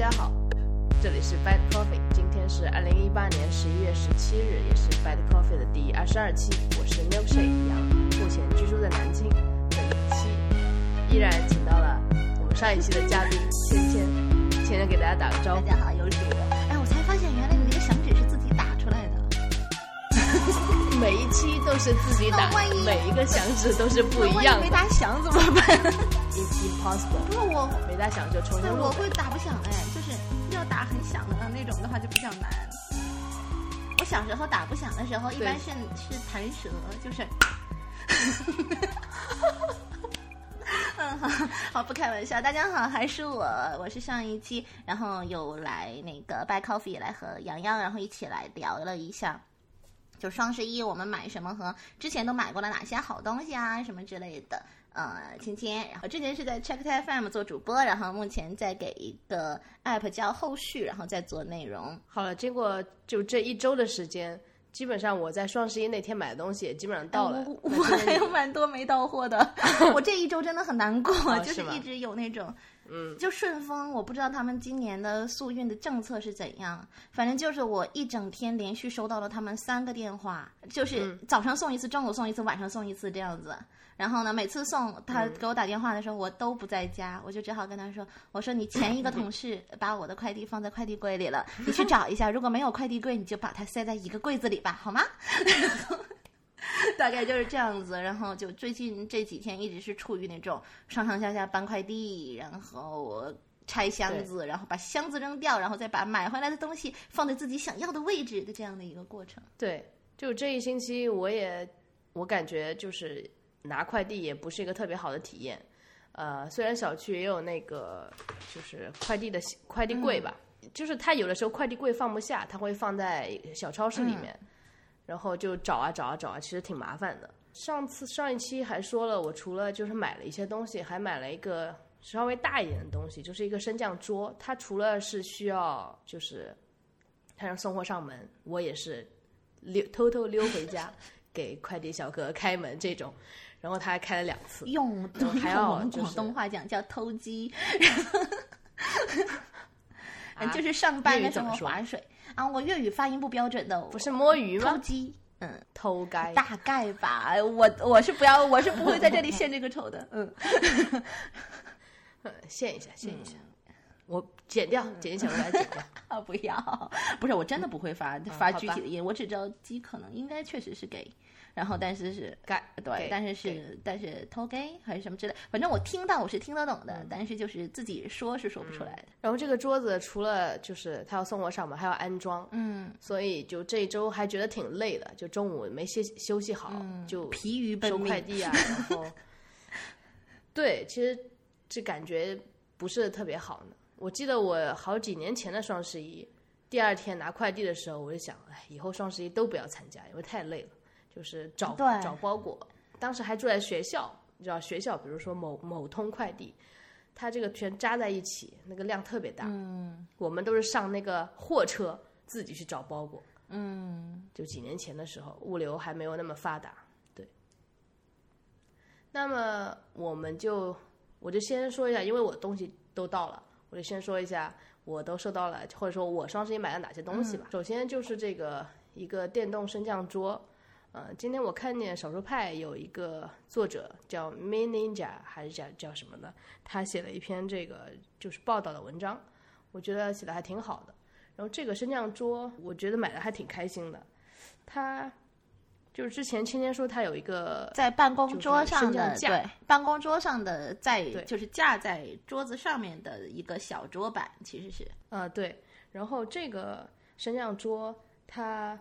家好，这里是 Bad Coffee，今天是二零一八年十一月十七日，也是 Bad Coffee 的第二十二期。我是 Milkshake 杨，目前居住在南京。本期依然请到了我们上一期的嘉宾芊芊，芊芊给大家打个招呼。大家好，又是我。哎，我才发现原来你那个响指是自己打出来的。每一期都是自己打每一个响指都是不一样的。没打响怎么办？It's impossible，不是我，没打响就重新我。会打不响哎，较难。我小时候打不响的时候，一般是是弹舌，就是。嗯，好，好，不开玩笑。大家好，还是我，我是上一期，然后有来那个 Buy Coffee 来和洋洋，然后一起来聊了一下，就双十一我们买什么和之前都买过了哪些好东西啊，什么之类的。呃，芊芊，然后之前是在 Check FM 做主播，然后目前在给一个 app 叫后续，然后在做内容。好了，经过就这一周的时间，基本上我在双十一那天买的东西也基本上到了。我我还有蛮多没到货的，我这一周真的很难过，哦就是一直有那种，嗯，就顺丰，我不知道他们今年的速运的政策是怎样，反正就是我一整天连续收到了他们三个电话，就是早上送一次，中午送一次，晚上送一次这样子。然后呢，每次送他给我打电话的时候，我都不在家，我就只好跟他说：“我说你前一个同事把我的快递放在快递柜里了，你去找一下，如果没有快递柜，你就把它塞在一个柜子里吧，好吗？” 大概就是这样子，然后就最近这几天一直是处于那种上上下下搬快递，然后拆箱子，然后把箱子扔掉，然后再把买回来的东西放在自己想要的位置的这样的一个过程。对，就这一星期，我也我感觉就是拿快递也不是一个特别好的体验。呃，虽然小区也有那个就是快递的快递柜吧，就是它有的时候快递柜放不下，它会放在小超市里面，然后就找啊找啊找啊，其实挺麻烦的。上次上一期还说了，我除了就是买了一些东西，还买了一个稍微大一点的东西，就是一个升降桌。它除了是需要就是他让送货上门，我也是溜偷偷溜回家 给快递小哥开门这种，然后他还开了两次。用还要用我们就是广东话讲叫偷鸡，啊就是上班的时候怎么说划水啊。我粤语发音不标准的，不是摸鱼吗？偷鸡，嗯。偷该。大概吧，我我是不要，我是不会在这里献这个丑的，嗯，嗯献一下，献一下。我剪掉，剪小哥来剪掉。啊不要，不是我真的不会发发具体的音，我只知道鸡可能应该确实是 gay，然后但是是该对但是是但是偷 gay 还是什么之类，反正我听到我是听得懂嗯的，但是就是自己说是说不出来的，然后这个桌子除了就是他要送我上门，还要安装，嗯，所以就这一周还觉得挺累的，就中午没歇休息好，就嗯疲于奔收，快递啊，然后 对，其实这感觉不是特别好呢。我记得我好几年前的双十一，第二天拿快递的时候，我就想，哎，以后双十一都不要参加，因为太累了，就是找找包裹。当时还住在学校，你知道学校，比如说某某通快递，它这个全扎在一起，那个量特别大。嗯，我们都是上那个货车自己去找包裹。嗯，就几年前的时候，物流还没有那么发达。对，那么我们就我就先说一下，因为我东西都到了，我就先说一下我都收到了，或者说我双十一买了哪些东西吧。首先就是这个一个电动升降桌。呃，今天我看见少数派有一个作者叫 Min Ninja 还是叫叫什么的，他写了一篇这个就是报道的文章，我觉得写的还挺好的。然后这个升降桌，我觉得买的还挺开心的。它就是之前芊芊说它有一个在办公桌上的架对，办公桌上的在对就是架在桌子上面的一个小桌板，其实是呃、对，然后这个升降桌它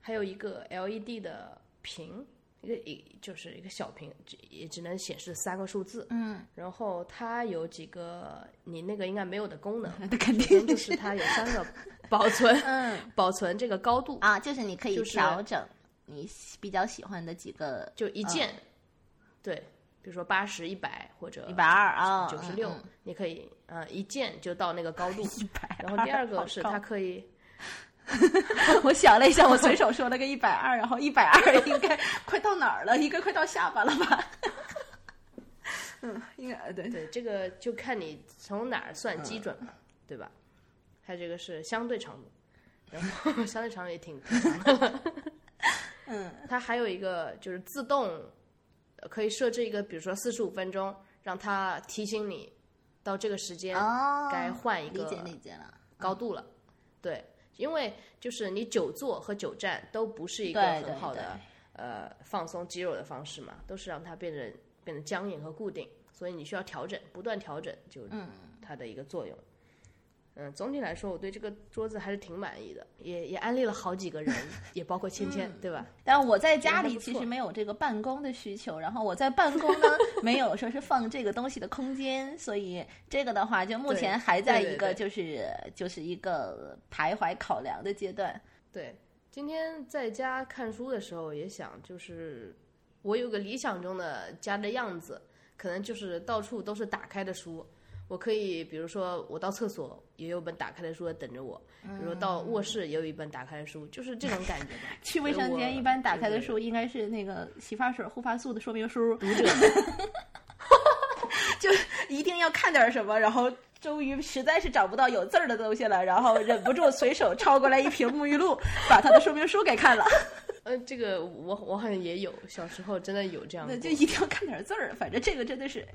还有一个 LED 的屏，一个一就是一个小屏，只也只能显示三个数字。嗯，然后它有几个你那个应该没有的功能，那肯定就是它有三个保存，嗯保存这个高度，啊，就是你可以调整你比较喜欢的几个就一键，对，比如说八十、一百或者一百二啊，九十六嗯，你可以呃一键就到那个高度。然后第二个是它可以，我想了一下，我随手说了个 一百二，然后一百二 应该快到哪儿了？应该快到下巴了吧？嗯，应该对。对这个就看你从哪儿算基准嘛，对吧？它这个是相对长度，然后相对长度也挺挺长的。嗯，它还有一个就是自动呃可以设置一个，比如说四十五分钟，让它提醒你到这个时间哦，该换一个。高度了。对，因为就是你久坐和久站都不是一个很好的呃放松肌肉的方式嘛，都是让它变得变得僵硬和固定，所以你需要调整，不断调整，就它的一个作用。嗯，总体来说，我对这个桌子还是挺满意的，也也安利了好几个人，也包括芊芊，对吧？但我在家里其实没有这个办公的需求，然后我在办公呢 没有说是放这个东西的空间，所以这个的话就目前还在一个就是就是一个徘徊考量的阶段。对，今天在家看书的时候也想，就是我有个理想中的家的样子，可能就是到处都是打开的书。我可以，比如说我到厕所也有本打开的书在等着我，比如说到卧室也有一本打开的书，就是这种感觉吧。去卫生间一般打开的就是书应该是那个洗发水、护发素的说明书，读者 就一定要看点什么，然后终于实在是找不到有字儿的东西了，然后忍不住随手抄过来一瓶沐浴露，把它的说明书给看了。呃，这个我我好像也有，小时候真的有这样过那。就一定要看点字儿，反正这个真的是，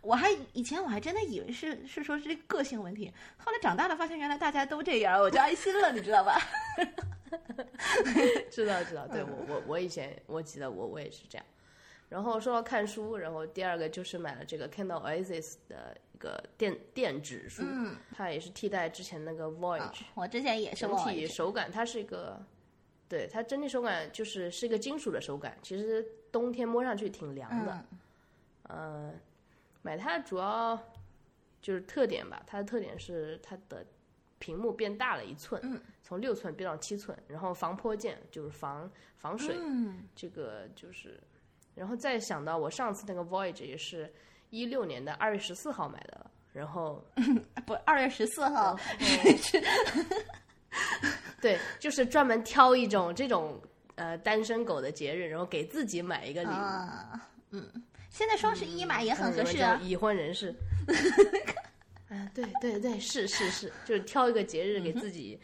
我还以前我还真的以为是是说是个性问题，后来长大了发现原来大家都这样，我就安心了，你知道吧？知道知道，对我我我以前我记得我我也是这样。然后说到看书，然后第二个就是买了这个 Kindle Oasis 的一个电电子书，嗯，它也是替代之前那个 Voyage，、我之前也是整体手感它是一个，对它整体手感就是是一个金属的手感，其实冬天摸上去挺凉的。嗯。呃，买它主要就是特点吧，它的特点是它的屏幕变大了一寸，嗯。从六寸变到七寸，然后防泼溅就是防防水，嗯。这个就是，然后再想到我上次那个 Voyage 也是一六年的二月十四号买的，然后 不，二月十四号，对，就是专门挑一种这种呃单身狗的节日，然后给自己买一个礼物，啊，嗯，现在双十一买也很合适已婚人士。啊，对对对，是是是，就是挑一个节日给自己，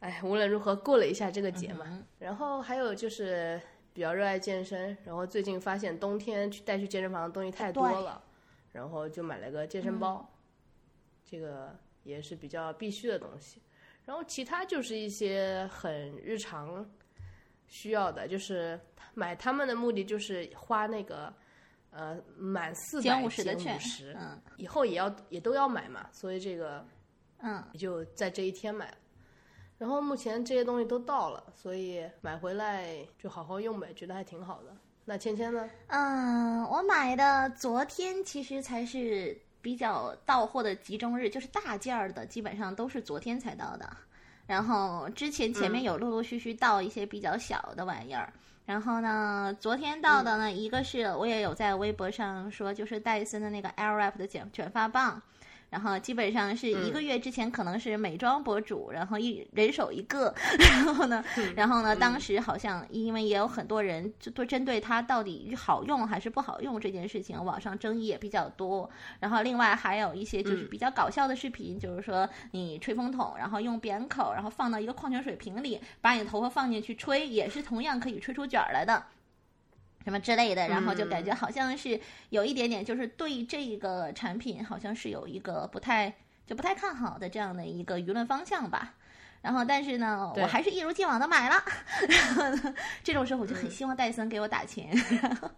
哎，无论如何过了一下这个节嘛。然后还有就是比较热爱健身，然后最近发现冬天去带去健身房的东西太多对了，然后就买了个健身包，这个也是比较必须的东西。然后其他就是一些很日常需要的，就是买他们的目的就是花那个呃满四百减五十以后也要也都要买嘛，所以这个嗯，也就在这一天买了。然后目前这些东西都到了，所以买回来就好好用呗，觉得还挺好的。那芊芊呢？嗯，我买的昨天其实才是比较到货的集中日，就是大件儿的基本上都是昨天才到的。然后之前前面有陆陆续续到一些比较小的玩意儿。然后呢，昨天到的呢，一个是我也有在微博上说，就是戴森的那个 Airwrap 的卷卷发棒。然后基本上是一个月之前，可能是美妆博主，然后一人手一个，然后呢，然后呢，当时好像因为也有很多人就都针对它到底好用还是不好用这件事情，网上争议也比较多。然后另外还有一些就是比较搞笑的视频，就是说你吹风筒，然后用扁口，然后放到一个矿泉水瓶里，把你的头发放进去吹，也是同样可以吹出卷儿来的。什么之类的，然后就感觉好像是有一点点，就是对这个产品好像是有一个不太就不太看好的这样的一个舆论方向吧。然后，但是呢，我还是一如既往的买了。然后呢，这种时候我就很希望戴森给我打钱，然 后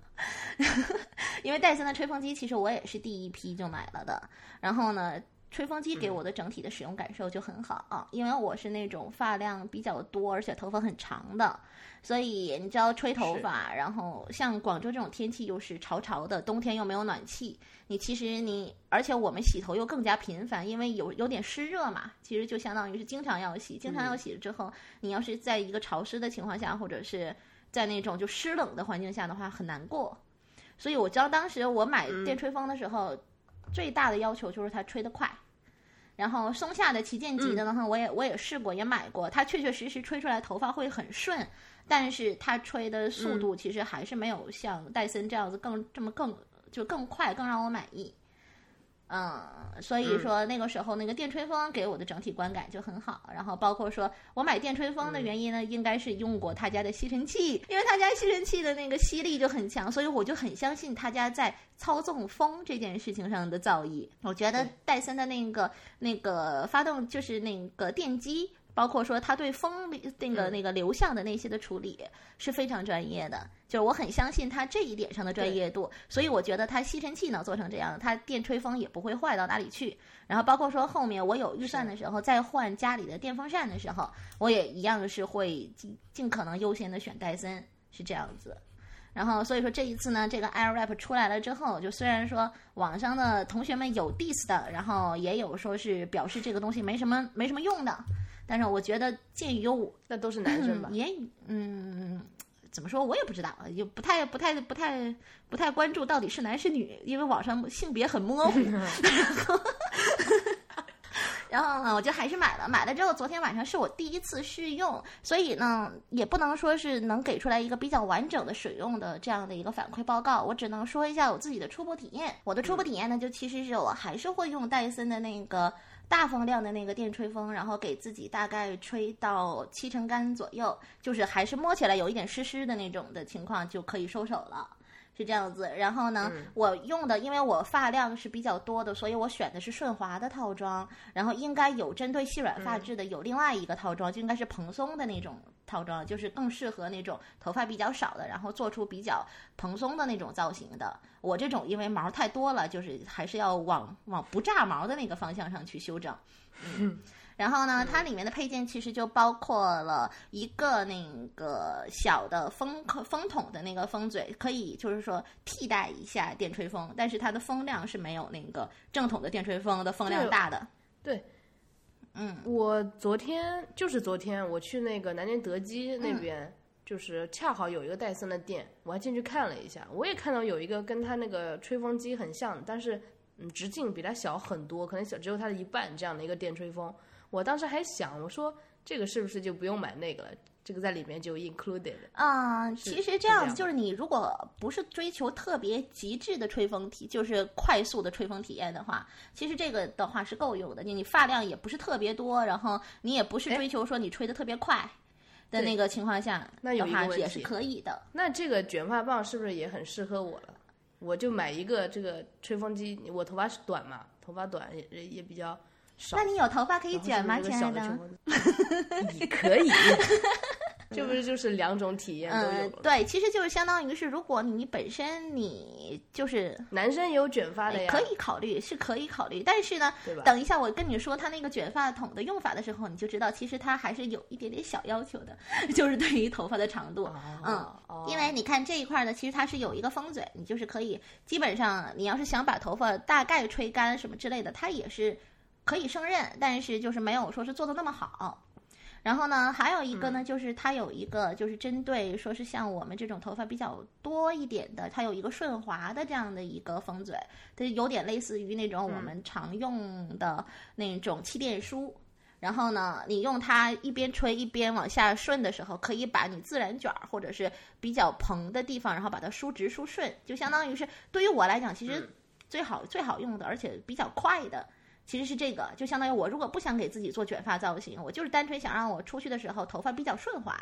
因为戴森的吹风机其实我也是第一批就买了的。然后呢，吹风机给我的整体的使用感受就很好啊，因为我是那种发量比较多，而且头发很长的，所以你知道吹头发，然后像广州这种天气又是潮潮的，冬天又没有暖气，你其实你，而且我们洗头又更加频繁，因为有有点湿热嘛，其实就相当于是经常要洗，经常要洗了之后，你要是在一个潮湿的情况下，或者是在那种就湿冷的环境下的话，很难过。所以我知道当时我买电吹风的时候，最大的要求就是它吹得快。然后松下的旗舰级的呢，我也我也试过，也买过，它确确实实吹出来头发会很顺，但是它吹的速度其实还是没有像戴森这样子更这么更就更快，更让我满意。嗯，所以说那个时候那个电吹风给我的整体观感就很好。然后包括说我买电吹风的原因呢，应该是用过他家的吸尘器，因为他家吸尘器的那个吸力就很强，所以我就很相信他家在操纵风这件事情上的造诣。我觉得戴森的那个那个发动就是那个电机。包括说他对风那个那个流向的那些的处理是非常专业的，就是我很相信他这一点上的专业度，所以我觉得他吸尘器能做成这样，他电吹风也不会坏到哪里去。然后包括说后面我有预算的时候再换家里的电风扇的时候，我也一样是会尽尽可能优先的选戴森，是这样子。然后所以说这一次呢，这个 Airwrap 出来了之后，就虽然说网上的同学们有 diss 的，然后也有说是表示这个东西没什么没什么用的。但是我觉得，鉴于我那都是男生吧，也嗯，怎么说，我也不知道，就不太、不太、不太、不太关注到底是男是女，因为网上性别很模糊。然后呢，我就还是买了，买了之后，昨天晚上是我第一次试用，所以呢，也不能说是能给出来一个比较完整的使用的这样的一个反馈报告，我只能说一下我自己的初步体验。我的初步体验呢，就其实是我还是会用戴森的那个。大风量的那个电吹风，然后给自己大概吹到七成干左右，就是还是摸起来有一点湿湿的那种的情况就可以收手了，是这样子。然后呢，我用的因为我发量是比较多的，所以我选的是顺滑的套装，然后应该有针对细软发质的有另外一个套装，就应该是蓬松的那种。套装就是更适合那种头发比较少的，然后做出比较蓬松的那种造型的。我这种因为毛太多了，就是还是要往往不炸毛的那个方向上去修整。嗯，然后呢，它里面的配件其实就包括了一个那个小的风风筒的那个风嘴，可以就是说替代一下电吹风，但是它的风量是没有那个正统的电吹风的风量大的。对。嗯，我昨天就是昨天，我去那个南京德基那边，就是恰好有一个戴森的店，我还进去看了一下。我也看到有一个跟它那个吹风机很像，但是嗯直径比它小很多，可能小只有它的一半这样的一个电吹风。我当时还想，我说这个是不是就不用买那个了？这个在里面就 included 啊，其实这样子就是你如果不是追求特别极致的吹风体，就是快速的吹风体验的话，其实这个的话是够用的。你你发量也不是特别多，然后你也不是追求说你吹的特别快的那个情况下，那有的话也是可以的。那这个卷发棒是不是也很适合我了？我就买一个这个吹风机，我头发是短嘛，头发短也也比较少。那你有头发可以卷吗，亲爱的？你可以。这不是就是两种体验都有对，其实就是相当于是，如果你本身你就是男生有卷发的呀，可以考虑，是可以考虑。但是呢，等一下我跟你说他那个卷发筒的用法的时候，你就知道其实它还是有一点点小要求的，就是对于头发的长度，嗯，因为你看这一块呢，其实它是有一个风嘴，你就是可以基本上你要是想把头发大概吹干什么之类的，它也是可以胜任，但是就是没有说是做的那么好。然后呢，还有一个呢，就是它有一个，就是针对说是像我们这种头发比较多一点的，它有一个顺滑的这样的一个风嘴，它有点类似于那种我们常用的那种气垫梳。然后呢，你用它一边吹一边往下顺的时候，可以把你自然卷儿或者是比较蓬的地方，然后把它梳直梳顺，就相当于是对于我来讲，其实最好最好用的，而且比较快的。其实是这个，就相当于我如果不想给自己做卷发造型，我就是单纯想让我出去的时候头发比较顺滑，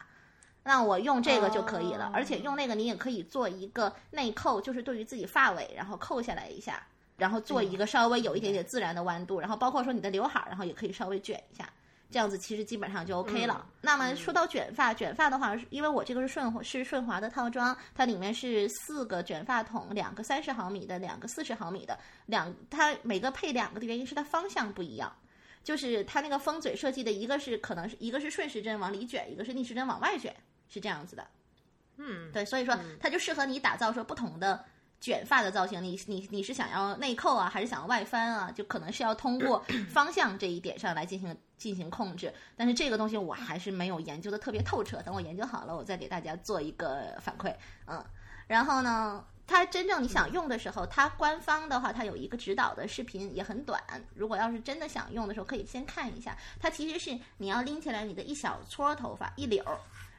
那我用这个就可以了。而且用那个你也可以做一个内扣，就是对于自己发尾，然后扣下来一下，然后做一个稍微有一点点自然的弯度，然后包括说你的刘海，然后也可以稍微卷一下。这样子其实基本上就 OK 了。那么说到卷发，卷发的话，因为我这个是顺是顺滑的套装，它里面是四个卷发筒，两个三十毫米的，两个四十毫米的，两它每个配两个的原因是它方向不一样，就是它那个封嘴设计的一个是可能是一个是顺时针往里卷，一个是逆时针往外卷，是这样子的。嗯，对，所以说它就适合你打造说不同的。卷发的造型，你你你是想要内扣啊，还是想要外翻啊？就可能是要通过 方向这一点上来进行进行控制。但是这个东西我还是没有研究的特别透彻，等我研究好了，我再给大家做一个反馈。嗯，然后呢，它真正你想用的时候，它官方的话，它有一个指导的视频，也很短。如果要是真的想用的时候，可以先看一下。它其实是你要拎起来你的一小撮头发一绺，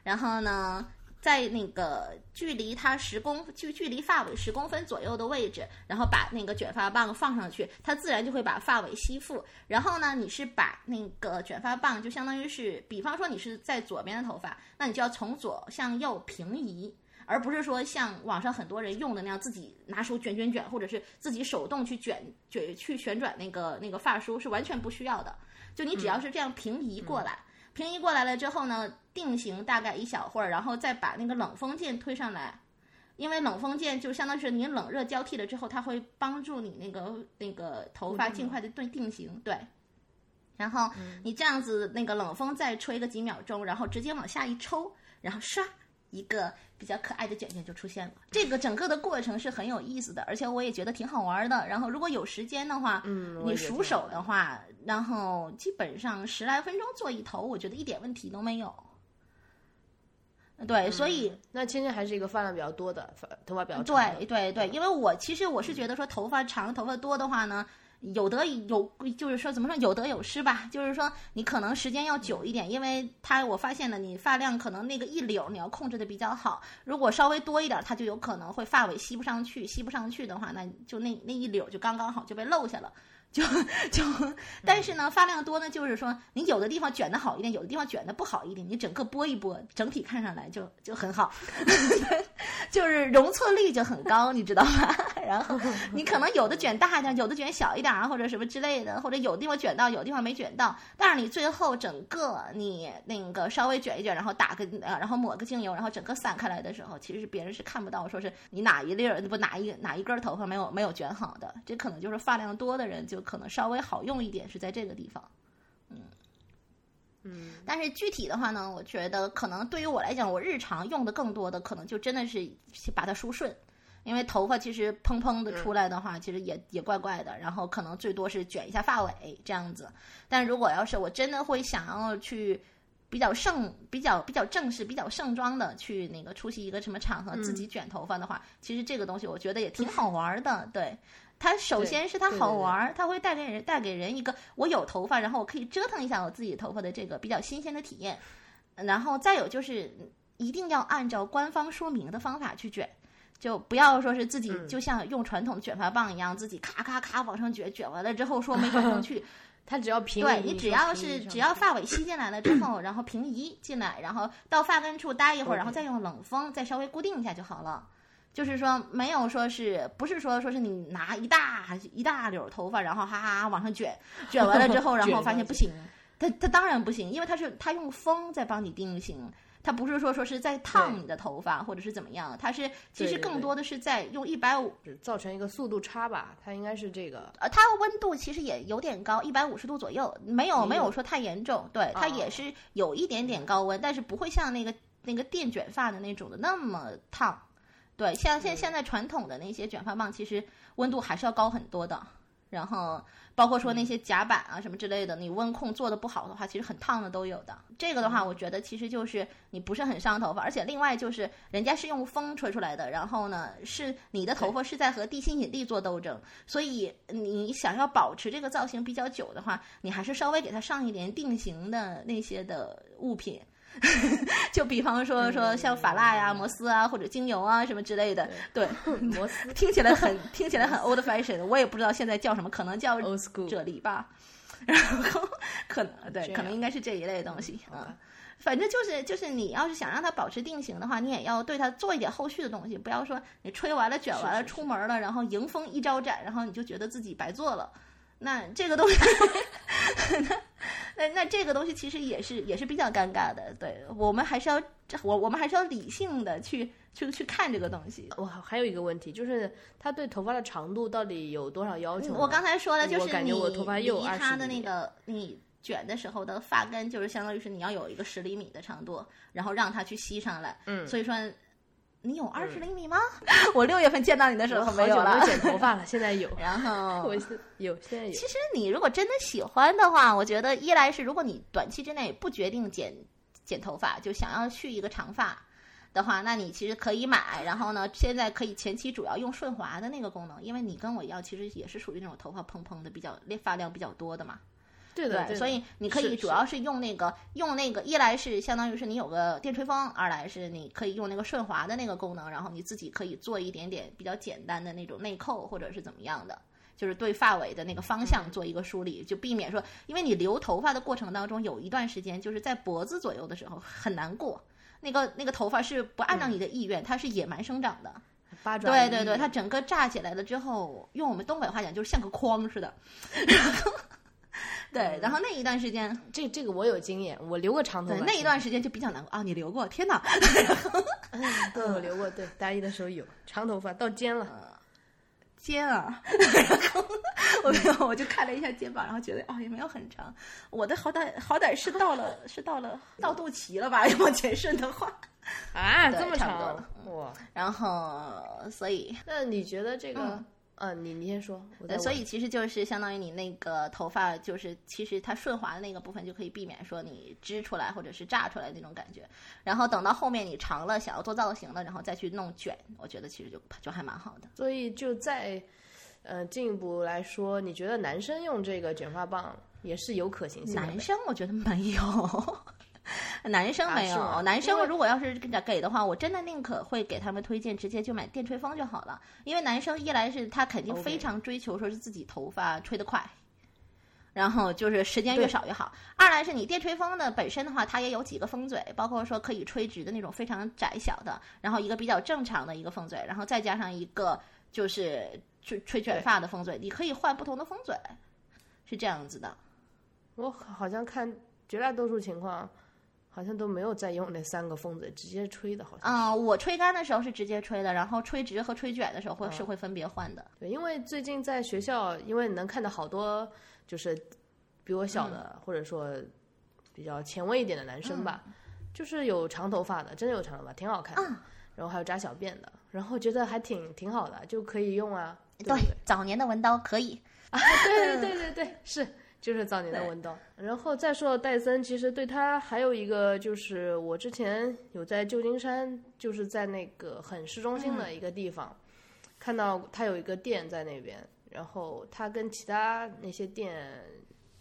然后呢。在那个距离它十公距距离发尾十公分左右的位置，然后把那个卷发棒放上去，它自然就会把发尾吸附。然后呢，你是把那个卷发棒就相当于是，比方说你是在左边的头发，那你就要从左向右平移，而不是说像网上很多人用的那样自己拿手卷卷卷，或者是自己手动去卷卷去旋转那个那个发梳，是完全不需要的。就你只要是这样平移过来。平移过来了之后呢，定型大概一小会儿，然后再把那个冷风键推上来，因为冷风键就相当于是你冷热交替了之后，它会帮助你那个那个头发尽快的对定型，对。然后你这样子那个冷风再吹个几秒钟，然后直接往下一抽，然后唰。一个比较可爱的卷卷就出现了。这个整个的过程是很有意思的，而且我也觉得挺好玩的。然后如果有时间的话，嗯，你熟手的话，然后基本上十来分钟做一头，我觉得一点问题都没有。对，所以那芊芊还是一个发量比较多的，发头发比较长。对对对，因为我其实我是觉得说头发长、头发多的话呢。有得有，就是说怎么说有得有失吧。就是说你可能时间要久一点，因为它我发现了你发量可能那个一绺你要控制的比较好。如果稍微多一点，它就有可能会发尾吸不上去，吸不上去的话，那就那那一绺就刚刚好就被漏下了。就就，但是呢，发量多呢，就是说你有的地方卷的好一点，有的地方卷的不好一点，你整个拨一拨，整体看上来就就很好，就是容错率就很高，你知道吗？然后 你可能有的卷大一点，有的卷小一点啊，或者什么之类的，或者有的地方卷到，有的地方没卷到，但是你最后整个你那个稍微卷一卷，然后打个呃，然后抹个精油，然后整个散开来的时候，其实别人是看不到，说是你哪一粒儿不哪一哪一根头发没有没有卷好的，这可能就是发量多的人就。可能稍微好用一点是在这个地方，嗯嗯，但是具体的话呢，我觉得可能对于我来讲，我日常用的更多的可能就真的是把它梳顺，因为头发其实蓬蓬的出来的话，其实也也怪怪的，然后可能最多是卷一下发尾这样子。但如果要是我真的会想要去比较盛、比较比较正式、比较盛装的去那个出席一个什么场合，自己卷头发的话，其实这个东西我觉得也挺好玩的，对。它首先是它好玩儿，它会带给人带给人一个我有头发，然后我可以折腾一下我自己头发的这个比较新鲜的体验。然后再有就是一定要按照官方说明的方法去卷，就不要说是自己就像用传统的卷发棒一样，自己咔咔咔往上卷，卷完了之后说没卷上去。它只要平对你只要是只要发尾吸进来了之后，然后平移进来，然后到发根处待一会儿，然后再用冷风再稍微固定一下就好了。就是说，没有说是不是说说是你拿一大一大绺头发，然后哈哈往上卷，卷完了之后，然后发现不行，它它当然不行，因为它是它用风在帮你定型，它不是说说是在烫你的头发或者是怎么样，它是其实更多的是在用一百五造成一个速度差吧，它应该是这个，呃，它温度其实也有点高，一百五十度左右，没有没有说太严重，对，它也是有一点点高温，但是不会像那个那个电卷发的那种的那么烫。对，像现现在传统的那些卷发棒，其实温度还是要高很多的。然后包括说那些夹板啊什么之类的，你温控做的不好的话，其实很烫的都有的。这个的话，我觉得其实就是你不是很伤头发，而且另外就是人家是用风吹出来的，然后呢是你的头发是在和地心引力做斗争，所以你想要保持这个造型比较久的话，你还是稍微给它上一点定型的那些的物品。就比方说说像法蜡呀、摩丝啊，或者精油啊什么之类的，对，摩丝 听起来很听起来很 old fashion，我也不知道现在叫什么，可能叫 old school 啫喱吧，然后可能对，可能应该是这一类东西啊。反正就是就是你要是想让它保持定型的话，你也要对它做一点后续的东西，不要说你吹完了卷完了出门了，然后迎风一招展，然后你就觉得自己白做了。那这个东西，那那那这个东西其实也是也是比较尴尬的。对我们还是要我我们还是要理性的去去去看这个东西。我还有一个问题，就是他对头发的长度到底有多少要求？我刚才说的就是你离他的那个你卷的时候的发根，就是相当于是你要有一个十厘米的长度，然后让它去吸上来。嗯，所以说。你有二十厘米吗？我六月份见到你的时候没有了，剪头发了，现在有。然后我有，现在有。其实你如果真的喜欢的话，我觉得一来是如果你短期之内不决定剪剪头发，就想要去一个长发的话，那你其实可以买。然后呢，现在可以前期主要用顺滑的那个功能，因为你跟我一样，其实也是属于那种头发蓬蓬的、比较发量比较多的嘛。对的，对的。所以你可以主要是。用那个用那个，一来是相当于是你有个电吹风，二来是你可以用那个顺滑的那个功能，然后你自己可以做一点点比较简单的那种内扣或者是怎么样的。就是对发尾的那个方向做一个梳理，就避免说，因为你留头发的过程当中，有一段时间就是在脖子左右的时候很难过，那个那个头发是不按照你的意愿，它是野蛮生长的，八爪对对对，它整个炸起来了之后，用我们东北话讲就是像个筐似的。然后 对，然后那一段时间，这这个我有经验，我留过长头发对，那一段时间就比较难过啊！你留过，天哪！对我留过，对大一的时候有长头发到肩了，肩啊，然后我没有，我就看了一下肩膀，然后觉得哦也没有很长，我的好歹好歹是到了是到了到肚脐了吧？要往前顺的话，啊，这么长哇！然后所以那你觉得这个？嗯，你你先说，所以其实就是相当于你那个头发，就是其实它顺滑的那个部分就可以避免说你支出来或者是炸出来那种感觉。然后等到后面你长了想要做造型了，然后再去弄卷，我觉得其实就就还蛮好的。所以就在呃进一步来说，你觉得男生用这个卷发棒也是有可行性的？男生我觉得没有，男生没有。啊男生如果要是给给的话，我真的宁可会给他们推荐直接就买电吹风就好了，因为男生一来是他肯定非常追求说是自己头发吹得快。然后就是时间越少越好。二来是你电吹风的本身的话，它也有几个风嘴，包括说可以吹直的那种非常窄小的，然后一个比较正常的一个风嘴，然后再加上一个就是吹吹卷发的风嘴，你可以换不同的风嘴，是这样子的。我好像看绝大多数情况，好像都没有再用那三个风嘴，直接吹的，好像啊。嗯，我吹干的时候是直接吹的，然后吹直和吹卷的时候会、是会分别换的。对，因为最近在学校，因为能看到好多就是比我小的，嗯或者说比较前卫一点的男生吧，就是有长头发的，真的有长头发，挺好看的。嗯然后还有扎小辫的，然后觉得还挺挺好的，就可以用啊。对，早年的文刀可以。啊，对对对对对，是就是早年的文刀。然后再说到戴森，其实对他还有一个就是我之前有在旧金山，就是在那个很市中心的一个地方，看到他有一个店在那边，然后他跟其他那些店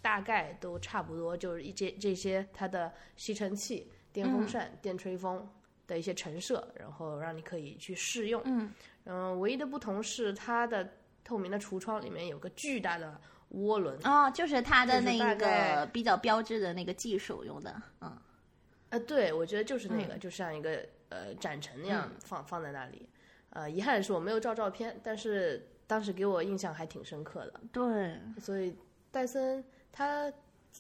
大概都差不多，就是一些这些它的吸尘器、电风扇、电吹风。的一些陈设，然后让你可以去试用。嗯嗯，唯一的不同是它的透明的橱窗里面有个巨大的涡轮。哦，就是它的那个比较标志的那个技术用的，嗯，呃，对，我觉得就是那个，就像一个呃展陈那样放、放在那里。呃，遗憾的是我没有照照片，但是当时给我印象还挺深刻的。对，所以戴森它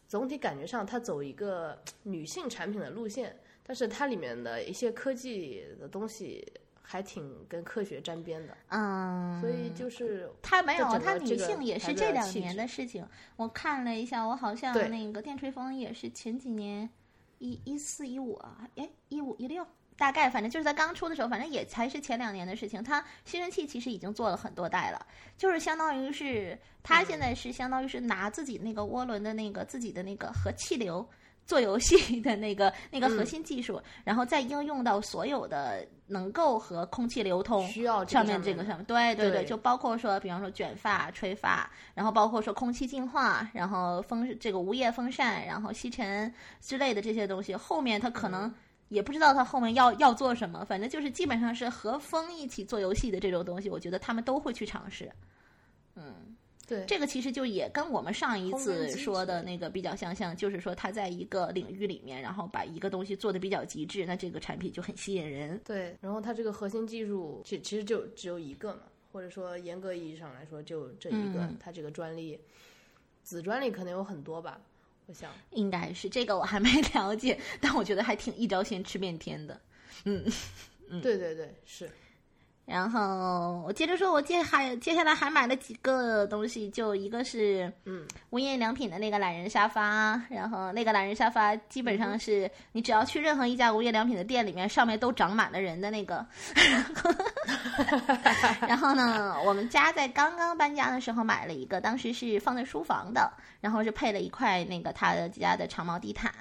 总体感觉上它走一个女性产品的路线，但是它里面的一些科技的东西还挺跟科学沾边的，嗯，所以就是它没有，这整它女性也是这两年的事情。我看了一下，我好像那个电吹风也是前几年，一一四一五啊，哎，一五一六。大概反正就是在刚出的时候，反正也才是前两年的事情。它吸尘器其实已经做了很多代了，就是相当于是它现在是相当于是拿自己那个涡轮的那个自己的那个和气流做游戏的那个那个核心技术，然后再应用到所有的能够和空气流通需要上面这个上面，对对对就包括说，比方说卷发、吹发，然后包括说空气净化，然后风这个无叶风扇，然后吸尘之类的这些东西，后面它可嗯。能也不知道他后面要要做什么，反正就是基本上是和风一起做游戏的这种东西，我觉得他们都会去尝试。对这个其实就也跟我们上一次说的那个比较相像，就是说它在一个领域里面，然后把一个东西做的比较极致，那这个产品就很吸引人。对，然后它这个核心技术其其实就只有一个嘛，或者说严格意义上来说就这一个，嗯它这个专利子专利可能有很多吧，我想。应该是这个我还没 了解，但我觉得还挺一招鲜吃遍天的。嗯 对对对，是。然后我接着说，我接还接下来还买了几个东西，就一个是嗯无印良品的那个懒人沙发，然后那个懒人沙发基本上是你只要去任何一家无印良品的店里面，上面都长满了人的那个。然后呢，我们家在刚刚搬家的时候买了一个，当时是放在书房的，然后是配了一块那个他的家的长毛地毯。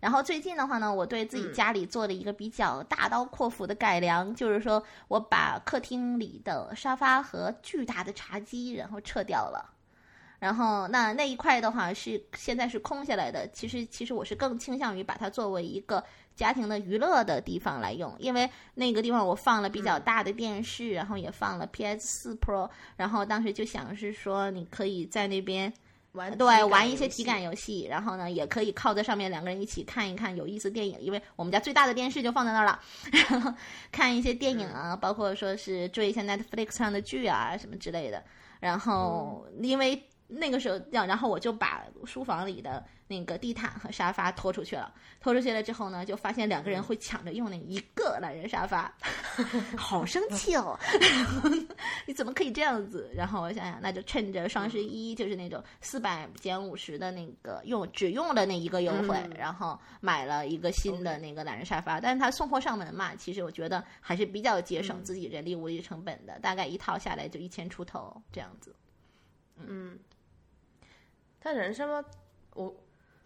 然后最近的话呢，我对自己家里做了一个比较大刀阔斧的改良，就是说我把客厅里的沙发和巨大的茶几然后撤掉了。然后那那一块的话是现在是空下来的，其实其实我是更倾向于把它作为一个家庭的娱乐的地方来用，因为那个地方我放了比较大的电视，然后也放了 PS 四 Pro，然后当时就想是说你可以在那边。玩对，玩一些体体感游戏，然后呢，也可以靠在上面两个人一起看一看有意思电影，因为我们家最大的电视就放在那儿了，然后看一些电影啊，包括说是追一些 Netflix 上的剧啊什么之类的。然后因为那个时候，然后我就把书房里的那个地毯和沙发拖出去了。拖出去了之后呢，就发现两个人会抢着用那一个懒人沙发，好生气哦！你怎么可以这样子？然后我想想，那就趁着双十一，就是那种四百减五十的那个用只用了那一个优惠，然后买了一个新的那个懒人沙发。但是他送货上门嘛，其实我觉得还是比较节省自己人力物力成本的，大概一套下来就一千出头这样子。嗯，它人参吗？我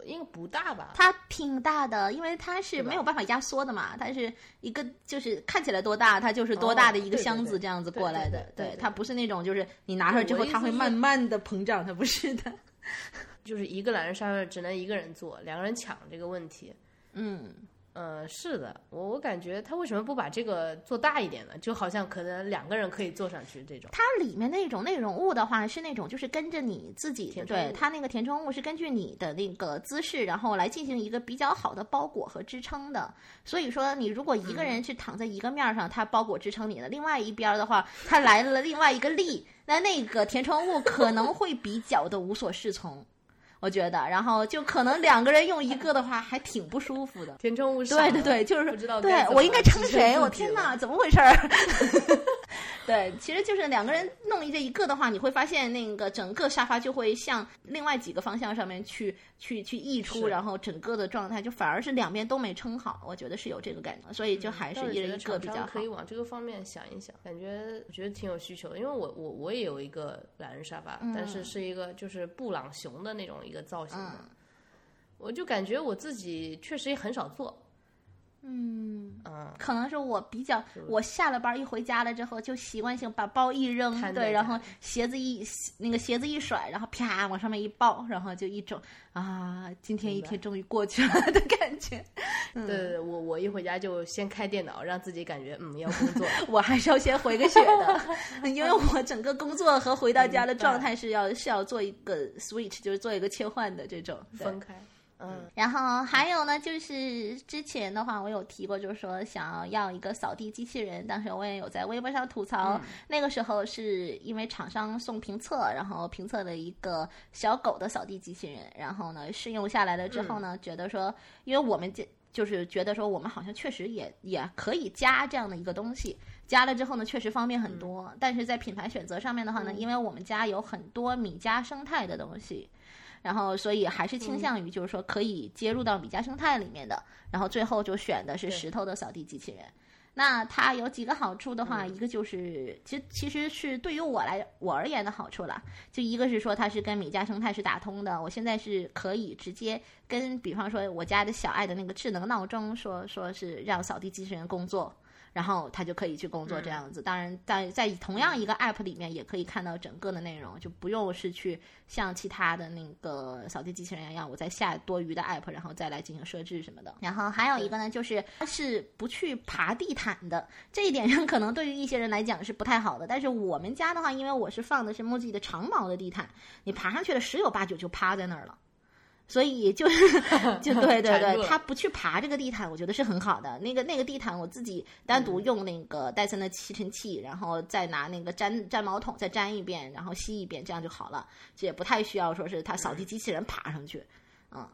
应该不大吧？它挺大的，因为它是没有办法压缩的嘛，它是一个就是看起来多大，它就是多大的一个箱子这样子过来的。对，它不是那种就是你拿出来之后它会慢慢的膨胀，它不是的。就是一个懒人沙发只能一个人坐，两个人抢这个问题。嗯。呃，是的，我我感觉他为什么不把这个做大一点呢？就好像可能两个人可以坐上去这种。它里面那种内容物的话，是那种就是跟着你自己，对它那个填充物是根据你的那个姿势，然后来进行一个比较好的包裹和支撑的。所以说，你如果一个人去躺在一个面上，它包裹支撑你的；另外一边的话，它来了另外一个力，那那个填充物可能会比较的无所适从。我觉得，然后就可能两个人用一个的话，还挺不舒服的。填充物对对对，就是不知道对我应该称谁？我天哪，怎么回事儿？对，其实就是两个人弄一这一个的话，你会发现那个整个沙发就会向另外几个方向上面去去去溢出，然后整个的状态就反而是两边都没撑好。我觉得是有这个感觉，所以就还是一人一个比较好。可以往这个方面想一想，感觉我觉得挺有需求的。因为我我我也有一个懒人沙发，但是是一个就是布朗熊的那种一个造型的，我就感觉我自己确实也很少做。嗯嗯，可能是我比较，我下了班一回家了之后，就习惯性把包一扔，对，然后鞋子一那个鞋子一甩，然后啪往上面一抱，然后就一种啊，今天一天终于过去了 的感觉。对，我我一回家就先开电脑，让自己感觉嗯要工作，我还是要先回个血的，因为我整个工作和回到家的状态是要是要做一个 switch，就是做一个切换的这种分开。嗯，然后还有呢，就是之前的话，我有提过，就是说想要一个扫地机器人。当时我也有在微博上吐槽，那个时候是因为厂商送评测，然后评测了一个小狗的扫地机器人，然后呢试用下来了之后呢，觉得说，因为我们这就是觉得说，我们好像确实也也可以加这样的一个东西，加了之后呢，确实方便很多。但是在品牌选择上面的话呢，因为我们家有很多米家生态的东西。然后，所以还是倾向于就是说可以接入到米家生态里面的。然后最后就选的是石头的扫地机器人。那它有几个好处的话，一个就是其实其实是对于我来我而言的好处了。就一个是说它是跟米家生态是打通的，我现在是可以直接跟比方说我家的小爱的那个智能闹钟说说是让扫地机器人工作。然后他就可以去工作这样子，当然在在同样一个 app 里面也可以看到整个的内容，就不用是去像其他的那个扫地机器人一样，我再下多余的 app，然后再来进行设置什么的。然后还有一个呢，就是它是不去爬地毯的，这一点上可能对于一些人来讲是不太好的。但是我们家的话，因为我是放的是 MUJI 的长毛的地毯，你爬上去了十有八九就趴在那儿了。所以就 是，就对对对，他不去爬这个地毯，我觉得是很好的。那个那个地毯，我自己单独用那个戴森的吸尘器，然后再拿那个粘粘毛桶再粘一遍，然后吸一遍，这样就好了。这也不太需要说是他扫地机器人爬上去，嗯。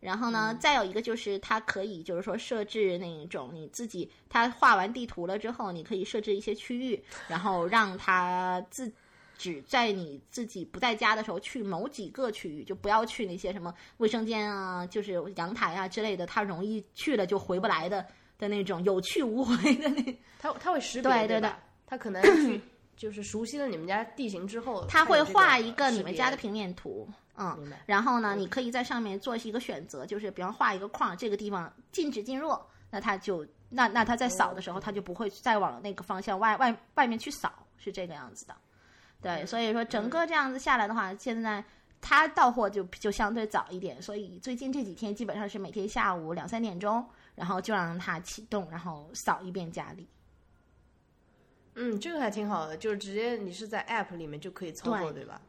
然后呢，再有一个就是它可以就是说设置那种你自己，它画完地图了之后，你可以设置一些区域，然后让它自。只在你自己不在家的时候去某几个区域，就不要去那些什么卫生间啊，就是阳台啊之类的，它容易去了就回不来的的那种有去无回的那。它它会识别对对对，它可能 就是熟悉了你们家地形之后，它会画一个你们家的平面图，嗯，然后呢，你可以在上面做一个选择，就是比方画一个框，这个地方禁止进入，那它就那那它在扫的时候，它就不会再往那个方向外外外面去扫，是这个样子的。对，所以说整个这样子下来的话，现在它到货就就相对早一点，所以最近这几天基本上是每天下午两三点钟，然后就让它启动，然后扫一遍家里。嗯，这个还挺好的，就是直接你是在 App 里面就可以操作，对。吧？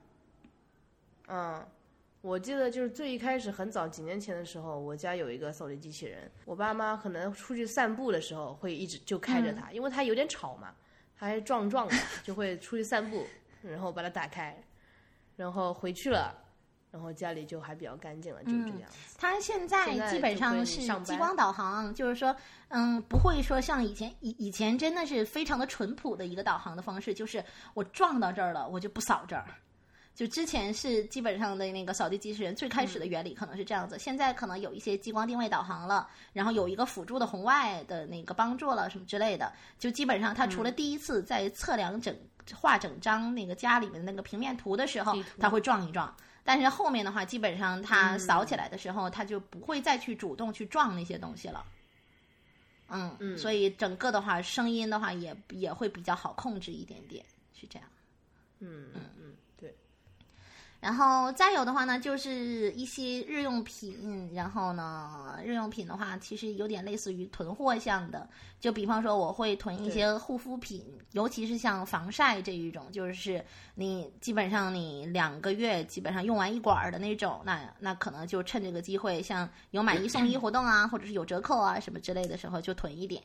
嗯，我记得就是最一开始很早几年前的时候，我家有一个扫地机器人，我爸妈可能出去散步的时候会一直就开着它，因为它有点吵嘛，还壮壮的，就会出去散步，然后把它打开，然后回去了。然后家里就还比较干净了，就这样。它现在基本上是激光导航，就是说，嗯，不会说像以前以以前真的是非常的淳朴的一个导航的方式，就是我撞到这儿了，我就不扫这儿。就之前是基本上的那个扫地机器人最开始的原理可能是这样子，现在可能有一些激光定位导航了，然后有一个辅助的红外的那个帮助了什么之类的，就基本上它除了第一次在测量整画整张那个家里面的那个平面图的时候，它会撞一撞。但是后面的话，基本上它扫起来的时候，它就不会再去主动去撞那些东西了。嗯，所以整个的话，声音的话也也会比较好控制一点点，是这样。嗯嗯嗯。然后再有的话呢，就是一些日用品。然后呢，日用品的话，其实有点类似于囤货项的。就比方说，我会囤一些护肤品，尤其是像防晒这一种，就是你基本上你两个月基本上用完一管的那种，那那可能就趁这个机会，像有买一送一活动啊，或者是有折扣啊什么之类的时候，就囤一点。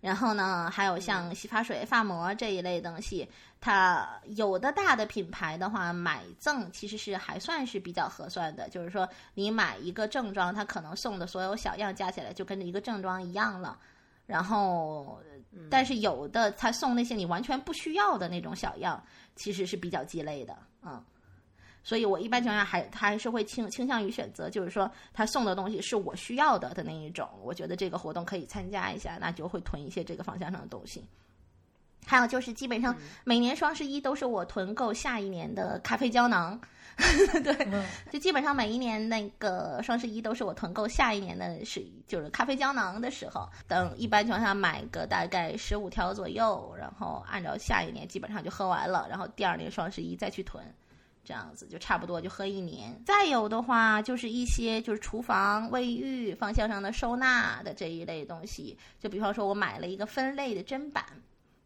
然后呢，还有像洗发水、发膜这一类东西，它有的大的品牌的话，买赠其实是还算是比较合算的。就是说，你买一个正装，它可能送的所有小样加起来就跟着一个正装一样了。然后，但是有的他送那些你完全不需要的那种小样，其实是比较鸡肋的，嗯。所以我一般情况下还他还是会倾倾向于选择，就是说他送的东西是我需要的的那一种，我觉得这个活动可以参加一下，那就会囤一些这个方向上的东西。还有就是基本上每年双十一都是我囤够下一年的咖啡胶囊，对，就基本上每一年那个双十一都是我囤够下一年的是就是咖啡胶囊的时候，等一般情况下买个大概十五条左右，然后按照下一年基本上就喝完了，然后第二年双十一再去囤。这样子就差不多就喝一年。再有的话，就是一些就是厨房卫浴方向上的收纳的这一类东西，就比方说我买了一个分类的砧板，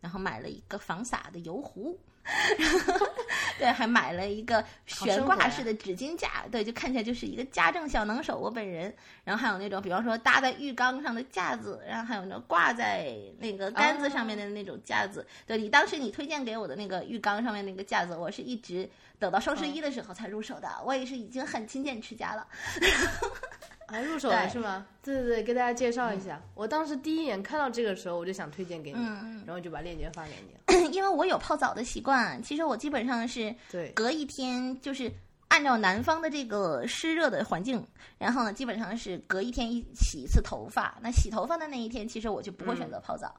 然后买了一个防洒的油壶。对，还买了一个悬挂式的纸巾架，对，就看起来就是一个家政小能手。我本人，然后还有那种，比方说搭在浴缸上的架子，然后还有那挂在那个杆子上面的那种架子。对你当时你推荐给我的那个浴缸上面那个架子，我是一直等到双十一的时候才入手的。我也是已经很勤俭持家了。啊，入手了是吗？对对对，给大家介绍一下。我当时第一眼看到这个时候，我就想推荐给你，然后就把链接发给你。因为我有泡澡的习惯，其实我基本上是对隔一天，就是按照南方的这个湿热的环境，然后呢，基本上是隔一天一洗一次头发。那洗头发的那一天，其实我就不会选择泡澡。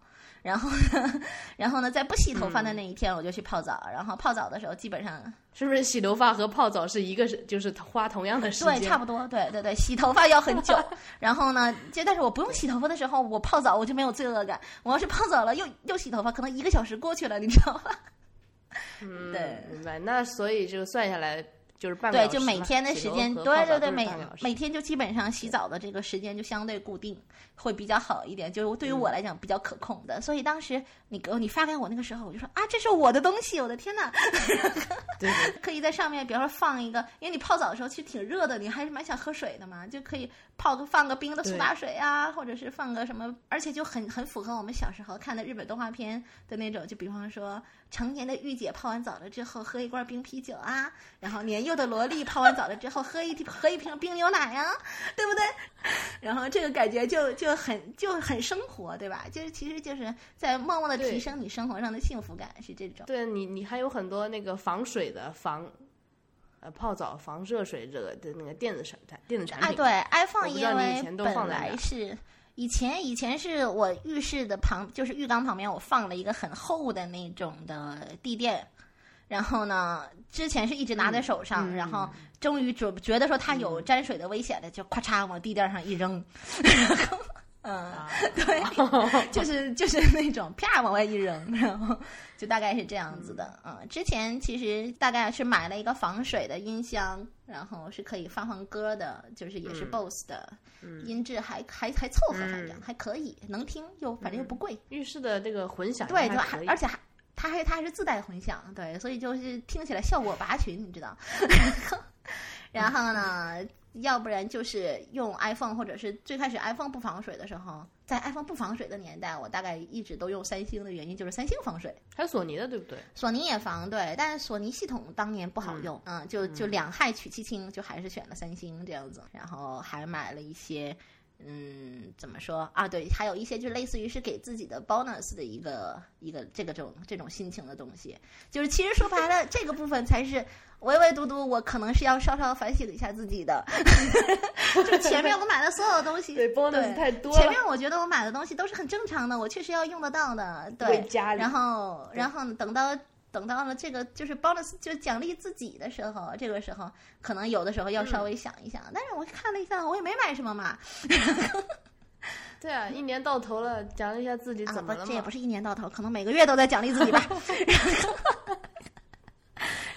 然后呢，然后呢，在不洗头发的那一天，我就去泡澡。然后泡澡的时候，基本上是不是洗头发和泡澡是一个是就是花同样的时间？对，差不多。对对对，洗头发要很久。然后呢，就但是我不用洗头发的时候，我泡澡我就没有罪恶感。我要是泡澡了又又洗头发，可能一个小时过去了，你知道吧？嗯，对，明白。那所以就算下来。就是半对，就每天的时间，对对对，每每天就基本上洗澡的这个时间就相对固定，会比较好一点。就是对于我来讲比较可控的。所以当时你给你发给我那个时候，我就说啊，这是我的东西，我的天呐！对，可以在上面，比方说放一个，因为你泡澡的时候其实挺热的，你还是蛮想喝水的嘛，就可以泡个放个冰的苏打水啊，或者是放个什么，而且就很很符合我们小时候看的日本动画片的那种，就比方说。成年的御姐泡完澡了之后，喝一罐冰啤酒啊，然后年幼的萝莉泡完澡了之后，喝一喝一瓶冰牛奶呀，对不对？然后这个感觉就就很就很生活，对吧？就是其实就是在默默的提升你生活上的幸福感，是这种。对你，你还有很多那个防水的防，呃，泡澡防热水这个的那个电子产电子产品。哎，对，iPhone 因为本来是。以前以前是我浴室的旁，就是浴缸旁边，我放了一个很厚的那种的地垫，然后呢，之前是一直拿在手上，然后终于觉觉得说它有沾水的危险了，就咔嚓往地垫上一扔，嗯，对，就是就是那种啪往外一扔，然后就大概是这样子的。嗯，之前其实大概是买了一个防水的音箱，然后是可以放放歌的，就是也是 BOSS 的，音质还还还凑合，反正还可以，能听又反正又不贵。浴室的这个混响对，就还而且还它还它还是自带混响，对，所以就是听起来效果拔群，你知道。然后呢？要不然就是用 iPhone，或者是最开始 iPhone 不防水的时候，在 iPhone 不防水的年代，我大概一直都用三星的原因就是三星防水，还有索尼的对不对？索尼也防对，但是索尼系统当年不好用，嗯，就就两害取其轻，就还是选了三星这样子，然后还买了一些。嗯，怎么说啊？对，还有一些就类似于是给自己的 bonus 的一个一个这个这种这种心情的东西，就是其实说白了，这个部分才是唯唯独独我可能是要稍稍反省一下自己的。就前面我买的所有东西，对 bonus 太多。前面我觉得我买的东西都是很正常的，我确实要用得到的。对，然后然后等到。等到了这个就是 bonus 就奖励自己的时候，这个时候可能有的时候要稍微想一想。但是我看了一下，我也没买什么嘛。对啊，一年到头了，奖励一下自己怎么了这也不是一年到头，可能每个月都在奖励自己吧。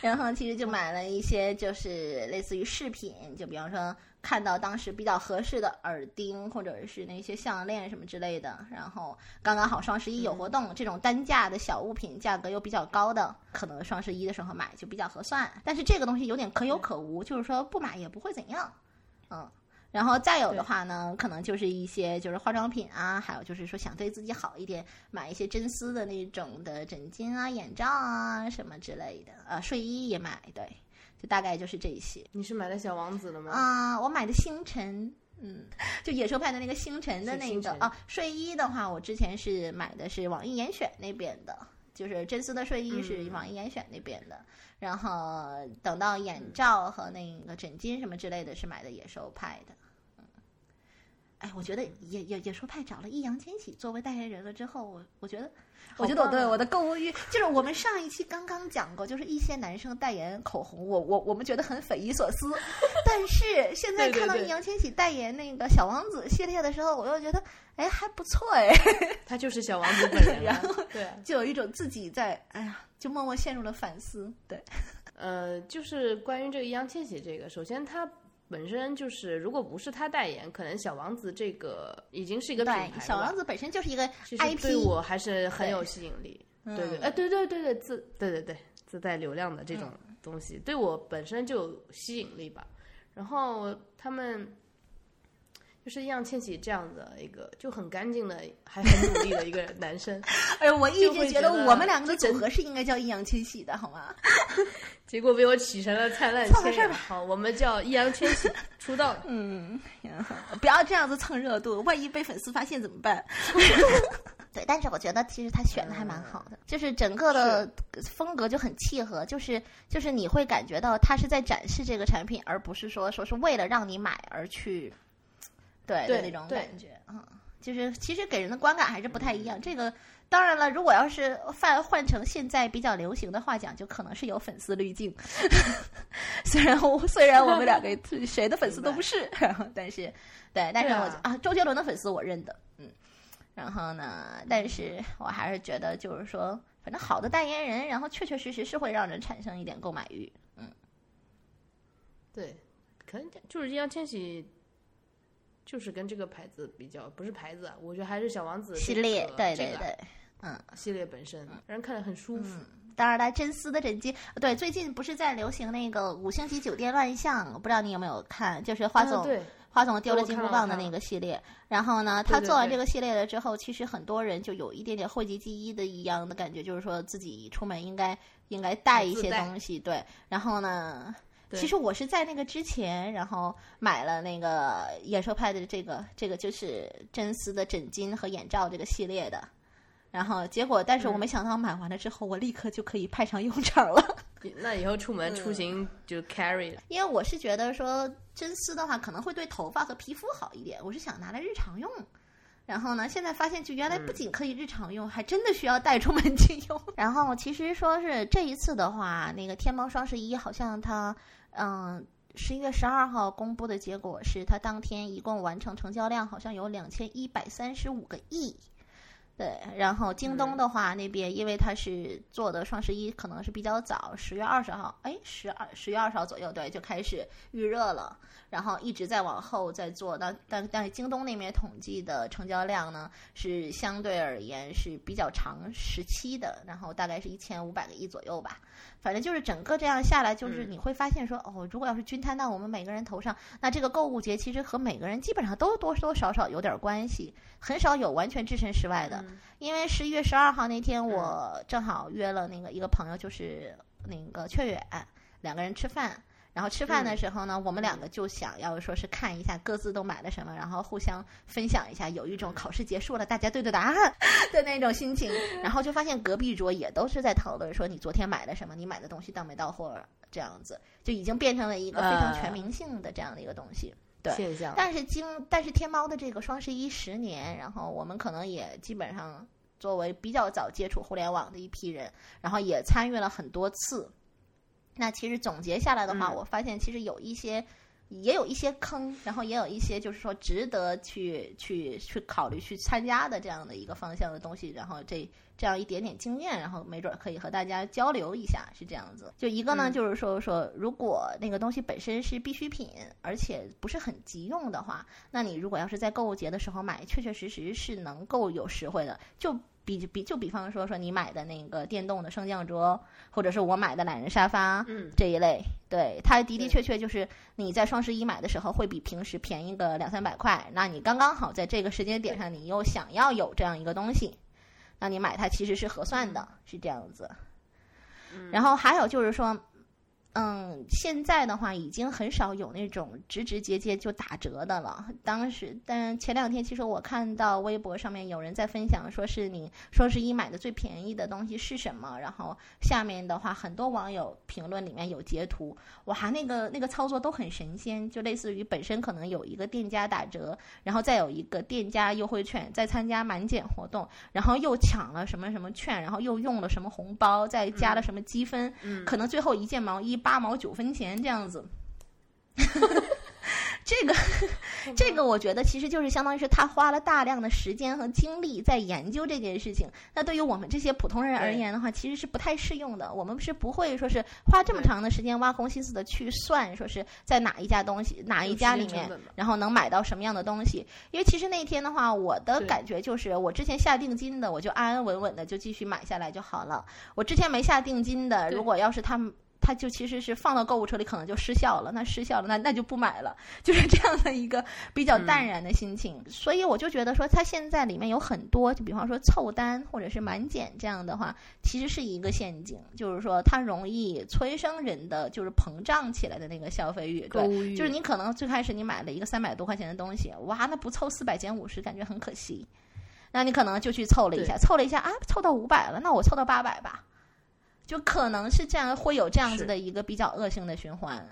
然后其实就买了一些，就是类似于饰品，就比方说。看到当时比较合适的耳钉或者是那些项链什么之类的，然后刚刚好双十一有活动，这种单价的小物品价格又比较高的，可能双十一的时候买就比较合算。但是这个东西有点可有可无，就是说不买也不会怎样，嗯。然后再有的话呢，可能就是一些就是化妆品啊，还有就是说想对自己好一点，买一些真丝的那种的枕巾啊、眼罩啊什么之类的，呃，睡衣也买，对。就大概就是这些。你是买的小王子的吗？啊，我买的星辰，嗯，就野兽派的那个星辰的那个啊。睡衣的话，我之前是买的是网易严选那边的，就是真丝的睡衣是网易严选那边的。然后等到眼罩和那个枕巾什么之类的是买的野兽派的。嗯，哎，我觉得野野野兽派找了易烊千玺作为代言人了之后，我我觉得。我觉得我对我的购物欲，就是我们上一期刚刚讲过，就是一些男生代言口红，我我我们觉得很匪夷所思，但是现在看到易烊千玺代言那个小王子系列的时候，我又觉得哎还不错哎，他就是小王子本人，然后对，就有一种自己在哎呀，就默默陷入了反思。对，呃，就是关于这个易烊千玺这个，首先他。本身就是，如果不是他代言，可能小王子这个已经是一个品牌小王子本身就是一个 IP，对我还是很有吸引力。对对，哎，对对对对，自对对对自带流量的这种东西，对我本身就有吸引力吧。然后他们。就是易烊千玺这样的一个就很干净的，还很努力的一个 男生。哎呦，我一直觉得我们两个的组合是应该叫易烊千玺的，好吗？结果被我起成了 灿烂千玺。好，我们叫易烊千玺出道。嗯，不要这样子蹭热度，万一被粉丝发现怎么办？对，但是我觉得其实他选的还蛮好的，就是整个的风格就很契合，就是就是你会感觉到他是在展示这个产品，而不是说说是为了让你买而去。对的那种感觉，嗯，就是其实给人的观感还是不太一样。这个当然了，如果要是换换成现在比较流行的话讲，就可能是有粉丝滤镜。虽然我虽然我们两个 谁的粉丝都不是，但是对，但是我啊，周杰伦的粉丝我认得，嗯。然后呢，但是我还是觉得就是说，反正好的代言人，然后确确实实是会让人产生一点购买欲，嗯。对，可能就是易烊千玺。就是跟这个牌子比较，不是牌子，我觉得还是小王子系列，对对对，嗯，系列本身让人看着很舒服。当然了，真丝的枕巾，对，最近不是在流行那个五星级酒店乱象，不知道你有没有看？就是花总，花总丢了金箍棒的那个系列。然后呢，他做完这个系列了之后，其实很多人就有一点点讳疾忌医的一样的感觉，就是说自己出门应该应该带一些东西，对。然后呢？其实我是在那个之前，然后买了那个野兽派的这个这个就是真丝的枕巾和眼罩这个系列的，然后结果，但是我没想到买完了之后，我立刻就可以派上用场了。那以后出门出行就 carry 了。因为我是觉得说真丝的话可能会对头发和皮肤好一点，我是想拿来日常用。然后呢？现在发现，就原来不仅可以日常用，还真的需要带出门去用。然后其实说是这一次的话，那个天猫双十一好像它，嗯，十一月十二号公布的结果是，它当天一共完成成交量好像有两千一百三十五个亿。对，然后京东的话，那边因为它是做的双十一，可能是比较早，十月二十号，哎，十二十月二十号左右，对，就开始预热了，然后一直在往后在做。那但但是京东那边统计的成交量呢，是相对而言是比较长时期的，然后大概是一千五百个亿左右吧。反正就是整个这样下来，就是你会发现说，哦，如果要是均摊到我们每个人头上，那这个购物节其实和每个人基本上都多多少少有点关系，很少有完全置身事外的。因为十一月十二号那天，我正好约了那个一个朋友，就是那个雀远，两个人吃饭。然后吃饭的时候呢，我们两个就想要说是看一下各自都买了什么，然后互相分享一下，有一种考试结束了大家对对答案 的那种心情。然后就发现隔壁桌也都是在讨论说你昨天买了什么，你买的东西到没到货，这样子就已经变成了一个非常全民性的这样的一个东西。对，现象。但是经，但是天猫的这个双十一十年，然后我们可能也基本上作为比较早接触互联网的一批人，然后也参与了很多次。那其实总结下来的话，我发现其实有一些，也有一些坑，然后也有一些就是说值得去去去考虑去参加的这样的一个方向的东西，然后这这样一点点经验，然后没准可以和大家交流一下，是这样子。就一个呢，就是说说如果那个东西本身是必需品，而且不是很急用的话，那你如果要是在购物节的时候买，确确实实是能够有实惠的。就比比就比方说说你买的那个电动的升降桌，或者是我买的懒人沙发，嗯，这一类，对它的的确确就是你在双十一买的时候会比平时便宜个两三百块，那你刚刚好在这个时间点上，你又想要有这样一个东西，那你买它其实是合算的，是这样子。然后还有就是说。嗯，现在的话已经很少有那种直直接接就打折的了。当时，但前两天其实我看到微博上面有人在分享，说是你双十一买的最便宜的东西是什么？然后下面的话，很多网友评论里面有截图，哇，那个那个操作都很神仙，就类似于本身可能有一个店家打折，然后再有一个店家优惠券，再参加满减活动，然后又抢了什么什么券，然后又用了什么红包，再加了什么积分，可能最后一件毛衣。八毛九分钱这样子，这个 这个我觉得其实就是相当于是他花了大量的时间和精力在研究这件事情。那对于我们这些普通人而言的话，其实是不太适用的。我们是不会说是花这么长的时间挖空心思的去算，说是在哪一家东西哪一家里面，然后能买到什么样的东西。因为其实那天的话，我的感觉就是我之前下定金的，我就安安稳稳的就继续买下来就好了。我之前没下定金的，如果要是他们。它就其实是放到购物车里，可能就失效了。那失效了，那那就不买了，就是这样的一个比较淡然的心情。所以我就觉得说，它现在里面有很多，就比方说凑单或者是满减这样的话，其实是一个陷阱，就是说它容易催生人的就是膨胀起来的那个消费欲。对，就是你可能最开始你买了一个三百多块钱的东西，哇，那不凑四百减五十，感觉很可惜。那你可能就去凑了一下，凑了一下啊，凑到五百了，那我凑到八百吧。就可能是这样，会有这样子的一个比较恶性的循环，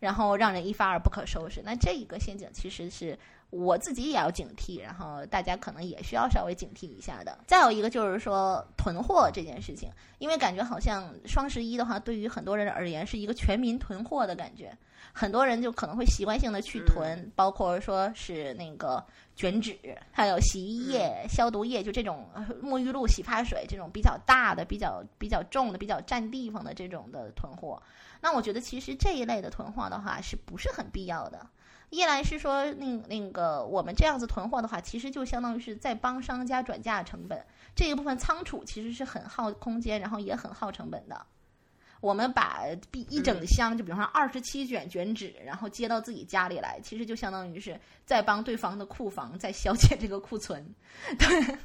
然后让人一发而不可收拾。那这一个陷阱其实是我自己也要警惕，然后大家可能也需要稍微警惕一下的。再有一个就是说囤货这件事情，因为感觉好像双十一的话，对于很多人而言是一个全民囤货的感觉。很多人就可能会习惯性的去囤，包括说是那个卷纸，还有洗衣液、消毒液，就这种沐浴露、洗发水这种比较大的、比较比较重的、比较占地方的这种的囤货。那我觉得其实这一类的囤货的话是不是很必要的？一来是说那那个我们这样子囤货的话，其实就相当于是在帮商家转嫁成本，这一部分仓储其实是很耗空间，然后也很耗成本的。我们把一整箱，就比方说二十七卷卷纸，然后接到自己家里来，其实就相当于是在帮对方的库房在消解这个库存。对，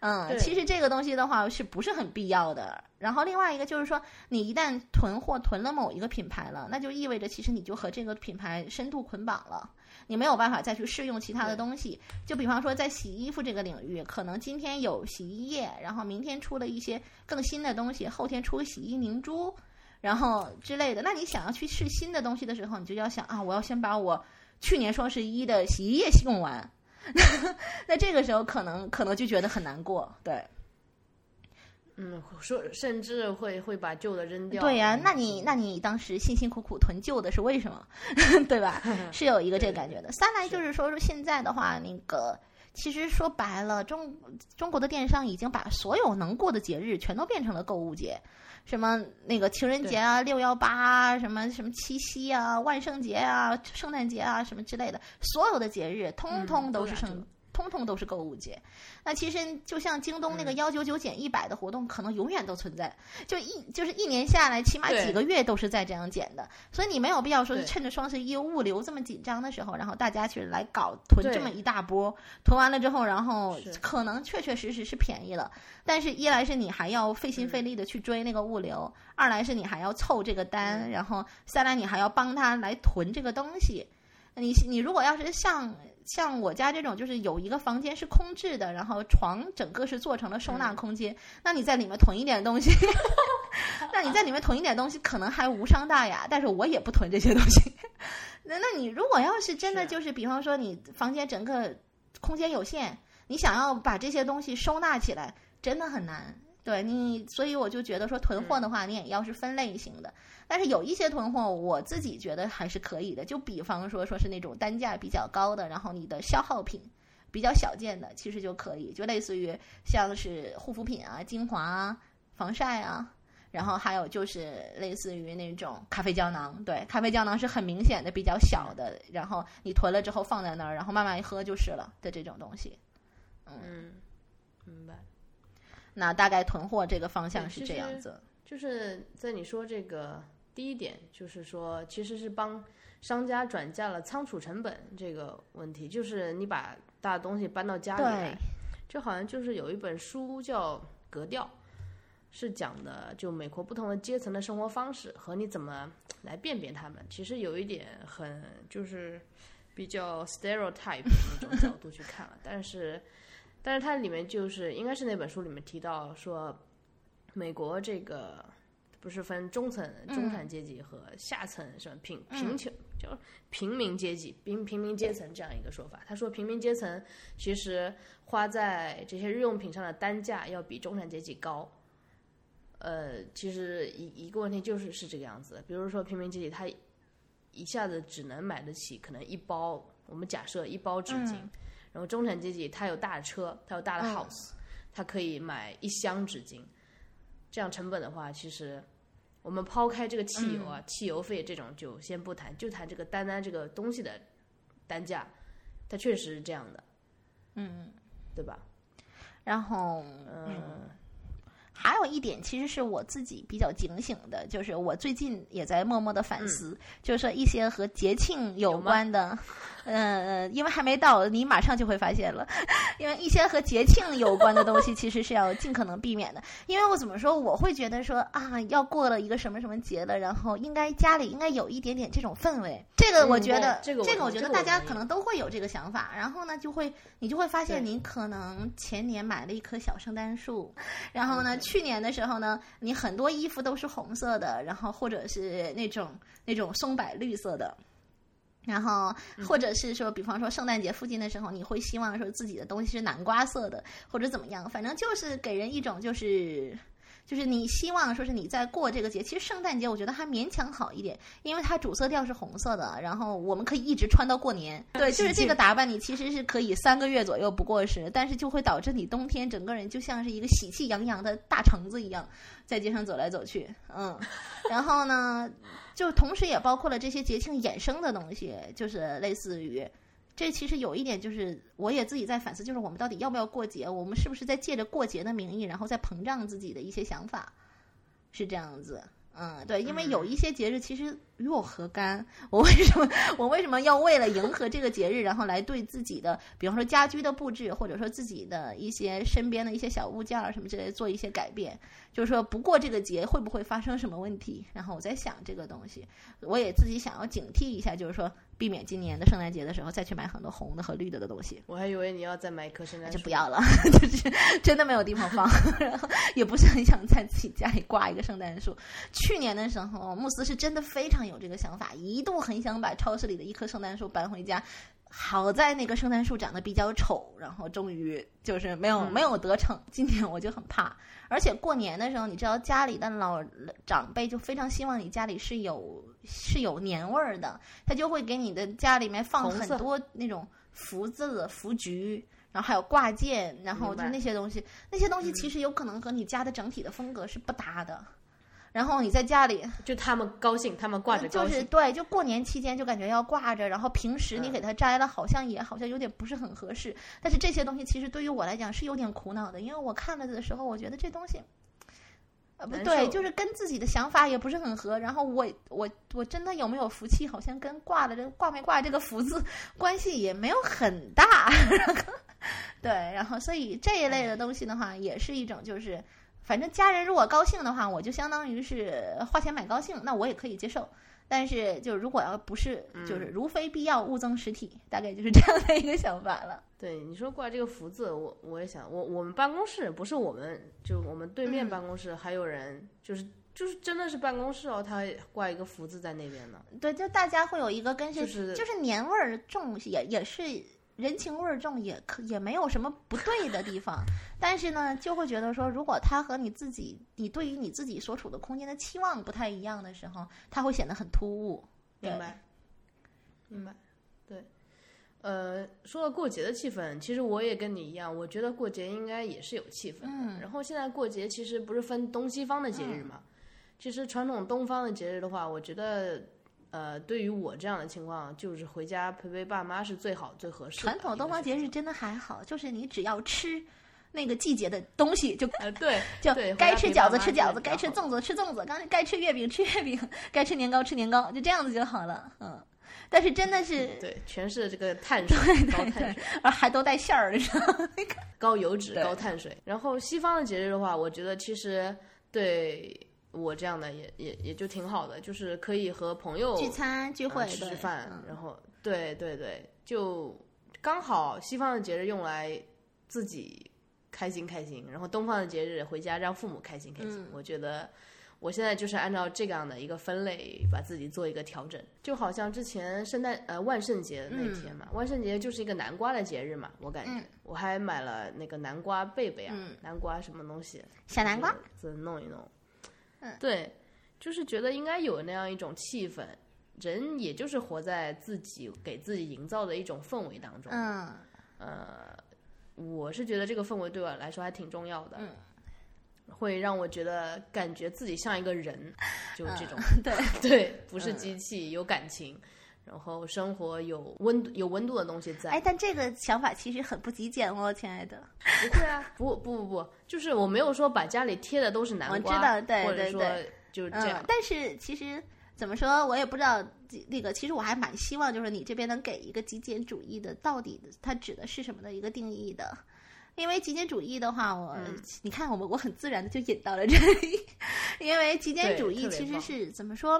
嗯，其实这个东西的话是不是很必要的？然后另外一个就是说，你一旦囤货囤了某一个品牌了，那就意味着其实你就和这个品牌深度捆绑了，你没有办法再去试用其他的东西。就比方说在洗衣服这个领域，可能今天有洗衣液，然后明天出了一些更新的东西，后天出洗衣凝珠。然后之类的，那你想要去试新的东西的时候，你就要想啊，我要先把我去年双十一的洗衣液用完。那这个时候可能可能就觉得很难过，对。嗯，说甚至会会把旧的扔掉。对呀，那你那你当时辛辛苦苦囤旧的是为什么？对吧？是有一个这个感觉的。三来就是说说现在的话，那个其实说白了，中中国的电商已经把所有能过的节日全都变成了购物节，什么那个情人节啊、六幺八啊、什么什么七夕啊、万圣节啊、圣诞节啊什么之类的，所有的节日通通都是圣。通通都是购物节，那其实就像京东那个幺九九减一百的活动，可能永远都存在，就一就是一年下来，起码几个月都是在这样减的，所以你没有必要说是趁着双十一物流这么紧张的时候，然后大家去来搞囤这么一大波，囤完了之后，然后可能确确实实是便宜了，但是一来是你还要费心费力的去追那个物流，二来是你还要凑这个单，然后三来你还要帮他来囤这个东西，你你如果要是像。像我家这种，就是有一个房间是空置的，然后床整个是做成了收纳空间。那你在里面囤一点东西，那你在里面囤一点东西，可能还无伤大雅。但是我也不囤这些东西。那那你如果要是真的就是，比方说你房间整个空间有限，你想要把这些东西收纳起来，真的很难。对你，所以我就觉得说囤货的话，你也要是分类型的。但是有一些囤货，我自己觉得还是可以的。就比方说，说是那种单价比较高的，然后你的消耗品比较小件的，其实就可以。就类似于像是护肤品啊、精华啊、防晒啊，然后还有就是类似于那种咖啡胶囊。对，咖啡胶囊是很明显的比较小的，然后你囤了之后放在那儿，然后慢慢一喝就是了的这种东西。嗯，明白。那大概囤货这个方向是这样子，就是在你说这个第一点，就是说其实是帮商家转嫁了仓储成本这个问题，就是你把大东西搬到家里来，就好像就是有一本书叫《格调》，是讲的就美国不同的阶层的生活方式和你怎么来辨别他们，其实有一点很就是比较 stereotype 那种角度去看了，但是。但是它里面就是应该是那本书里面提到说，美国这个不是分中层中产阶级和下层什么贫贫穷，就平民阶级平平民阶层这样一个说法。他说平民阶层其实花在这些日用品上的单价要比中产阶级高。呃，其实一一个问题就是是这个样子。比如说平民阶级他一下子只能买得起可能一包，我们假设一包纸巾。然后中产阶级他有大的车，他有大的 house，他可以买一箱纸巾。这样成本的话，其实我们抛开这个汽油啊、汽油费这种就先不谈，就谈这个单单这个东西的单价，它确实是这样的，嗯，对吧？然后，嗯。还有一点，其实是我自己比较警醒的，就是我最近也在默默的反思，就是说一些和节庆有关的，嗯，因为还没到，你马上就会发现了，因为一些和节庆有关的东西，其实是要尽可能避免的。因为我怎么说，我会觉得说啊，要过了一个什么什么节了，然后应该家里应该有一点点这种氛围。这个我觉得，这个我觉得大家可能都会有这个想法。然后呢，就会你就会发现，你可能前年买了一棵小圣诞树，然后呢。去年的时候呢，你很多衣服都是红色的，然后或者是那种那种松柏绿色的，然后或者是说，比方说圣诞节附近的时候，你会希望说自己的东西是南瓜色的，或者怎么样，反正就是给人一种就是。就是你希望说是你在过这个节，其实圣诞节我觉得还勉强好一点，因为它主色调是红色的，然后我们可以一直穿到过年。对，就是这个打扮，你其实是可以三个月左右不过时，但是就会导致你冬天整个人就像是一个喜气洋洋的大橙子一样，在街上走来走去。嗯，然后呢，就同时也包括了这些节庆衍生的东西，就是类似于。这其实有一点，就是我也自己在反思，就是我们到底要不要过节？我们是不是在借着过节的名义，然后再膨胀自己的一些想法？是这样子，嗯，对，因为有一些节日其实与我何干？我为什么我为什么要为了迎合这个节日，然后来对自己的，比方说家居的布置，或者说自己的一些身边的一些小物件儿什么之类做一些改变？就是说不过这个节会不会发生什么问题？然后我在想这个东西，我也自己想要警惕一下，就是说。避免今年的圣诞节的时候再去买很多红的和绿的的东西。我还以为你要再买一棵圣诞树，就不要了，就是真的没有地方放，然后也不是很想在自己家里挂一个圣诞树。去年的时候，慕斯是真的非常有这个想法，一度很想把超市里的一棵圣诞树搬回家。好在那个圣诞树长得比较丑，然后终于就是没有、没有得逞。今年我就很怕，而且过年的时候，你知道家里的老长辈就非常希望你家里是有是有年味儿的，他就会给你的家里面放很多那种福字、福菊。然后还有挂件，然后就那些东西，那些东西其实有可能和你家的整体的风格是不搭的。然后你在家里，就他们高兴，他们挂着就是对，就过年期间就感觉要挂着，然后平时你嗯给它摘了，好像也好像有点不是很合适。但是这些东西其实对于我来讲是有点苦恼的，因为我看了的时候，我觉得这东西。呃，不对，就是跟自己的想法也不是很合。然后我我我真的有没有福气，好像跟挂的这挂没挂这个福字关系也没有很大。对，然后所以这一类的东西的话，也是一种就是，反正家人如果高兴的话，我就相当于是花钱买高兴，那我也可以接受。但是就如果要不是，就是如非必要，勿增实体，大概就是这样的一个想法了。对你说挂这个福字，我我也想，我我们办公室不是我们，就我们对面嗯办公室还有人，就是就是真的是办公室哦，他还挂一个福字在那边呢。对，就大家会有一个跟是就是就是年味儿重，也也是人情味儿重，也可也没有什么不对的地方。但是呢，就会觉得说，如果他和你自己，你对于你自己所处的空间的期望不太一样的时候，他会显得很突兀。明白，明白，对。呃，说到过节的气氛，其实我也跟你一样，我觉得过节应该也是有气氛的。嗯然后现在过节其实不是分东西方的节日嘛？其实传统东方的节日的话，我觉得，呃，对于我这样的情况，就是回家陪陪爸妈是最好最合适。传统东方节日真的还好，就是你只要吃那个季节的东西就。呃，对，就该吃饺子吃饺子，该吃粽子吃粽子，刚该吃月饼吃月饼，该吃年糕吃年糕，就这样子就好了。嗯，但是真的是，对，全是这个碳 水，高碳水。而，还都带馅儿的？高油脂、高碳水。然后西方的节日的话，我觉得其实对我这样的也也也就挺好的，就是可以和朋友聚餐聚会嗯吃饭，嗯然后对对对，就刚好西方的节日用来自己开心开心，然后东方的节日回家让父母开心开心。嗯我觉得。我现在就是按照这样的一个分类，把自己做一个调整，就好像之前圣诞呃万圣节的那天嘛，万圣节就是一个南瓜的节日嘛，我感觉、嗯我还买了那个南瓜贝贝啊，嗯南瓜什么东西，小南瓜，自己弄一弄。嗯，对，就是觉得应该有那样一种气氛，人也就是活在自己给自己营造的一种氛围当中。嗯，呃，我是觉得这个氛围对我来说还挺重要的，嗯会让我觉得感觉自己像一个人，就这种，对，对，不是机器，有感情。然后生活有温度有温度的东西在，哎，但这个想法其实很不极简哦，亲爱的。不会啊，不不不不，就是我没有说把家里贴的都是南瓜，我知道对或者说对对就是这样嗯，，但是其实怎么说，我也不知道那个，其实我还蛮希望，就是你这边能给一个极简主义的到底它指的是什么的一个定义的。因为极简主义的话，我、嗯你看我们我很自然的就引到了这里，因为极简主义其实是怎么说，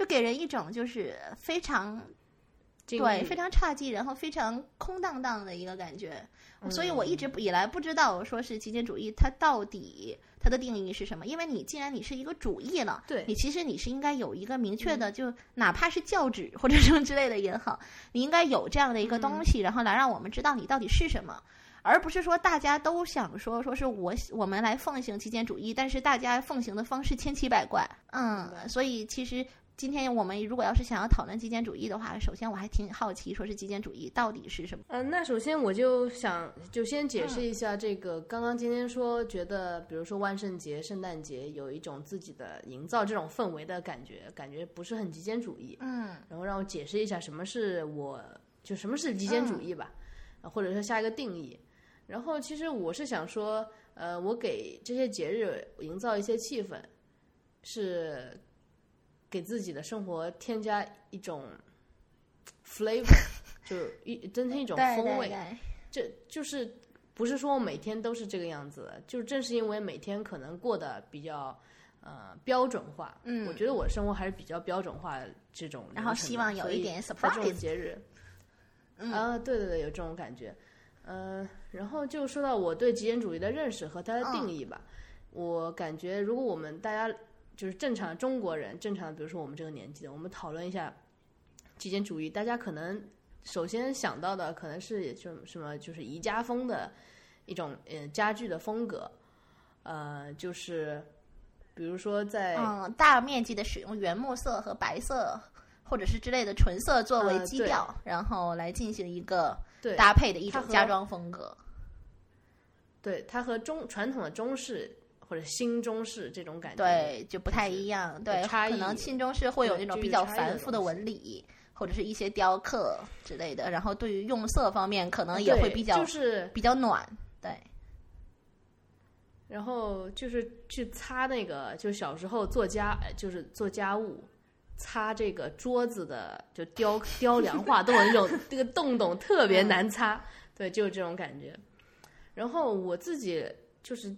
就给人一种就是非常对，非常差劲，然后非常空荡荡的一个感觉。所以我一直嗯以来不知道说是极简主义它到底它的定义是什么。因为你既然你是一个主义了，对你其实你是应该有一个明确嗯的，就哪怕是教旨或者什么之类的也好，你应该有这样的一个嗯东西，然后来让我们知道你到底是什么。而不是说大家都想说说是我我们来奉行极简主义，但是大家奉行的方式千奇百怪，嗯，所以其实今天我们如果要是想要讨论极简主义的话，首先我还挺好奇，说是极简主义到底是什么？嗯、那首先我就想就先解嗯释一下这个，刚刚今天说觉得，比如说万圣节、圣诞节有一种自己的营造这种氛围的感觉，感觉不是很极简主义。嗯然后让我解释一下什么是我就什么是极简主义吧，呃或者说下一个定义。然后其实我是想说，呃，我给这些节日营造一些气氛，是给自己的生活添加一种 flavor，就一增添一种风味。这就是不是说我每天都是这个样子的，就正是因为每天可能过得比较呃标准化，嗯。我觉得我的生活还是比较标准化的这种然后希望有一点在这种 surprise 节日，嗯。啊，对对对，有这种感觉，嗯、然后就说到我对极简主义的认识和它的定义吧，我感觉如果我们大家就是正常中国人，正常的，比如说我们这个年纪的，我们讨论一下极简主义，大家可能首先想到的可能是就什么，就是宜家风的一种呃家具的风格，呃，就是比如说在嗯大面积的使用原木色和白色或者是之类的纯色作为基调，然后来进行一个对搭配的一种家装风格。对它和中传统的中式或者新中式这种感觉，对，就不太一样。对，可能新中式会有那种比较繁复的纹理，或者是一些雕刻之类的。然后对于用色方面，可能也会比较、就是比较暖。对，然后就是去擦那个，就小时候做家，呃就是做家务，擦这个桌子的，就雕雕梁画栋的那种，这个洞洞特别难擦，对，就是这种感觉。然后我自己就是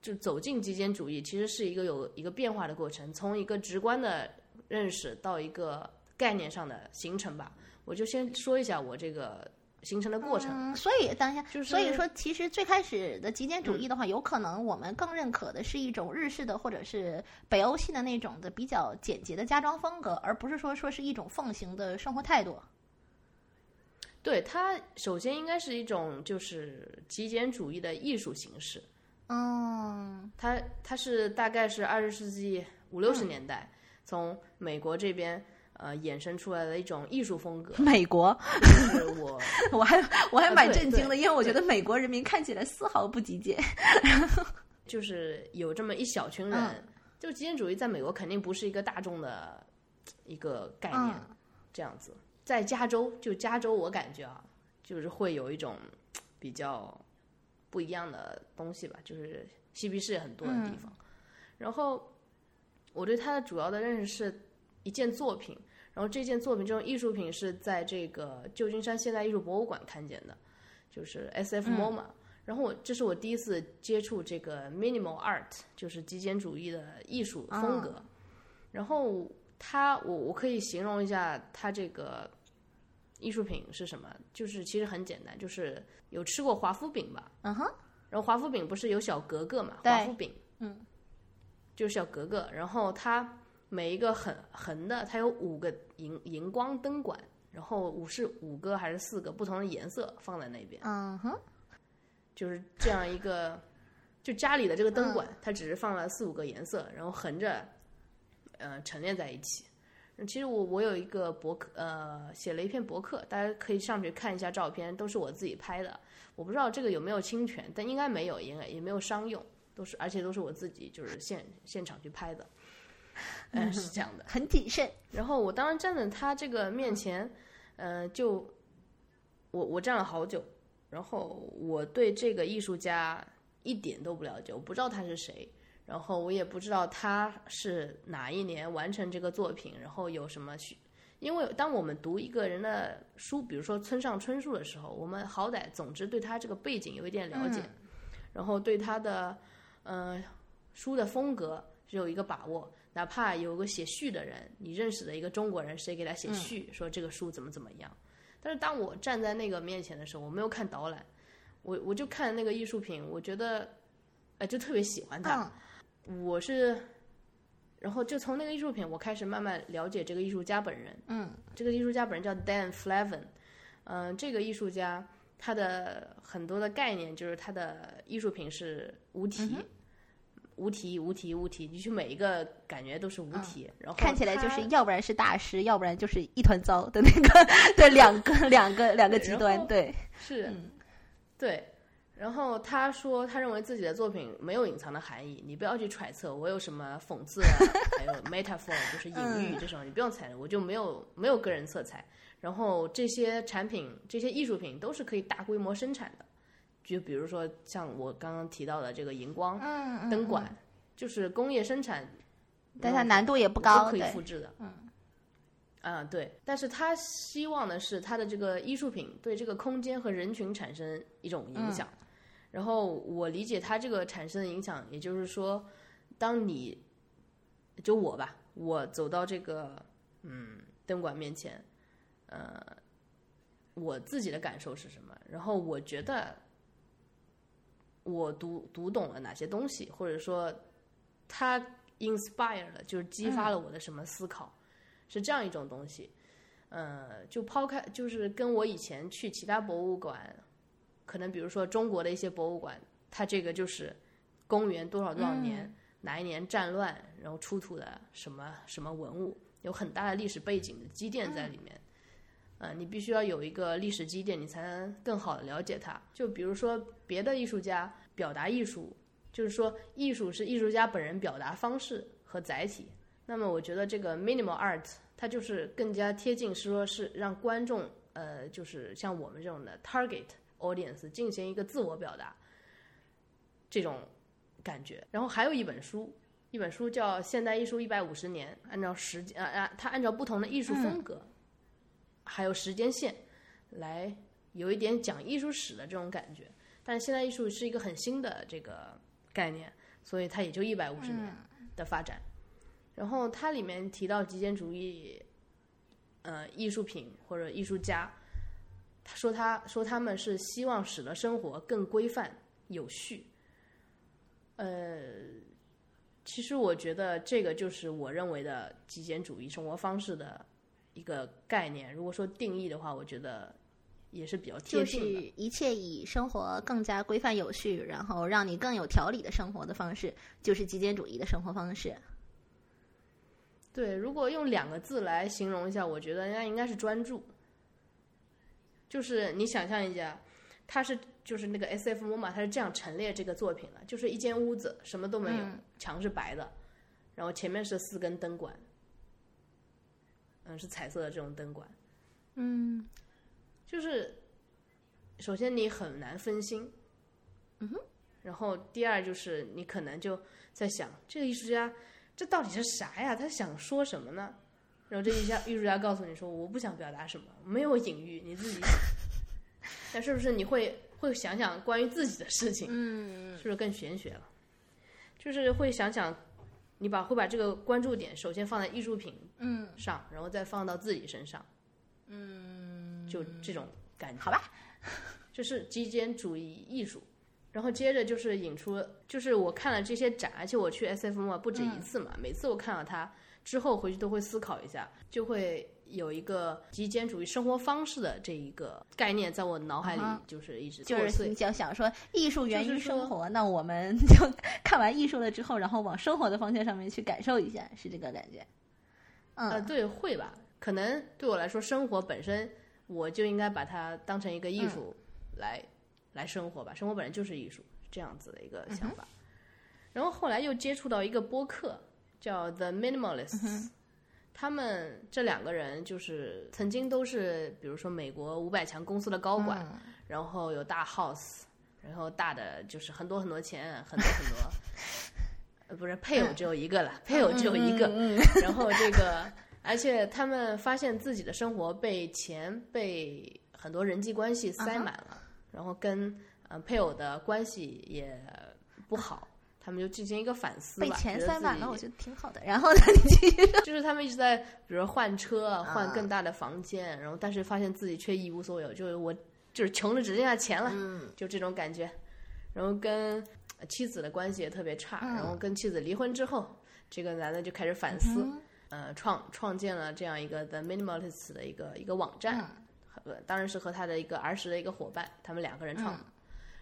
就走进极简主义，其实是一个有一个变化的过程，从一个直观的认识到一个概念上的形成吧。我就先说一下我这个形成的过程。嗯，所以等一下，就是所以说，其实最开始的极简主义的话，有可能我们更认可的是一种日式的或者是北欧系的那种的比较简洁的家装风格，而不是说说是一种奉行的生活态度。对它，首先应该是一种就是极简主义的艺术形式。嗯它它是大概是二十世纪五六十年代、从美国这边呃衍生出来的一种艺术风格。美国，就是我 我还我还蛮震惊的，对因为我觉得美国人民看起来丝毫不极简。就是有这么一小群人，嗯就极简主义在美国肯定不是一个大众的一个概念，嗯这样子。在加州，就加州，我感觉啊，就是会有一种比较不一样的东西吧，就是嬉皮士很多的地方。然后我对它的主要的认识是一件作品，然后这件作品这种艺术品是在这个旧金山现代艺术博物馆看见的，就是 S.F. MoMA。然后我这是我第一次接触这个 minimal art，就是极简主义的艺术风格。然后它，我我可以形容一下它这个艺术品是什么，就是其实很简单，就是有吃过华夫饼吧？嗯哼，然后华夫饼不是有小格格嘛？华夫饼，嗯，就是小格格，然后它每一个横横的，它有五个荧荧光灯管，然后五是五个还是四个不同的颜色放在那边，嗯哼，就是这样一个，就家里的这个灯管，它只是放了四五个颜色，然后横着，呃，陈列在一起。其实我我有一个博客，呃，写了一篇博客，大家可以上去看一下照片，都是我自己拍的。我不知道这个有没有侵权，但应该没有，应该也没有商用，都是而且都是我自己就是现现场去拍的，嗯，是这样的。很谨慎。然后我当时站在他这个面前，呃，就我我站了好久，然后我对这个艺术家一点都不了解，我不知道他是谁，然后我也不知道他是哪一年完成这个作品，然后有什么许。因为当我们读一个人的书，比如说村上春树的时候，我们好歹总之对他这个背景有一点了解，然后对他的呃书的风格是有一个把握。哪怕有个写序的人，你认识的一个中国人，谁给他写序，说这个书怎么怎么样。但是当我站在那个面前的时候，我没有看导览，我我就看那个艺术品，我觉得，哎，就特别喜欢它。我是，然后就从那个艺术品，我开始慢慢了解这个艺术家本人。嗯，这个艺术家本人叫 Dan Flavin，嗯、这个艺术家他的很多的概念就是他的艺术品是无题。无题，无题，无题，你去每一个感觉都是无题，然后看起来就是要不然是大师，要不然就是一团糟的那个，对，两个两个两个极端，对，是，对。然后他说，他认为自己的作品没有隐藏的含义，你不要去揣测我有什么讽刺啊，还有 metaphor 就是隐喻这种，你不用猜，我就没有没有个人色彩。然后这些产品、这些艺术品都是可以大规模生产的，就比如说像我刚刚提到的这个荧光嗯灯管，就是工业生产，但它难度也不都高，可以，复制的。嗯，啊对，但是他希望的是他的这个艺术品对这个空间和人群产生一种影响。然后我理解他这个产生的影响，也就是说，当你就我吧，我走到这个嗯灯管面前，呃，我自己的感受是什么？然后我觉得我读读懂了哪些东西，或者说它 inspire 了，就是激发了我的什么思考，是这样一种东西。呃，就抛开就是跟我以前去其他博物馆，可能比如说中国的一些博物馆，它这个就是公元多少多少年、哪一年战乱，然后出土的什么什么文物，有很大的历史背景的积淀在里面。呃，你必须要有一个历史积淀，你才能更好的了解它。就比如说别的艺术家表达艺术，就是说艺术是艺术家本人表达方式和载体。那么我觉得这个 minimal art 它就是更加贴近，是说是让观众呃，就是像我们这种的 target audience 进行一个自我表达这种感觉。然后还有一本书，一本书叫《现代艺术一百五十年》，按照时间啊啊，它按照不同的艺术风格。还有时间线，来有一点讲艺术史的这种感觉，但是现代艺术是一个很新的这个概念，所以它也就一百五十年的发展。然后它里面提到极简主义，呃，艺术品或者艺术家，他说他说他们是希望使得生活更规范有序。呃，其实我觉得这个就是我认为的极简主义生活方式的。一个概念，如果说定义的话，我觉得也是比较贴近的。就是一切以生活更加规范有序，然后让你更有条理的生活的方式，就是极简主义的生活方式。对，如果用两个字来形容一下，我觉得那应该是专注。就是你想象一下，它是就是那个 S.F. 摩马，它是这样陈列这个作品的，就是一间屋子，什么都没有，墙是白的，然后前面是四根灯管。嗯，是彩色的这种灯管，嗯，就是首先你很难分心，嗯哼，然后第二就是你可能就在想这个艺术家这到底是啥呀？他想说什么呢？然后这艺术家艺术家告诉你说我不想表达什么，没有隐喻，你自己想。那是不是你会会想想关于自己的事情？嗯，是不是更玄学了？就是会想想。你把会把这个关注点首先放在艺术品嗯上，然后再放到自己身上，嗯，就这种感觉。好吧，就是极简主义艺术，然后接着就是引出，就是我看了这些展，而且我去 S F 嘛不止一次嘛，每次我看到它之后回去都会思考一下，就会。有一个极简主义生活方式的这一个概念，在我脑海里就是一直就是你就想说艺术源于生活，那我们 就看完艺术了之后，然后往生活的方向上面去感受一下，是这个感觉。嗯，对，会吧？可能对我来说，生活本身我就应该把它当成一个艺术来来生活吧。生活本身就是艺术，这样子的一个想法。然后后来又接触到一个播客，叫 The Minimalists。他们这两个人就是曾经都是，比如说美国五百强公司的高管，然后有大 house，然后大的就是很多很多钱，很多很多，呃，不是配偶只有一个了，配偶只有一个，然后这个，而且他们发现自己的生活被钱被很多人际关系塞满了，然后跟呃配偶的关系也不好。他们就进行一个反思吧，被钱塞满了，我觉得挺好的。然后呢，你继续说，就是他们一直在，比如换车、换更大的房间，然后但是发现自己却一无所有，就是我就是穷的只剩下钱了，嗯就这种感觉。然后跟妻子的关系也特别差，然后跟妻子离婚之后，这个男的就开始反思，呃，创创建了这样一个 The Minimalists 的一个一个网站，和当然是和他的一个儿时的一个伙伴，他们两个人创。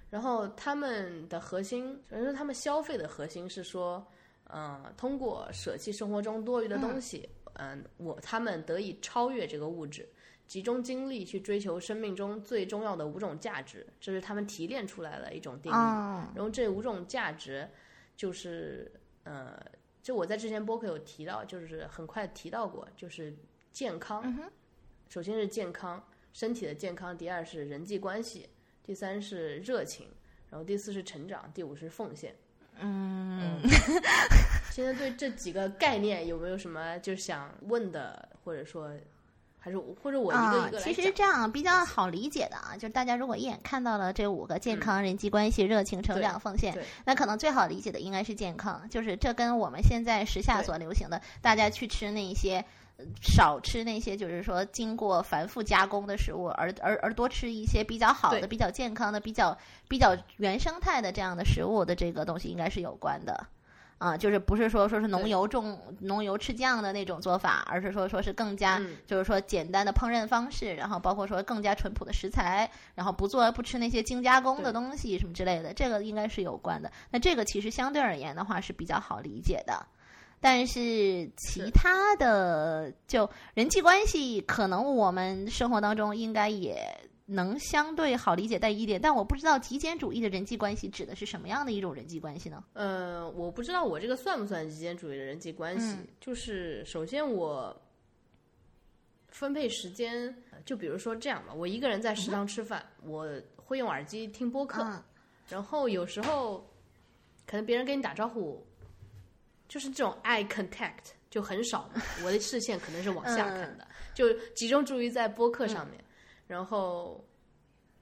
然后他们的核心，首先说他们消费的核心是说，嗯，通过舍弃生活中多余的东西，嗯，我他们得以超越这个物质，集中精力去追求生命中最重要的五种价值，这是他们提炼出来的一种定义。然后这五种价值就是，呃，就我在之前播客有提到，就是很快提到过，就是健康，首先是健康，身体的健康；第二是人际关系。第三是热情，然后第四是成长，第五是奉献。嗯，现在对这几个概念有没有什么就是想问的，或者说还是或者我一个一个来其实这样比较好理解的啊，就是大家如果一眼看到了这五个健康、人际关系、热情、成长、奉献，那可能最好理解的应该是健康，就是这跟我们现在时下所流行的，大家去吃那些。少吃那些就是说经过繁复加工的食物，而而而多吃一些比较好的、比较健康的、比较比较原生态的这样的食物的这个东西，应该是有关的。啊，就是不是说说是浓油重浓油赤酱的那种做法，而是说说是更加就是说简单的烹饪方式，然后包括说更加淳朴的食材，然后不做不吃那些精加工的东西什么之类的，这个应该是有关的。那这个其实相对而言的话是比较好理解的，但是其他的就人际关系，可能我们生活当中应该也。能相对好理解带一点，但我不知道极简主义的人际关系指的是什么样的一种人际关系呢？呃，我不知道我这个算不算极简主义的人际关系。就是首先我分配时间，就比如说这样吧，我一个人在食堂吃饭，我会用耳机听播客，然后有时候可能别人跟你打招呼，就是这种 eye contact 就很少，我的视线可能是往下看的，就集中注意在播客上面。然后，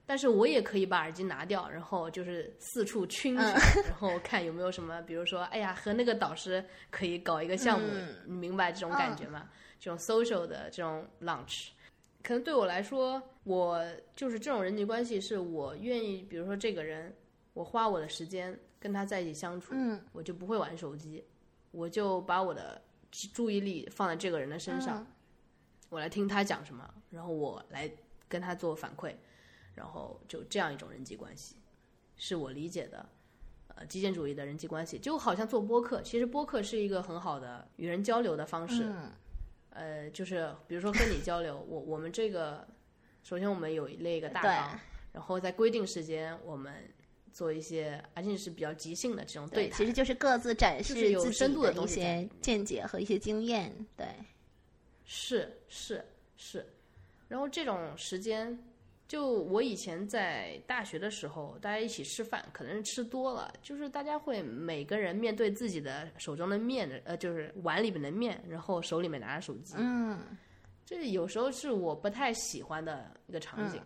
但是我也可以把耳机拿掉，然后就是四处逡巡，然后看有没有什么，比如说，哎呀，和那个导师可以搞一个项目，你明白这种感觉吗？这种 social 的这种 lunch，可能对我来说，我就是这种人际关系，是我愿意，比如说这个人，我花我的时间跟他在一起相处，我就不会玩手机，我就把我的注意力放在这个人的身上，我来听他讲什么，然后我来。跟他做反馈，然后就这样一种人际关系，是我理解的，呃，极简主义的人际关系，就好像做播客，其实播客是一个很好的与人交流的方式，呃，就是比如说跟你交流，我我们这个，首先我们有那个大纲，然后在规定时间我们做一些，而且是比较即兴的这种对，其实就是各自展示自己的一些见解和一些经验，对，是是是。然后这种时间，就我以前在大学的时候，大家一起吃饭，可能是吃多了，就是大家会每个人面对自己的手中的面的，呃，就是碗里面的面，然后手里面拿着手机。嗯，这有时候是我不太喜欢的一个场景。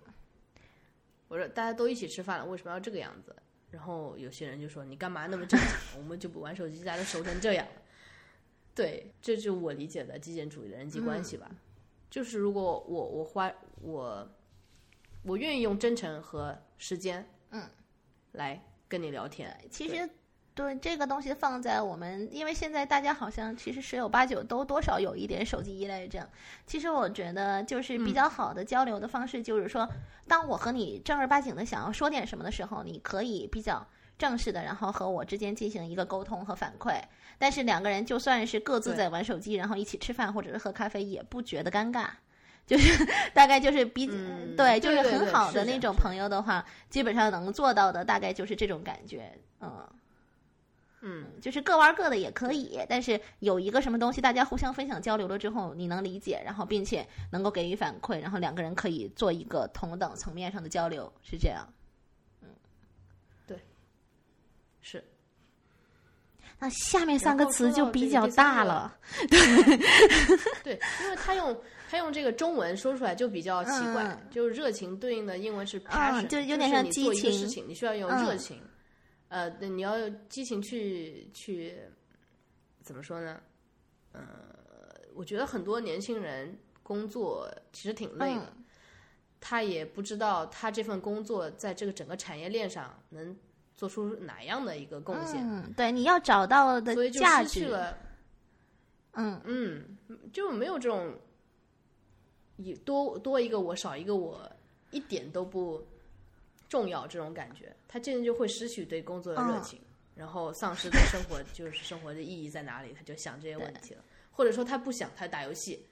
我说大家都一起吃饭了，为什么要这个样子？然后有些人就说你干嘛那么正经？我们就不玩手机，大家都熟成这样。对，这就我理解的极简主义的人际关系吧。就是如果我我花我我愿意用真诚和时间，嗯，来跟你聊天。其实对这个东西放在我们，因为现在大家好像其实十有八九都多少有一点手机依赖症。其实我觉得就是比较好的交流的方式，就是说，当我和你正儿八经的想要说点什么的时候，你可以比较正式的，然后和我之间进行一个沟通和反馈。但是两个人就算是各自在玩手机，然后一起吃饭或者是喝咖啡，也不觉得尴尬，就是 大概就是比对，就是很好的那种朋友的话，基本上能做到的大概就是这种感觉，嗯嗯，就是各玩各的也可以，但是有一个什么东西大家互相分享交流了之后，你能理解，然后并且能够给予反馈，然后两个人可以做一个同等层面上的交流，是这样，嗯，对，是。那下面三个词就比较大了，对，对，因为他用他用这个中文说出来就比较奇怪，就是热情对应的英文是 passion，就有点像激情。事情你需要用热情，呃，你要激情去去怎么说呢？呃，我觉得很多年轻人工作其实挺累的，他也不知道他这份工作在这个整个产业链上能。做出哪样的一个贡献？嗯，对，你要找到的价值。嗯嗯，就没有这种一多多一个我少一个我一点都不重要这种感觉，他渐渐就会失去对工作的热情，然后丧失对生活就是生活的意义在哪里，他就想这些问题了，或者说他不想，他打游戏。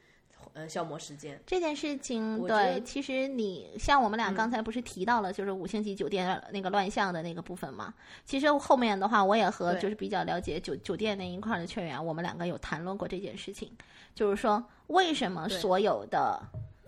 呃，消磨时间这件事情，对，其实你像我们俩刚才不是提到了，就是五星级酒店那个乱象的那个部分嘛？其实后面的话，我也和就是比较了解酒酒店那一块的缺员，我们两个有谈论过这件事情，就是说为什么所有的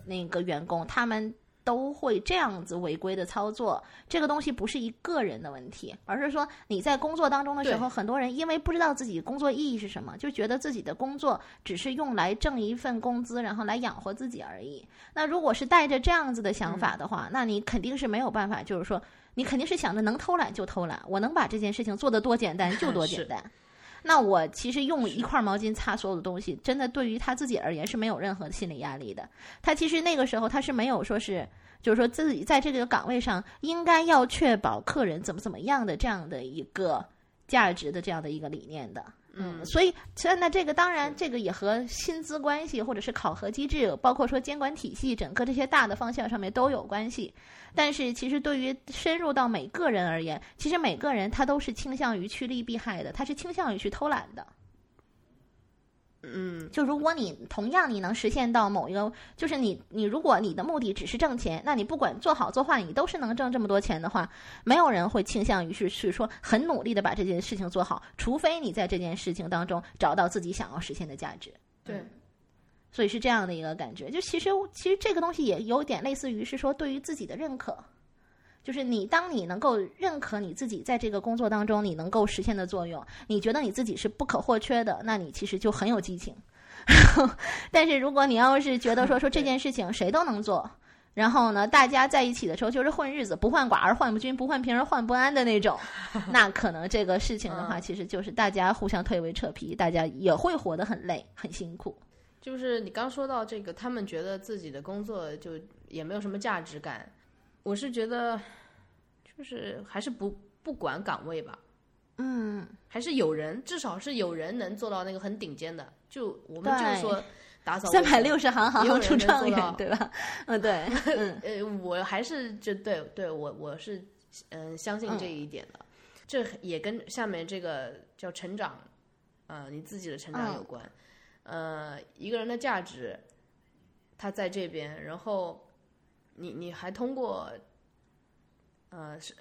那个员工他们。都会这样子违规的操作，这个东西不是一个人的问题，而是说你在工作当中的时候，很多人因为不知道自己工作意义是什么，就觉得自己的工作只是用来挣一份工资，然后来养活自己而已。那如果是带着这样子的想法的话，那你肯定是没有办法，就是说你肯定是想着能偷懒就偷懒，我能把这件事情做得多简单就多 简单。那我其实用一块毛巾擦所有的东西，真的对于他自己而言是没有任何心理压力的。他其实那个时候他是没有说是，就是说自己在这个岗位上应该要确保客人怎么怎么样的这样的一个价值的这样的一个理念的。嗯，所以现在这个当然，这个也和薪资关系或者是考核机制，包括说监管体系，整个这些大的方向上面都有关系。但是其实对于深入到每个人而言，其实每个人他都是倾向于趋利避害的，他是倾向于去偷懒的。嗯，就如果你同样你能实现到某一个，就是你你如果你的目的只是挣钱，那你不管做好做坏，你都是能挣这么多钱的话，没有人会倾向于是去说很努力的把这件事情做好，除非你在这件事情当中找到自己想要实现的价值。对，所以是这样的一个感觉。就其实其实这个东西也有点类似于是说对于自己的认可。就是你，当你能够认可你自己在这个工作当中你能够实现的作用，你觉得你自己是不可或缺的，那你其实就很有激情。但是如果你要是觉得说说这件事情谁都能做，然后呢，大家在一起的时候就是混日子，不患寡而患不均，不患贫而患不安的那种，那可能这个事情的话，其实就是大家互相推诿扯皮，大家也会活得很累很辛苦。就是你刚说到这个，他们觉得自己的工作就也没有什么价值感。我是觉得，就是还是不不管岗位吧，嗯，还是有人，至少是有人能做到那个很顶尖的。就我们就是说打扫三百六十行，行行出状元，对吧？嗯，对，呃，我还是就对对我我是嗯相信这一点的。这也跟下面这个叫成长，呃，你自己的成长有关。呃，一个人的价值，他在这边，然后。你你还通过，呃，是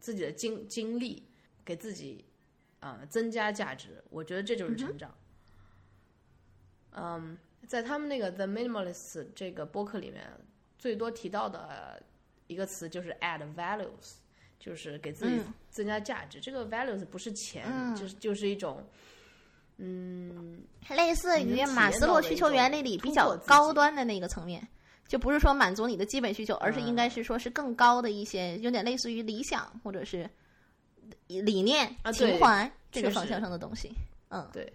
自己的经经历给自己啊增加价值，我觉得这就是成长。嗯，在他们那个 The Minimalists 这个播客里面，最多提到的一个词就是 add values，就是给自己增加价值。这个 values 不是钱，就是就是一种，嗯，类似于马斯洛需求原理里比较高端的那个层面。就不是说满足你的基本需求，而是应该是说是更高的一些，有点类似于理想或者是理念、啊情怀这个方向上的东西。嗯，对，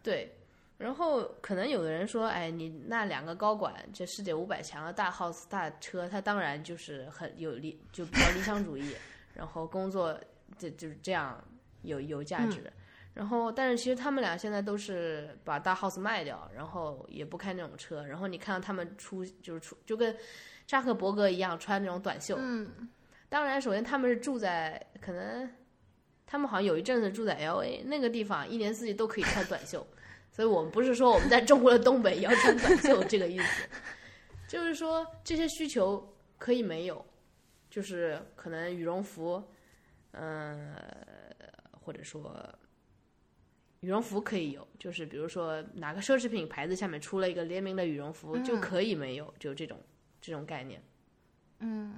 对。然后可能有的人说，哎，你那两个高管，这世界五百强的大 house 大车，他当然就是很有理，就比较理想主义，然后工作这就是这样有有价值。然后，但是其实他们俩现在都是把大 house 卖掉，然后也不开那种车。然后你看到他们出就是出就跟扎克伯格一样穿那种短袖。嗯。当然，首先他们是住在可能他们好像有一阵子住在 L A 那个地方，一年四季都可以穿短袖。所以我们不是说我们在中国的东北也要穿短袖这个意思，就是说这些需求可以没有，就是可能羽绒服，嗯，或者说。羽绒服可以有，就是比如说哪个奢侈品牌子下面出了一个联名的羽绒服，就可以没有，就这种这种概念。嗯，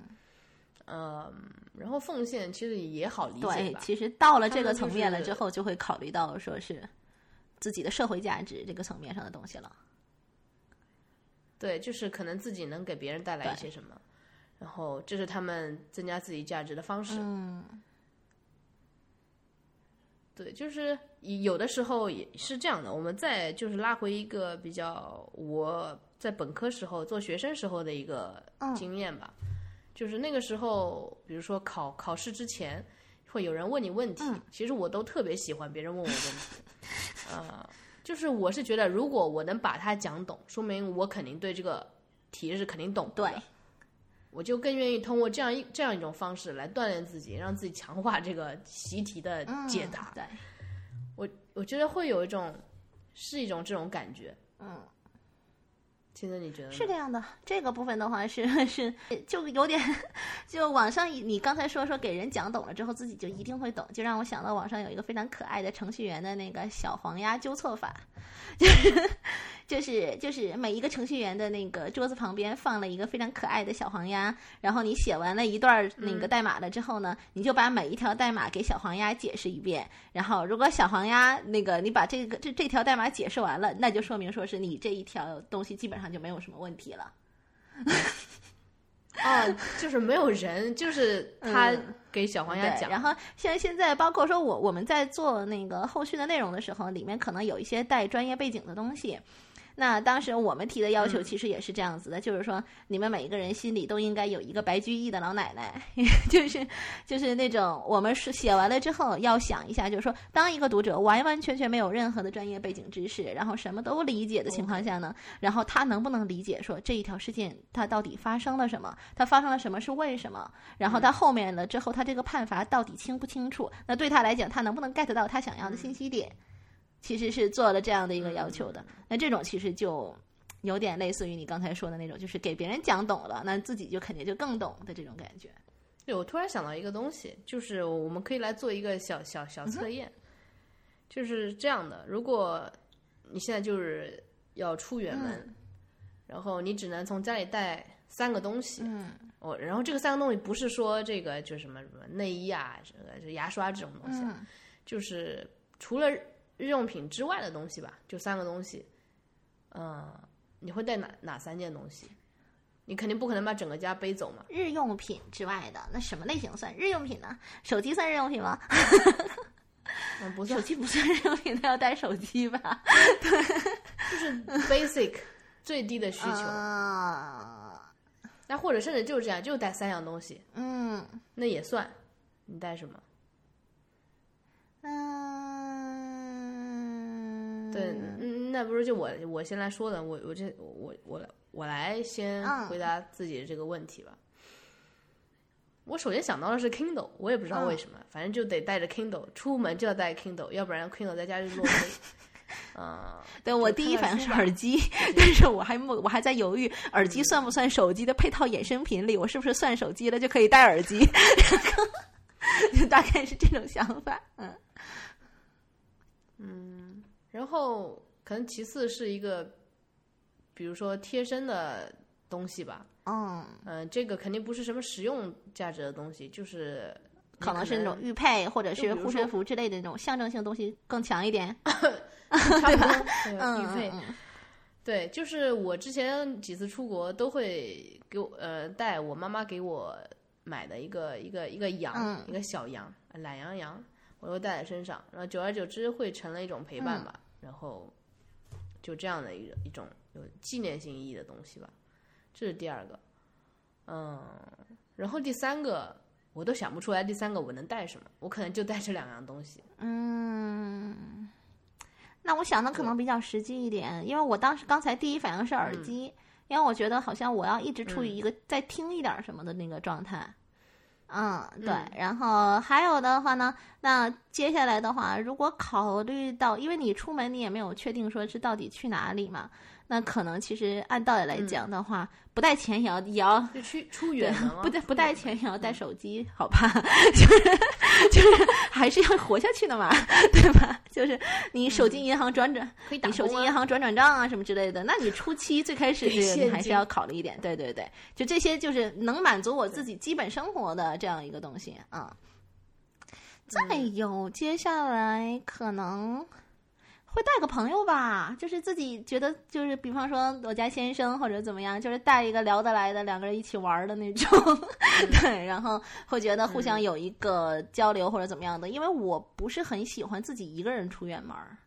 嗯，然后奉献其实也好理解对，其实到了这个层面了之后，就会考虑到说是自己的社会价值这个层面上的东西了。对，就是可能自己能给别人带来一些什么，然后这是他们增加自己价值的方式。嗯。对，就是有的时候也是这样的。我们再就是拉回一个比较我在本科时候做学生时候的一个经验吧，就是那个时候，比如说考考试之前，会有人问你问题，其实我都特别喜欢别人问我问题，呃，就是我是觉得如果我能把它讲懂，说明我肯定对这个题是肯定懂的。对。我就更愿意通过这样一这样一种方式来锻炼自己，让自己强化这个习题的解答。对，我我觉得会有一种是一种这种感觉。嗯，现在你觉得是这样的？这个部分的话是是就有点，就网上你刚才说说给人讲懂了之后自己就一定会懂，就让我想到网上有一个非常可爱的程序员的那个小黄鸭纠错法。就是就是就是每一个程序员的那个桌子旁边放了一个非常可爱的小黄鸭，然后你写完了一段那个代码了之后呢，你就把每一条代码给小黄鸭解释一遍，然后如果小黄鸭那个你把这个这这条代码解释完了，那就说明说是你这一条东西基本上就没有什么问题了。啊，就是没有人，就是他给小黄鸭讲。然后像现在，包括说我我们在做那个后续的内容的时候，里面可能有一些带专业背景的东西。那当时我们提的要求其实也是这样子的，就是说你们每一个人心里都应该有一个白居易的老奶奶，就是就是那种我们是写完了之后要想一下，就是说当一个读者完完全全没有任何的专业背景知识，然后什么都理解的情况下呢，然后他能不能理解说这一条事件它到底发生了什么，它发生了什么是为什么，然后他后面了之后他这个判罚到底清不清楚？那对他来讲，他能不能 get 到他想要的信息点？其实是做了这样的一个要求的，那这种其实就有点类似于你刚才说的那种，就是给别人讲懂了，那自己就肯定就更懂的这种感觉。对，我突然想到一个东西，就是我们可以来做一个小小小测验，就是这样的：如果你现在就是要出远门，然后你只能从家里带三个东西，嗯，哦，然后这个三个东西不是说这个就什么什么内衣啊、这个就牙刷这种东西，就是除了。日用品之外的东西吧，就三个东西，嗯，你会带哪哪三件东西？你肯定不可能把整个家背走嘛。日用品之外的，那什么类型算日用品呢？手机算日用品吗？嗯，不算。手机不算日用品，那要带手机吧？对，就是 basic 最低的需求。啊，那或者甚至就是这样，就带三样东西。嗯，那也算。你带什么？对，嗯，那不是就我我先来说的，我我这我我我来先回答自己的这个问题吧。我首先想到的是 Kindle，我也不知道为什么，反正就得带着 Kindle 出门就要带 Kindle，要不然 Kindle 在家就落灰。嗯，对我第一反应是耳机，但是我还我还在犹豫，耳机算不算手机的配套衍生品里？我是不是算手机了就可以戴耳机？就大概是这种想法，嗯嗯。然后可能其次是一个，比如说贴身的东西吧。嗯嗯，这个肯定不是什么实用价值的东西，就是可能是那种玉佩或者是护身符之类的那种象征性东西更强一点，对吧？玉佩，对，就是我之前几次出国都会给我呃带我妈妈给我买的一个一个一个羊，一个小羊，懒羊羊。我都带在身上，然后久而久之会成了一种陪伴吧，然后就这样的一一种有纪念性意义的东西吧，这是第二个，嗯，然后第三个我都想不出来，第三个我能带什么？我可能就带这两样东西。嗯，那我想的可能比较实际一点，因为我当时刚才第一反应是耳机，因为我觉得好像我要一直处于一个在听一点什么的那个状态。嗯，对，然后还有的话呢，那接下来的话，如果考虑到，因为你出门你也没有确定说是到底去哪里嘛。那可能其实按道理来讲的话，不带钱也要也要去出 远门，不带不带钱也要带手机，好吧？就是 就是还是要活下去的嘛，对吧？就是你手机银行转转，你手机银行转转账啊什么之类的，那你初期最开始你还是要考虑一点，对对对，就这些就是能满足我自己基本生活的这样一个东西啊。再有接下来可能。会带个朋友吧，就是自己觉得就是，比方说我家先生或者怎么样，就是带一个聊得来的两个人一起玩的那种，对，然后会觉得互相有一个交流或者怎么样的。因为我不是很喜欢自己一个人出远门儿，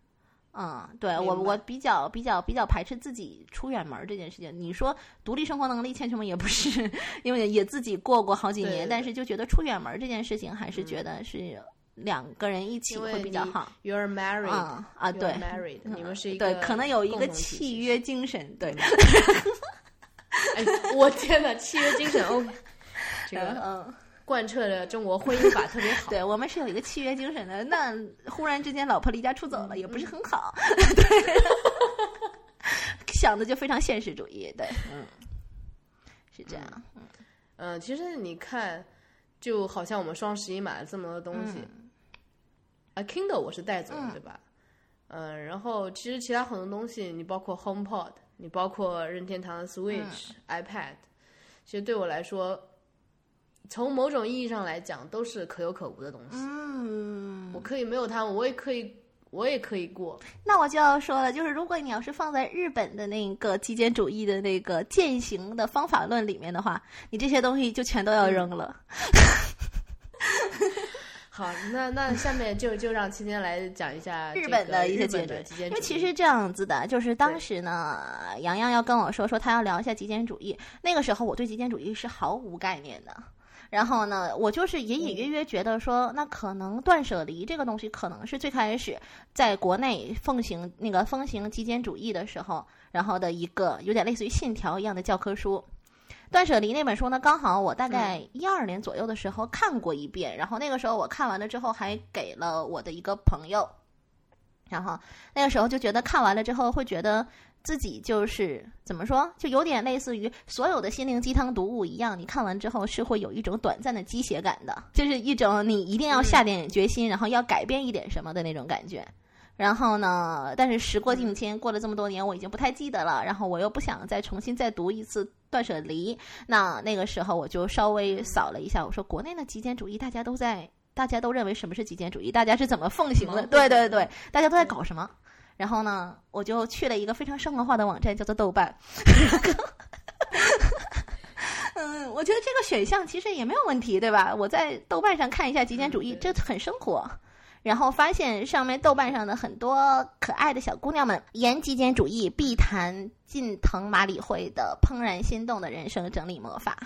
嗯，对我我比较比较比较排斥自己出远门这件事情。你说独立生活能力欠缺吗？也不是，因为也自己过过好几年，但是就觉得出远门这件事情还是觉得是。两个人一起会比较好。You're married 啊啊，对，married，你们是一个对，可能有一个契约精神，对。哎，我天呐，契约精神，OK，这个嗯，贯彻着中国婚姻法特别好。对我们是有一个契约精神的。那忽然之间老婆离家出走了，也不是很好。对，想的就非常现实主义，对，嗯，是这样，嗯嗯，其实你看，就好像我们双十一买了这么多东西。啊，Kindle 我是带走的，对吧？嗯，然后其实其他很多东西，你包括 HomePod，你包括任天堂的 Switch、iPad，其实对我来说，从某种意义上来讲，都是可有可无的东西。嗯，我可以没有它，我也可以，我也可以过。那我就要说了，就是如果你要是放在日本的那个极简主义的那个践行的方法论里面的话，你这些东西就全都要扔了。好，那那下面就就让芊芊来讲一下日本的一些极简主义。因为其实这样子的，就是当时呢，洋洋要跟我说说他要聊一下极简主义。那个时候我对极简主义是毫无概念的。然后呢，我就是隐隐约约觉得说，那可能断舍离这个东西，可能是最开始在国内奉行那个风行极简主义的时候，然后的一个有点类似于信条一样的教科书。断舍离那本书呢，刚好我大概一二年左右的时候看过一遍，然后那个时候我看完了之后还给了我的一个朋友，然后那个时候就觉得看完了之后会觉得自己就是怎么说，就有点类似于所有的心灵鸡汤读物一样，你看完之后是会有一种短暂的鸡血感的，就是一种你一定要下点决心，然后要改变一点什么的那种感觉。然后呢？但是时过境迁，过了这么多年，我已经不太记得了。然后我又不想再重新再读一次《断舍离》，那那个时候我就稍微扫了一下，我说国内的极简主义大家都在，大家都认为什么是极简主义？大家是怎么奉行的？对对对，大家都在搞什么？然后呢，我就去了一个非常生活化的网站，叫做豆瓣。嗯，我觉得这个选项其实也没有问题，对吧？我在豆瓣上看一下极简主义，这很生活。然后发现上面豆瓣上的很多可爱的小姑娘们，言极简主义必谈近藤麻里惠的《怦然心动的人生整理魔法》，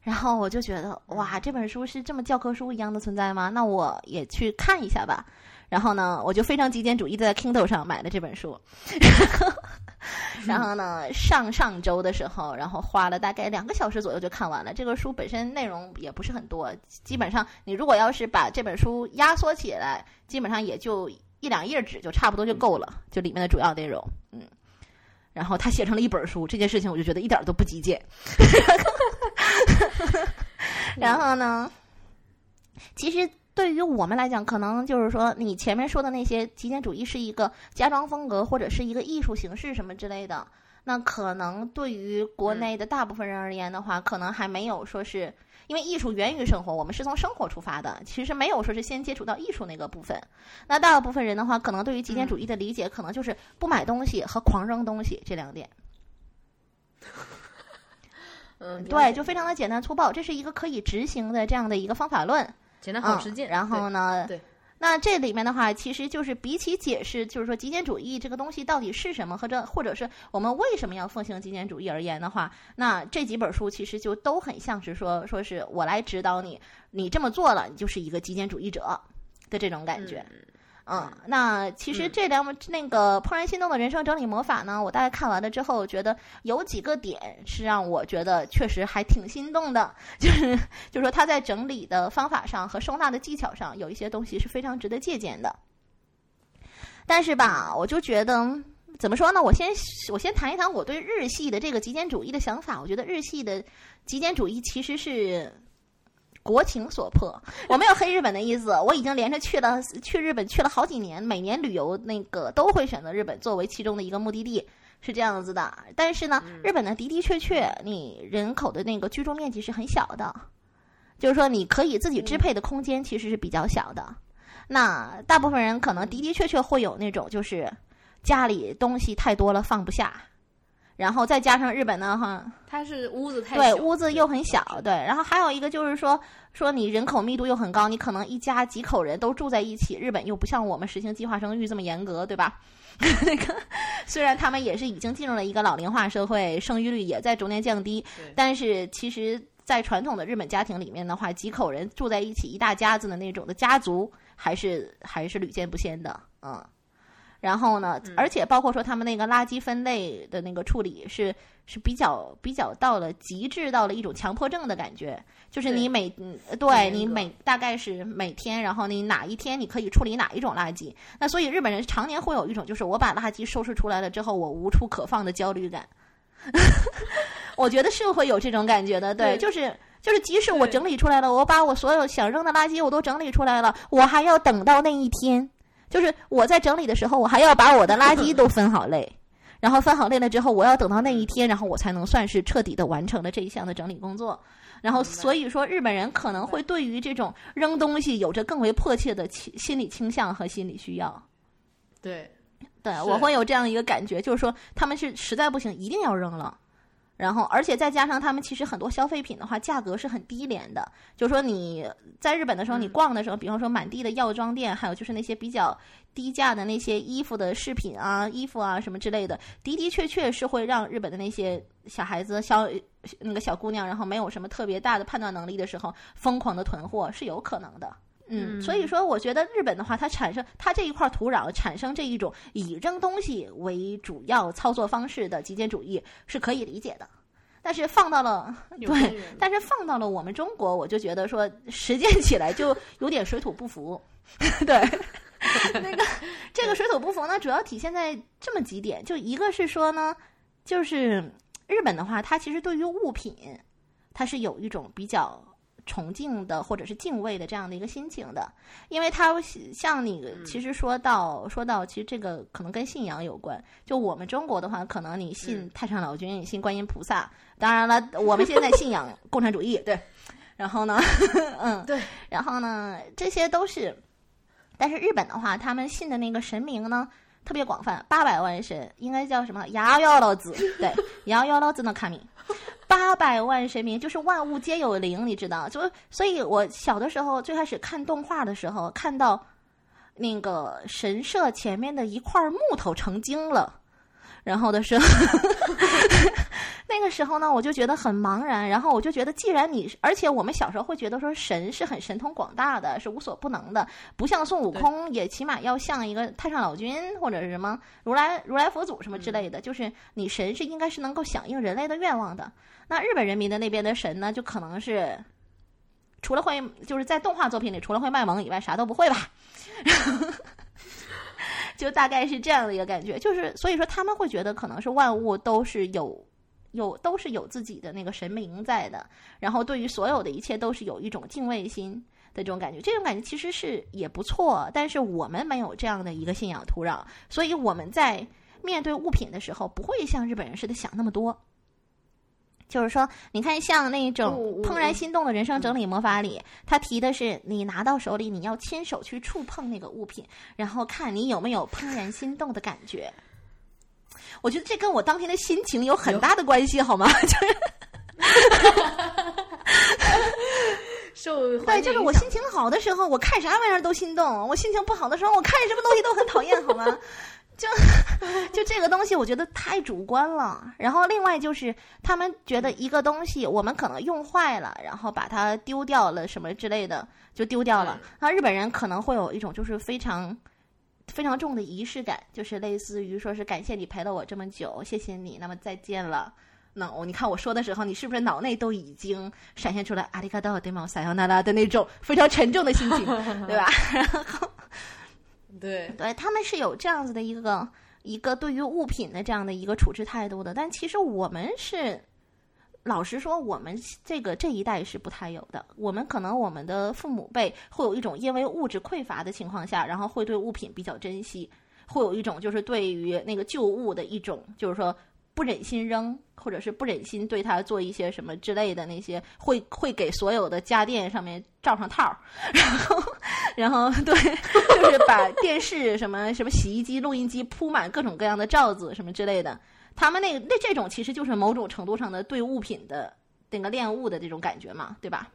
然后我就觉得哇，这本书是这么教科书一样的存在吗？那我也去看一下吧。然后呢，我就非常极简主义的，在 Kindle 上买了这本书。然后呢，上上周的时候，然后花了大概两个小时左右就看完了。这个书本身内容也不是很多，基本上你如果要是把这本书压缩起来，基本上也就一两页纸就差不多就够了，就里面的主要内容。嗯，然后他写成了一本书，这件事情我就觉得一点都不极简。然后呢，其实。对于我们来讲，可能就是说，你前面说的那些极简主义是一个家装风格，或者是一个艺术形式什么之类的。那可能对于国内的大部分人而言的话，可能还没有说是因为艺术源于生活，我们是从生活出发的，其实没有说是先接触到艺术那个部分。那大部分人的话，可能对于极简主义的理解，可能就是不买东西和狂扔东西这两点。嗯，对，就非常的简单粗暴，这是一个可以执行的这样的一个方法论。简单好实践。然后呢？对，那这里面的话，其实就是比起解释，就是说极简主义这个东西到底是什么，或者或者是我们为什么要奉行极简主义而言的话，那这几本书其实就都很像是说，说是我来指导你，你这么做了，你就是一个极简主义者的这种感觉。嗯，那其实这两本那个《怦然心动的人生整理魔法》呢，我大概看完了之后，觉得有几个点是让我觉得确实还挺心动的，就是就是说他在整理的方法上和收纳的技巧上有一些东西是非常值得借鉴的。但是吧，我就觉得怎么说呢？我先我先谈一谈我对日系的这个极简主义的想法。我觉得日系的极简主义其实是。国情所迫，我没有黑日本的意思。我已经连着去了去日本去了好几年，每年旅游那个都会选择日本作为其中的一个目的地，是这样子的。但是呢，日本呢的的确确，你人口的那个居住面积是很小的，就是说你可以自己支配的空间其实是比较小的。那大部分人可能的的确确会有那种就是家里东西太多了放不下。然后再加上日本呢，哈，它是屋子太对，屋子又很小，对。然后还有一个就是说，说你人口密度又很高，你可能一家几口人都住在一起。日本又不像我们实行计划生育这么严格，对吧？那个虽然他们也是已经进入了一个老龄化社会，生育率也在逐年降低，但是其实，在传统的日本家庭里面的话，几口人住在一起，一大家子的那种的家族，还是还是屡见不鲜的，嗯。然后呢，而且包括说他们那个垃圾分类的那个处理是是比较比较到了极致，到了一种强迫症的感觉。就是你每嗯，对你每大概是每天，然后你哪一天你可以处理哪一种垃圾。那所以日本人常年会有一种就是我把垃圾收拾出来了之后，我无处可放的焦虑感。我觉得是会有这种感觉的，对，就是就是，即使我整理出来了，我把我所有想扔的垃圾我都整理出来了，我还要等到那一天。就是我在整理的时候，我还要把我的垃圾都分好类，然后分好类了之后，我要等到那一天，然后我才能算是彻底的完成了这一项的整理工作。然后所以说，日本人可能会对于这种扔东西有着更为迫切的心心理倾向和心理需要。对，对我会有这样一个感觉，就是说他们是实在不行一定要扔了。然后，而且再加上他们其实很多消费品的话，价格是很低廉的。就是说你在日本的时候，你逛的时候，比方说满地的药妆店，还有就是那些比较低价的那些衣服的饰品啊、衣服啊什么之类的，的的确确是会让日本的那些小孩子、小那个小姑娘，然后没有什么特别大的判断能力的时候，疯狂的囤货是有可能的。嗯，所以说我觉得日本的话，它产生它这一块土壤产生这一种以扔东西为主要操作方式的极简主义是可以理解的，但是放到了 对，但是放到了我们中国，我就觉得说实践起来就有点水土不服。对，那个这个水土不服呢，主要体现在这么几点，就一个是说呢，就是日本的话，它其实对于物品，它是有一种比较。崇敬的或者是敬畏的这样的一个心情的，因为他像你其实说到说到，其实这个可能跟信仰有关。就我们中国的话，可能你信太上老君，信观音菩萨。当然了，我们现在信仰 共产主义，对。然后呢，嗯，对。然后呢，这些都是。但是日本的话，他们信的那个神明呢，特别广泛，八百万神，应该叫什么？幺幺老子，对，幺幺老子的卡米。八百万神明就是万物皆有灵，你知道？就所以，我小的时候最开始看动画的时候，看到那个神社前面的一块木头成精了，然后的时候，那个时候呢，我就觉得很茫然。然后我就觉得，既然你，而且我们小时候会觉得说神是很神通广大的，是无所不能的，不像孙悟空，也起码要像一个太上老君或者是什么如来如来佛祖什么之类的，就是你神是应该是能够响应人类的愿望的。那日本人民的那边的神呢，就可能是除了会就是在动画作品里除了会卖萌以外，啥都不会吧？就大概是这样的一个感觉，就是所以说他们会觉得可能是万物都是有有都是有自己的那个神明在的，然后对于所有的一切都是有一种敬畏心的这种感觉，这种感觉其实是也不错，但是我们没有这样的一个信仰土壤，所以我们在面对物品的时候不会像日本人似的想那么多。就是说，你看，像那种《怦然心动的人生整理魔法》里，他提的是你拿到手里，你要亲手去触碰那个物品，然后看你有没有怦然心动的感觉。我觉得这跟我当天的心情有很大的关系，好吗？受对，就是我心情好的时候，我看啥玩意儿都心动；我心情不好的时候，我看什么东西都很讨厌，好吗？就 就这个东西，我觉得太主观了。然后另外就是，他们觉得一个东西我们可能用坏了，然后把它丢掉了什么之类的，就丢掉了。那日本人可能会有一种就是非常非常重的仪式感，就是类似于说是感谢你陪了我这么久，谢谢你，那么再见了。那我你看我说的时候，你是不是脑内都已经闪现出来阿里嘎多对吗？撒由那拉的那种非常沉重的心情，对吧？然后。对，对他们是有这样子的一个一个对于物品的这样的一个处置态度的，但其实我们是，老实说，我们这个这一代是不太有的。我们可能我们的父母辈会有一种因为物质匮乏的情况下，然后会对物品比较珍惜，会有一种就是对于那个旧物的一种，就是说。不忍心扔，或者是不忍心对它做一些什么之类的那些，会会给所有的家电上面罩上套儿，然后，然后对，就是把电视什么什么洗衣机、录音机铺满各种各样的罩子什么之类的。他们那那这种其实就是某种程度上的对物品的那个恋物的这种感觉嘛，对吧？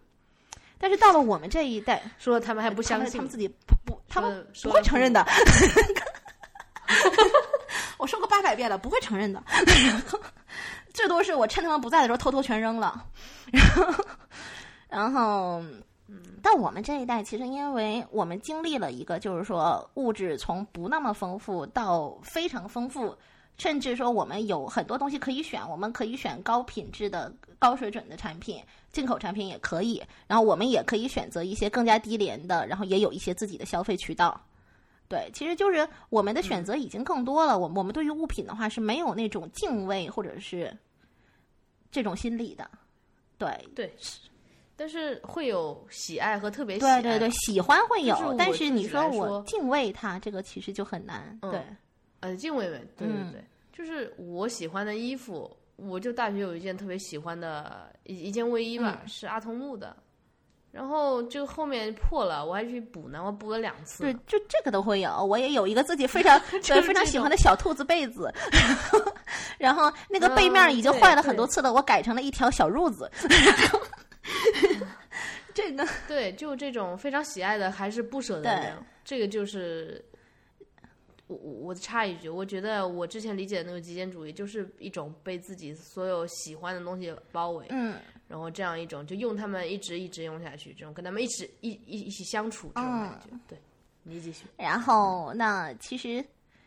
但是到了我们这一代，说他们还不相信，他们自己不，他们不会承认的。我说过八百遍了，不会承认的。最多是我趁他们不在的时候偷偷全扔了。然后，然后，但我们这一代其实，因为我们经历了一个，就是说物质从不那么丰富到非常丰富，甚至说我们有很多东西可以选，我们可以选高品质的、高水准的产品，进口产品也可以。然后我们也可以选择一些更加低廉的，然后也有一些自己的消费渠道。对，其实就是我们的选择已经更多了。我我们对于物品的话是没有那种敬畏或者是这种心理的。对对，但是会有喜爱和特别喜对对对，喜欢会有，但是你说我敬畏它，这个其实就很难。对，呃，敬畏呗，对对对，就是我喜欢的衣服，我就大学有一件特别喜欢的一一件卫衣吧，是阿童木的。然后就后面破了，我还去补呢，我补了两次。对，就这个都会有。我也有一个自己非常 对非常喜欢的小兔子被子，然后那个背面已经坏了很多次了，我改成了一条小褥子。这个对，就这种非常喜爱的还是不舍得扔，这个就是我我我插一句，我觉得我之前理解的那个极简主义就是一种被自己所有喜欢的东西包围。嗯。然后这样一种，就用他们一直一直用下去，这种跟他们一直一一一起相处这种感觉，对，你继续。然后那其实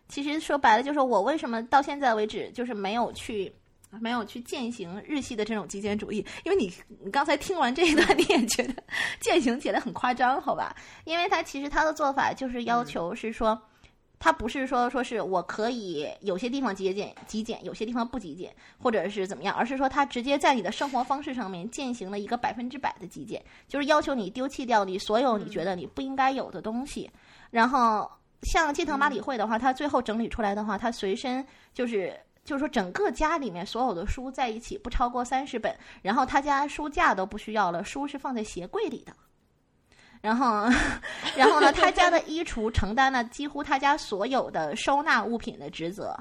其实说白了，就是我为什么到现在为止就是没有去没有去践行日系的这种极简主义？因为你你刚才听完这一段，你也觉得践行起来很夸张，好吧？因为他其实他的做法就是要求是说。他不是说说是我可以有些地方节俭极简，有些地方不极简，或者是怎么样，而是说他直接在你的生活方式上面践行了一个百分之百的极简，就是要求你丢弃掉你所有你觉得你不应该有的东西。然后像近藤麻里惠的话，他最后整理出来的话，他随身就是就是说整个家里面所有的书在一起不超过三十本，然后他家书架都不需要了，书是放在鞋柜里的。然后，然后呢？他家的衣橱承担了几乎他家所有的收纳物品的职责。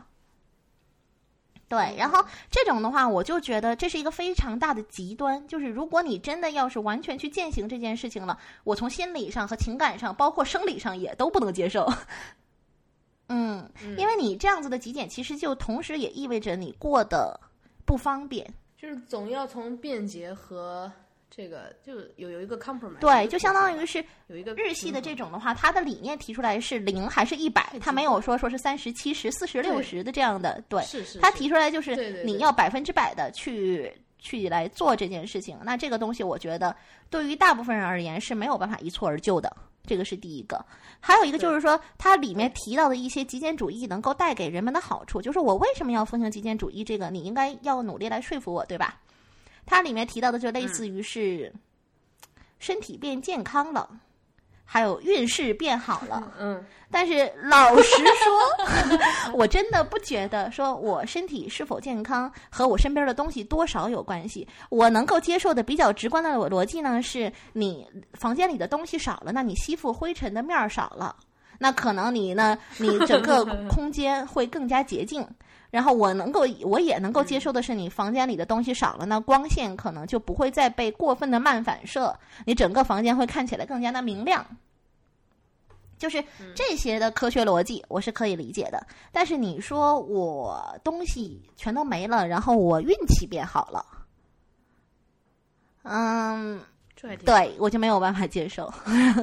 对，然后这种的话，我就觉得这是一个非常大的极端。就是如果你真的要是完全去践行这件事情了，我从心理上和情感上，包括生理上也都不能接受。嗯，因为你这样子的极简，其实就同时也意味着你过得不方便，就是总要从便捷和。这个就有有一个 compromise，对，就相当于是有一个日系的这种的话，它的理念提出来是零还是一百，它没有说说是三十七十四十六十的这样的，对，是是，它提出来就是你要百分之百的去去来做这件事情，那这个东西我觉得对于大部分人而言是没有办法一蹴而就的，这个是第一个，还有一个就是说它里面提到的一些极简主义能够带给人们的好处，就是我为什么要奉行极简主义，这个你应该要努力来说服我，对吧？它里面提到的就类似于是身体变健康了，还有运势变好了。嗯，但是老实说，我真的不觉得说我身体是否健康和我身边的东西多少有关系。我能够接受的比较直观的逻辑呢，是你房间里的东西少了，那你吸附灰尘的面儿少了，那可能你呢，你整个 空间会更加洁净。然后我能够，我也能够接受的是，你房间里的东西少了，那光线可能就不会再被过分的慢反射，你整个房间会看起来更加的明亮。就是这些的科学逻辑，我是可以理解的。但是你说我东西全都没了，然后我运气变好了，嗯，对我就没有办法接受。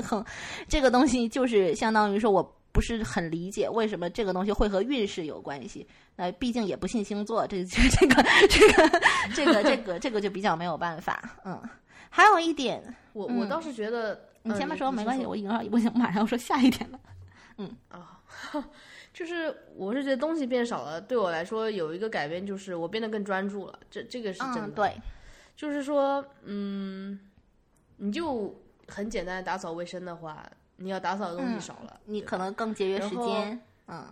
这个东西就是相当于说我。不是很理解为什么这个东西会和运势有关系？那毕竟也不信星座，这这 这个这个这个这个这个就比较没有办法。嗯，还有一点，我我倒是觉得，你前面说没关系，我已经我想马上要说下一点了。嗯啊，就是我是觉得东西变少了，对我来说有一个改变，就是我变得更专注了。这这个是真的。对，就是说，嗯，你就很简单的打扫卫生的话。你要打扫的东西少了，你可能更节约时间。嗯，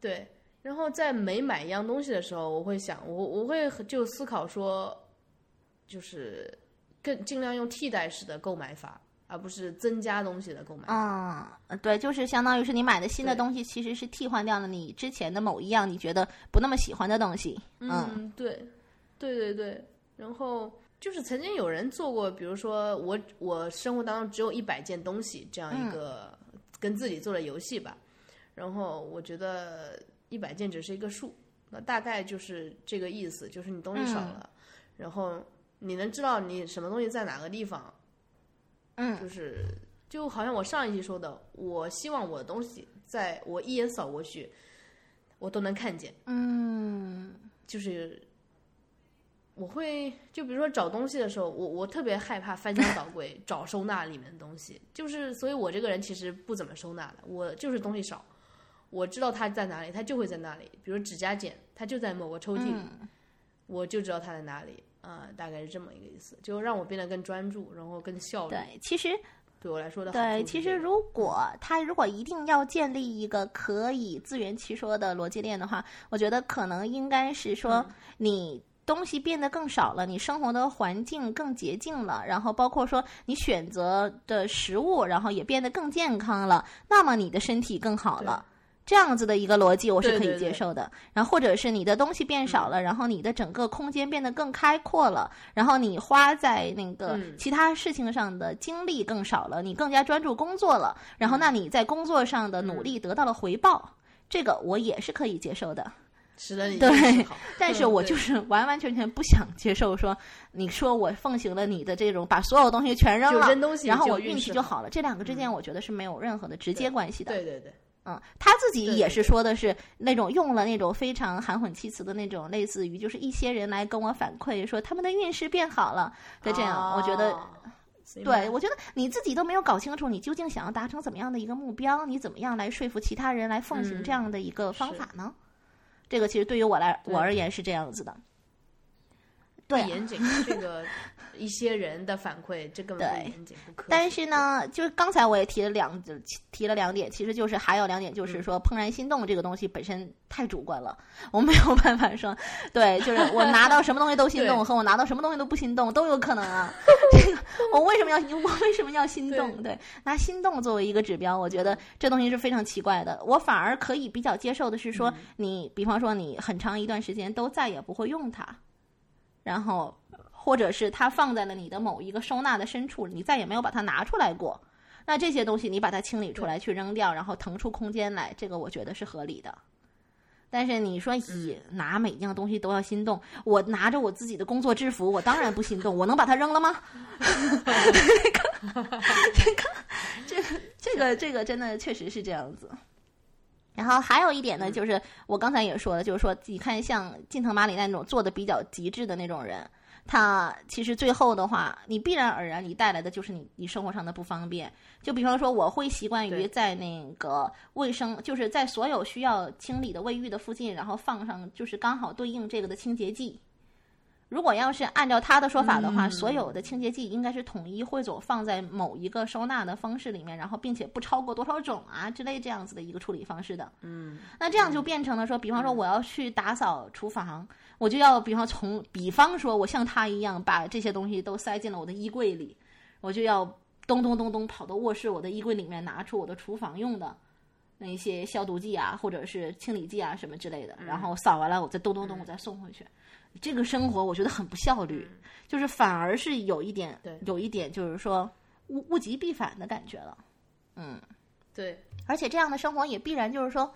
对。然后在每买一样东西的时候，我会想，我我会就思考说，就是更尽量用替代式的购买法，而不是增加东西的购买。嗯，对，就是相当于是你买的新的东西，其实是替换掉了你之前的某一样你觉得不那么喜欢的东西。嗯，对，对对对。然后。就是曾经有人做过，比如说我我生活当中只有一百件东西这样一个跟自己做的游戏吧，然后我觉得一百件只是一个数，那大概就是这个意思，就是你东西少了，然后你能知道你什么东西在哪个地方，嗯，就是就好像我上一期说的，我希望我的东西在我一眼扫过去，我都能看见，嗯，就是。我会就比如说找东西的时候，我我特别害怕翻箱倒柜找收纳里面的东西，就是所以我这个人其实不怎么收纳的，我就是东西少，我知道它在哪里，它就会在那里。比如指甲剪，它就在某个抽屉里，我就知道它在哪里，啊，大概是这么一个意思，就让我变得更专注，然后更效率。对，其实对我来说的对，其实如果他如果一定要建立一个可以自圆其说的逻辑链的话，我觉得可能应该是说你。东西变得更少了，你生活的环境更洁净了，然后包括说你选择的食物，然后也变得更健康了，那么你的身体更好了。这样子的一个逻辑我是可以接受的，然后或者是你的东西变少了，然后你的整个空间变得更开阔了，然后你花在那个其他事情上的精力更少了，你更加专注工作了，然后那你在工作上的努力得到了回报，这个我也是可以接受的。是的，对，但是我就是完完全全不想接受说，你说我奉行了你的这种把所有东西全扔了，然后我运气就好了，这两个之间我觉得是没有任何的直接关系的。对对对。嗯，他自己也是说的是那种用了那种非常含混其辞的那种，类似于就是一些人来跟我反馈说他们的运势变好了的这样，我觉得，对我觉得你自己都没有搞清楚你究竟想要达成怎么样的一个目标，你怎么样来说服其他人来奉行这样的一个方法呢？这个其实对于我来我而言是这样子的，对严谨 这个。一些人的反馈，这个对，但是呢，就是刚才我也提了两提了两点，其实就是还有两点，就是说怦然心动这个东西本身太主观了，我没有办法说，对，就是我拿到什么东西都心动，和我拿到什么东西都不心动都有可能啊。这 个我为什么要我为什么要心动？对，拿心动作为一个指标，我觉得这东西是非常奇怪的。我反而可以比较接受的是说，你比方说你很长一段时间都再也不会用它，然后。或者是它放在了你的某一个收纳的深处，你再也没有把它拿出来过。那这些东西你把它清理出来去扔掉，然后腾出空间来，这个我觉得是合理的。但是你说以拿每一样东西都要心动，我拿着我自己的工作制服，我当然不心动。我能把它扔了吗？这个，这个，这个，这个，这个真的确实是这样子。然后还有一点呢，就是我刚才也说了，就是说你看像近藤麻里那种做的比较极致的那种人。它其实最后的话，你必然而然你带来的就是你你生活上的不方便。就比方说，我会习惯于在那个卫生，就是在所有需要清理的卫浴的附近，然后放上就是刚好对应这个的清洁剂。如果要是按照他的说法的话，所有的清洁剂应该是统一汇总放在某一个收纳的方式里面，然后并且不超过多少种啊之类这样子的一个处理方式的。嗯，那这样就变成了说，比方说我要去打扫厨房。我就要，比方从，比方说，我像他一样把这些东西都塞进了我的衣柜里，我就要咚咚咚咚跑到卧室我的衣柜里面拿出我的厨房用的那些消毒剂啊，或者是清理剂啊什么之类的，然后扫完了我再咚咚咚我再送回去。这个生活我觉得很不效率，就是反而是有一点，有一点就是说物物极必反的感觉了。嗯，对，而且这样的生活也必然就是说。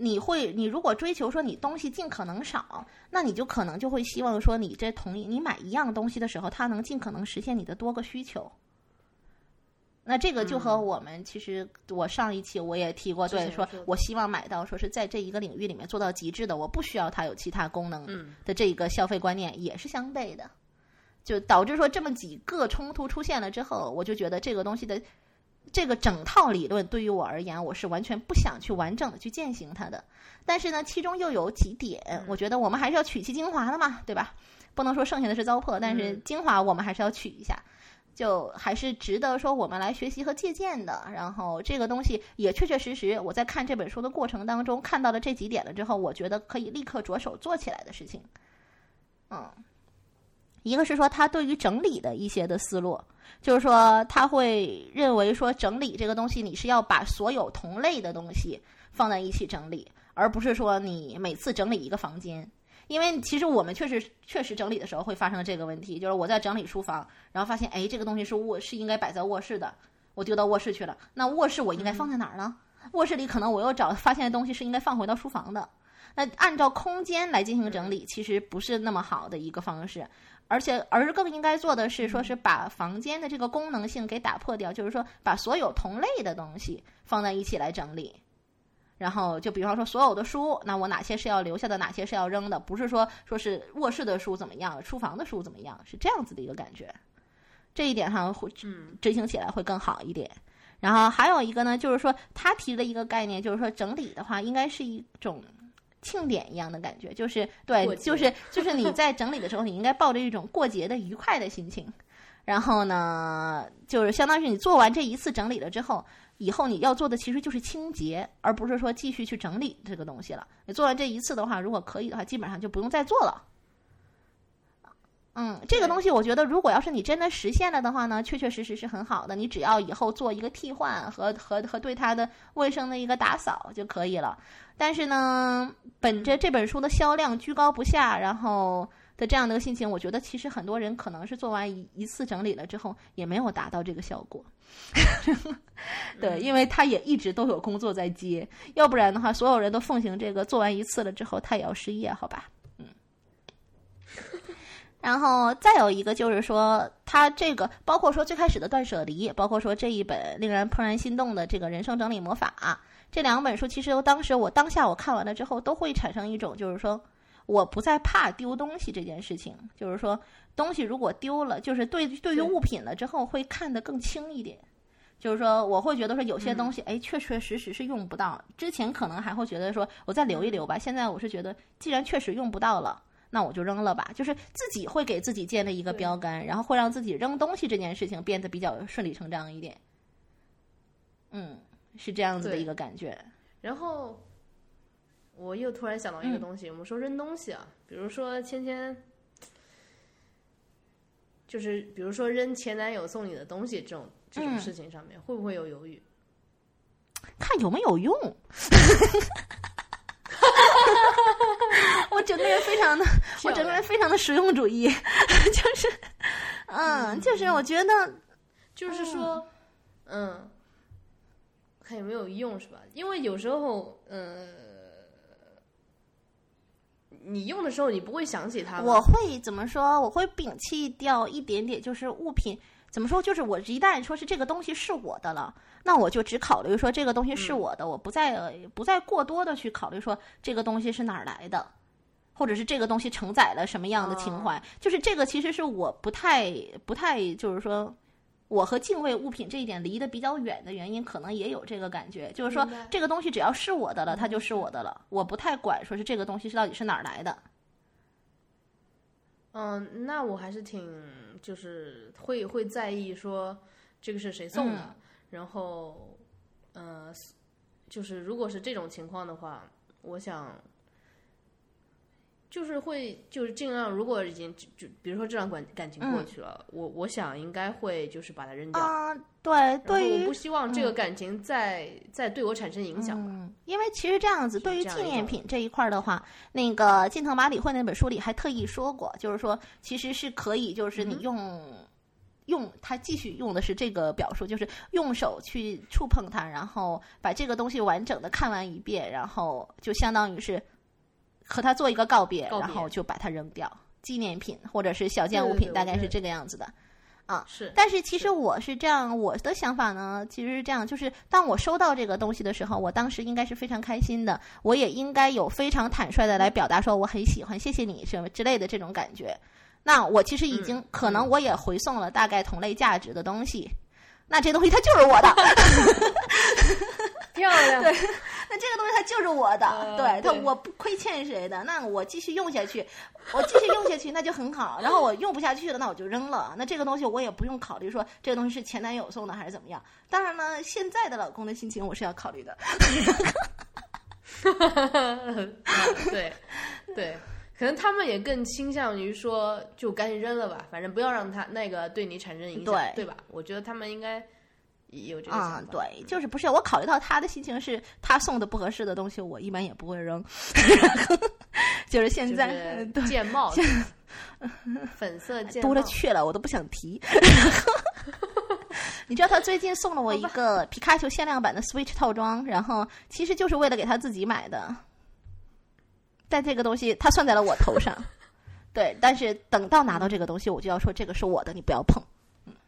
你会，你如果追求说你东西尽可能少，那你就可能就会希望说你这同一你买一样东西的时候，它能尽可能实现你的多个需求。那这个就和我们其实我上一期我也提过，对，说我希望买到说是在这一个领域里面做到极致的，我不需要它有其他功能的这一个消费观念也是相悖的，就导致说这么几个冲突出现了之后，我就觉得这个东西的。这个整套理论对于我而言，我是完全不想去完整的去践行它的。但是呢，其中又有几点，我觉得我们还是要取其精华的嘛，对吧？不能说剩下的是糟粕，但是精华我们还是要取一下，就还是值得说我们来学习和借鉴的。然后这个东西也确确实实，我在看这本书的过程当中看到了这几点了之后，我觉得可以立刻着手做起来的事情。嗯，一个是说他对于整理的一些的思路。就是说，他会认为说，整理这个东西，你是要把所有同类的东西放在一起整理，而不是说你每次整理一个房间。因为其实我们确实确实整理的时候会发生这个问题，就是我在整理书房，然后发现，哎，这个东西是卧是应该摆在卧室的，我丢到卧室去了。那卧室我应该放在哪儿呢？卧室里可能我又找发现的东西是应该放回到书房的。那按照空间来进行整理，其实不是那么好的一个方式。而且，而更应该做的是，说是把房间的这个功能性给打破掉，就是说，把所有同类的东西放在一起来整理。然后，就比方说，所有的书，那我哪些是要留下的，哪些是要扔的？不是说说是卧室的书怎么样，书房的书怎么样，是这样子的一个感觉。这一点上会执行起来会更好一点。然后还有一个呢，就是说他提的一个概念，就是说整理的话，应该是一种。庆典一样的感觉，就是对，就是就是你在整理的时候，你应该抱着一种过节的愉快的心情。然后呢，就是相当于你做完这一次整理了之后，以后你要做的其实就是清洁，而不是说继续去整理这个东西了。你做完这一次的话，如果可以的话，基本上就不用再做了。嗯，这个东西我觉得，如果要是你真的实现了的话呢，确确实实是很好的。你只要以后做一个替换和和和对它的卫生的一个打扫就可以了。但是呢，本着这本书的销量居高不下，然后的这样的一个心情，我觉得其实很多人可能是做完一一次整理了之后，也没有达到这个效果。对，因为他也一直都有工作在接，要不然的话，所有人都奉行这个做完一次了之后，他也要失业，好吧？嗯。然后再有一个就是说，他这个包括说最开始的断舍离，包括说这一本令人怦然心动的这个人生整理魔法，这两本书其实当时我当下我看完了之后，都会产生一种就是说，我不再怕丢东西这件事情，就是说东西如果丢了，就是对对于物品了之后会看得更轻一点。就是说，我会觉得说有些东西，哎，确确实实是用不到。之前可能还会觉得说，我再留一留吧。现在我是觉得，既然确实用不到了，那我就扔了吧。就是自己会给自己建立一个标杆，然后会让自己扔东西这件事情变得比较顺理成章一点。嗯，是这样子的一个感觉。然后我又突然想到一个嗯东西，我们说扔东西啊，比如说芊芊，就是比如说扔前男友送你的东西这种这种嗯事情上面，会不会有犹豫？看有没有用。我整个人非常的，我整个人非常的实用主义，就是，嗯，就是我觉得，就是说，嗯，看有没有用是吧？因为有时候，嗯，你用的时候你不会想起它，我会怎么说？我会摒弃掉一点点，就是物品怎么说？就是我一旦说是这个东西是我的了，那我就只考虑说这个东西是我的，我不再呃不再过多的去考虑说这个东西是哪儿来的。或者是这个东西承载了什么样的情怀，就是这个其实是我不太不太就是说，我和敬畏物品这一点离得比较远的原因，可能也有这个感觉，就是说这个东西只要是我的了，它就是我的了，我不太管说是这个东西是到底是哪儿来的。嗯，那我还是挺就是会会在意说这个是谁送的，嗯。然后呃，就是如果是这种情况的话，我想就是会就是尽量，如果已经就就比如说这段感感情过去了，我我想应该会就是把它扔掉。啊、对，对于我不希望这个感情再、再对我产生影响因为其实这样子，对于纪念品这一块儿的话，那个近藤麻里惠那本书里还特意说过，就是说其实是可以，就是嗯你用。用他继续用的是这个表述，就是用手去触碰它，然后把这个东西完整的看完一遍，然后就相当于是和他做一个告别，告别然后就把它扔掉。纪念品或者是小件物品，大概是这个样子的。啊是，但是其实我是这样，我的想法呢，其实是这样，就是当我收到这个东西的时候，我当时应该是非常开心的，我也应该有非常坦率的来表达说我很喜欢，谢谢你什么之类的这种感觉。那我其实已经、嗯可能我也回送了大概同类价值的东西，那这东西它就是我的，漂亮。那这个东西它就是我的，呃对它我不亏欠谁的，那我继续用下去，我继续用下去那就很好。然后我用不下去了，那我就扔了。那这个东西我也不用考虑说这个东西是前男友送的还是怎么样。当然呢，现在的老公的心情我是要考虑的。对对，可能他们也更倾向于说，就赶紧扔了吧，反正不要让他那个对你产生影响，对对吧？我觉得他们应该也有这个想法。嗯，对，就是不是我考虑到他的心情是他送的不合适的东西，我一般也不会扔。就是现就在是对键帽子，粉色键帽多了去了，我都不想提。你知道他最近送了我一个皮卡丘限量版的 Switch 套装，然后其实就是为了给他自己买的，但这个东西他算在了我头上，对，但是等到拿到这个东西，我就要说这个是我的，你不要碰。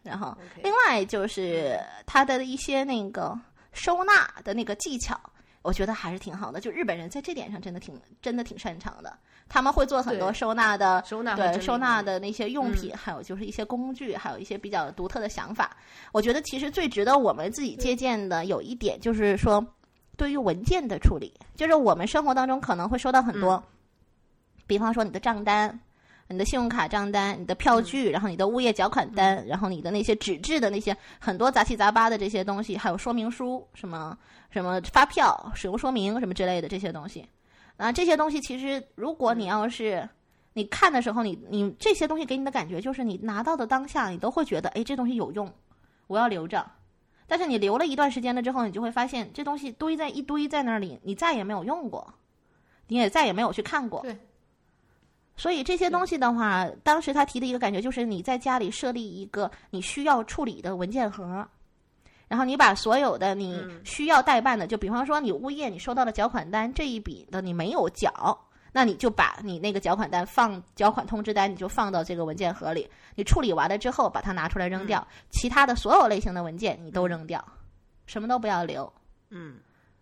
嗯，然后另外就是他的一些那个收纳的那个技巧，我觉得还是挺好的。就日本人在这点上真的挺真的挺擅长的，他们会做很多收纳的收纳对收纳的那些用品，还有就是一些工具，还有一些比较独特的想法。我觉得其实最值得我们自己借鉴的有一点就是说，对于文件的处理，就是我们生活当中可能会收到很多，比方说你的账单。你的信用卡账单、你的票据，然后你的物业缴款单，然后你的那些纸质的那些很多杂七杂八的这些东西，还有说明书，什么什么发票、使用说明什么之类的这些东西。啊，这些东西其实如果你要是你看的时候，你你这些东西给你的感觉就是，你拿到的当下，你都会觉得，哎，这东西有用，我要留着。但是你留了一段时间了之后，你就会发现这东西堆在一堆在那里，你再也没有用过，你也再也没有去看过。对。所以这些东西的话，当时他提的一个感觉就是，你在家里设立一个你需要处理的文件盒，然后你把所有的你需要代办的，就比方说你物业你收到的缴款单这一笔的你没有缴，那你就把你那个缴款单放缴款通知单，你就放到这个文件盒里。你处理完了之后，把它拿出来扔掉，其他的所有类型的文件你都扔掉，什么都不要留。嗯，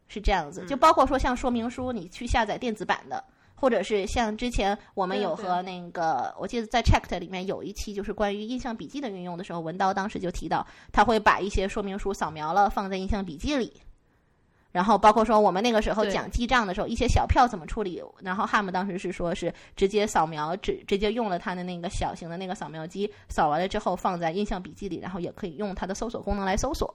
是这样子，就包括说像说明书，你去下载电子版的。或者是像之前我们有和那个，我记得在 Checked 里面有一期就是关于印象笔记的运用的时候，文刀当时就提到，他会把一些说明书扫描了放在印象笔记里，然后包括说我们那个时候讲记账的时候，一些小票怎么处理，然后 Ham 当时是说是直接扫描，直直接用了他的那个小型的那个扫描机，扫完了之后放在印象笔记里，然后也可以用它的搜索功能来搜索。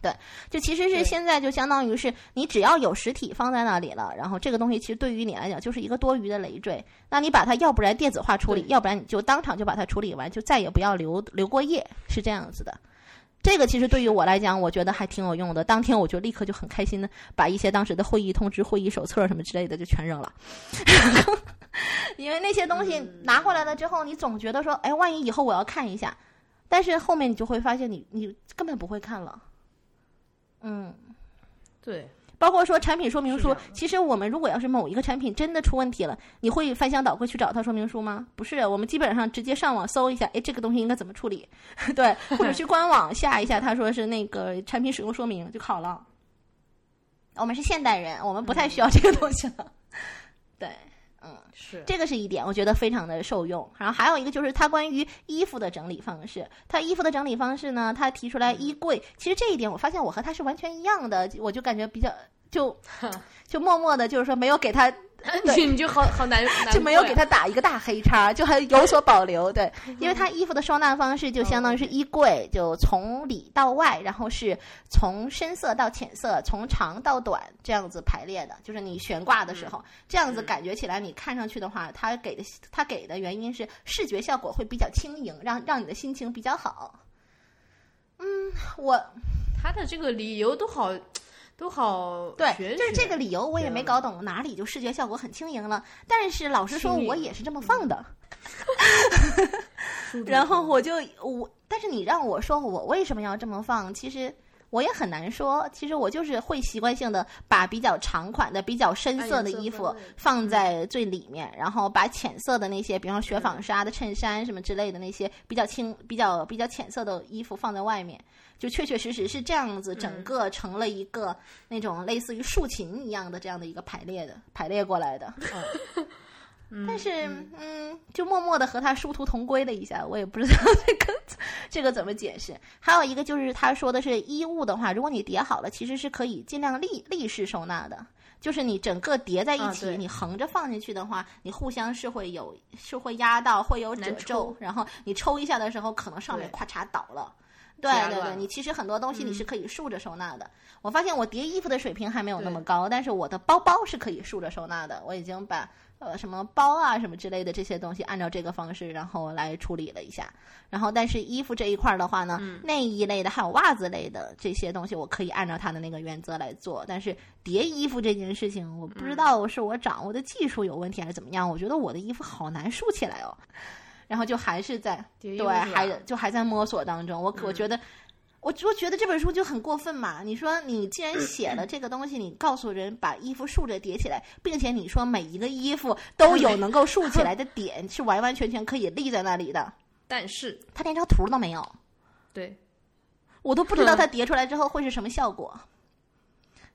对，就其实是现在就相当于是你只要有实体放在那里了，然后这个东西其实对于你来讲就是一个多余的累赘。那你把它要不然电子化处理，要不然你就当场就把它处理完，就再也不要留留过夜，是这样子的。这个其实对于我来讲，我觉得还挺有用的。当天我就立刻就很开心的把一些当时的会议通知、会议手册什么之类的就全扔了，因为那些东西拿回来了之后，你总觉得说，哎，万一以后我要看一下，但是后面你就会发现，你你根本不会看了。嗯，对，包括说产品说明书，其实我们如果要是某一个产品真的出问题了，你会翻箱倒柜去找它说明书吗？不是，我们基本上直接上网搜一下，哎，这个东西应该怎么处理？对，或者去官网下一下，他说是那个产品使用说明就好了。我们是现代人，我们不太需要这个东西了。对。嗯，是这个是一点，我觉得非常的受用。然后还有一个就是他关于衣服的整理方式，他衣服的整理方式呢，他提出来衣柜，其实这一点我发现我和他是完全一样的，我就感觉比较就 就默默的，就是说没有给他。你就好好难，就没有给他打一个大黑叉，就还有所保留。对，因为他衣服的收纳方式就相当于是衣柜，就从里到外，然后是从深色到浅色，从长到短这样子排列的。就是你悬挂的时候，这样子感觉起来，你看上去的话，他给的他给的原因是视觉效果会比较轻盈，让让你的心情比较好。嗯，我他的这个理由都好。都好，对，就是这个理由我也没搞懂哪里就视觉效果很轻盈了。但是老实说，我也是这么放的。然后我就我，但是你让我说我为什么要这么放，其实我也很难说。其实我就是会习惯性的把比较长款的、比较深色的衣服放在最里面，然后把浅色的那些，比方雪纺纱的衬衫什么之类的那些比较轻、比较比较浅色的衣服放在外面。就确确实实是这样子，整个成了一个那种类似于竖琴一样的这样的一个排列的排列过来的。但是，嗯，就默默的和他殊途同归了一下，我也不知道 这个这个怎么解释。还有一个就是他说的是衣物的话，如果你叠好了，其实是可以尽量立立式收纳的。就是你整个叠在一起，你横着放进去的话，你互相是会有是会压到，会有褶皱，然后你抽一下的时候，可能上面咔嚓倒了。对对对，你其实很多东西你是可以竖着收纳的。我发现我叠衣服的水平还没有那么高，但是我的包包是可以竖着收纳的。我已经把呃什么包啊什么之类的这些东西按照这个方式，然后来处理了一下。然后但是衣服这一块的话呢，内衣类的还有袜子类的这些东西，我可以按照他的那个原则来做。但是叠衣服这件事情，我不知道是我掌握的技术有问题还是怎么样。我觉得我的衣服好难竖起来哦。然后就还是在对，还就还在摸索当中。我我觉得，我我觉得这本书就很过分嘛。你说你既然写了这个东西，你告诉人把衣服竖着叠起来，并且你说每一个衣服都有能够竖起来的点，是完完全全可以立在那里的。但是他连张图都没有。对，我都不知道他叠出来之后会是什么效果。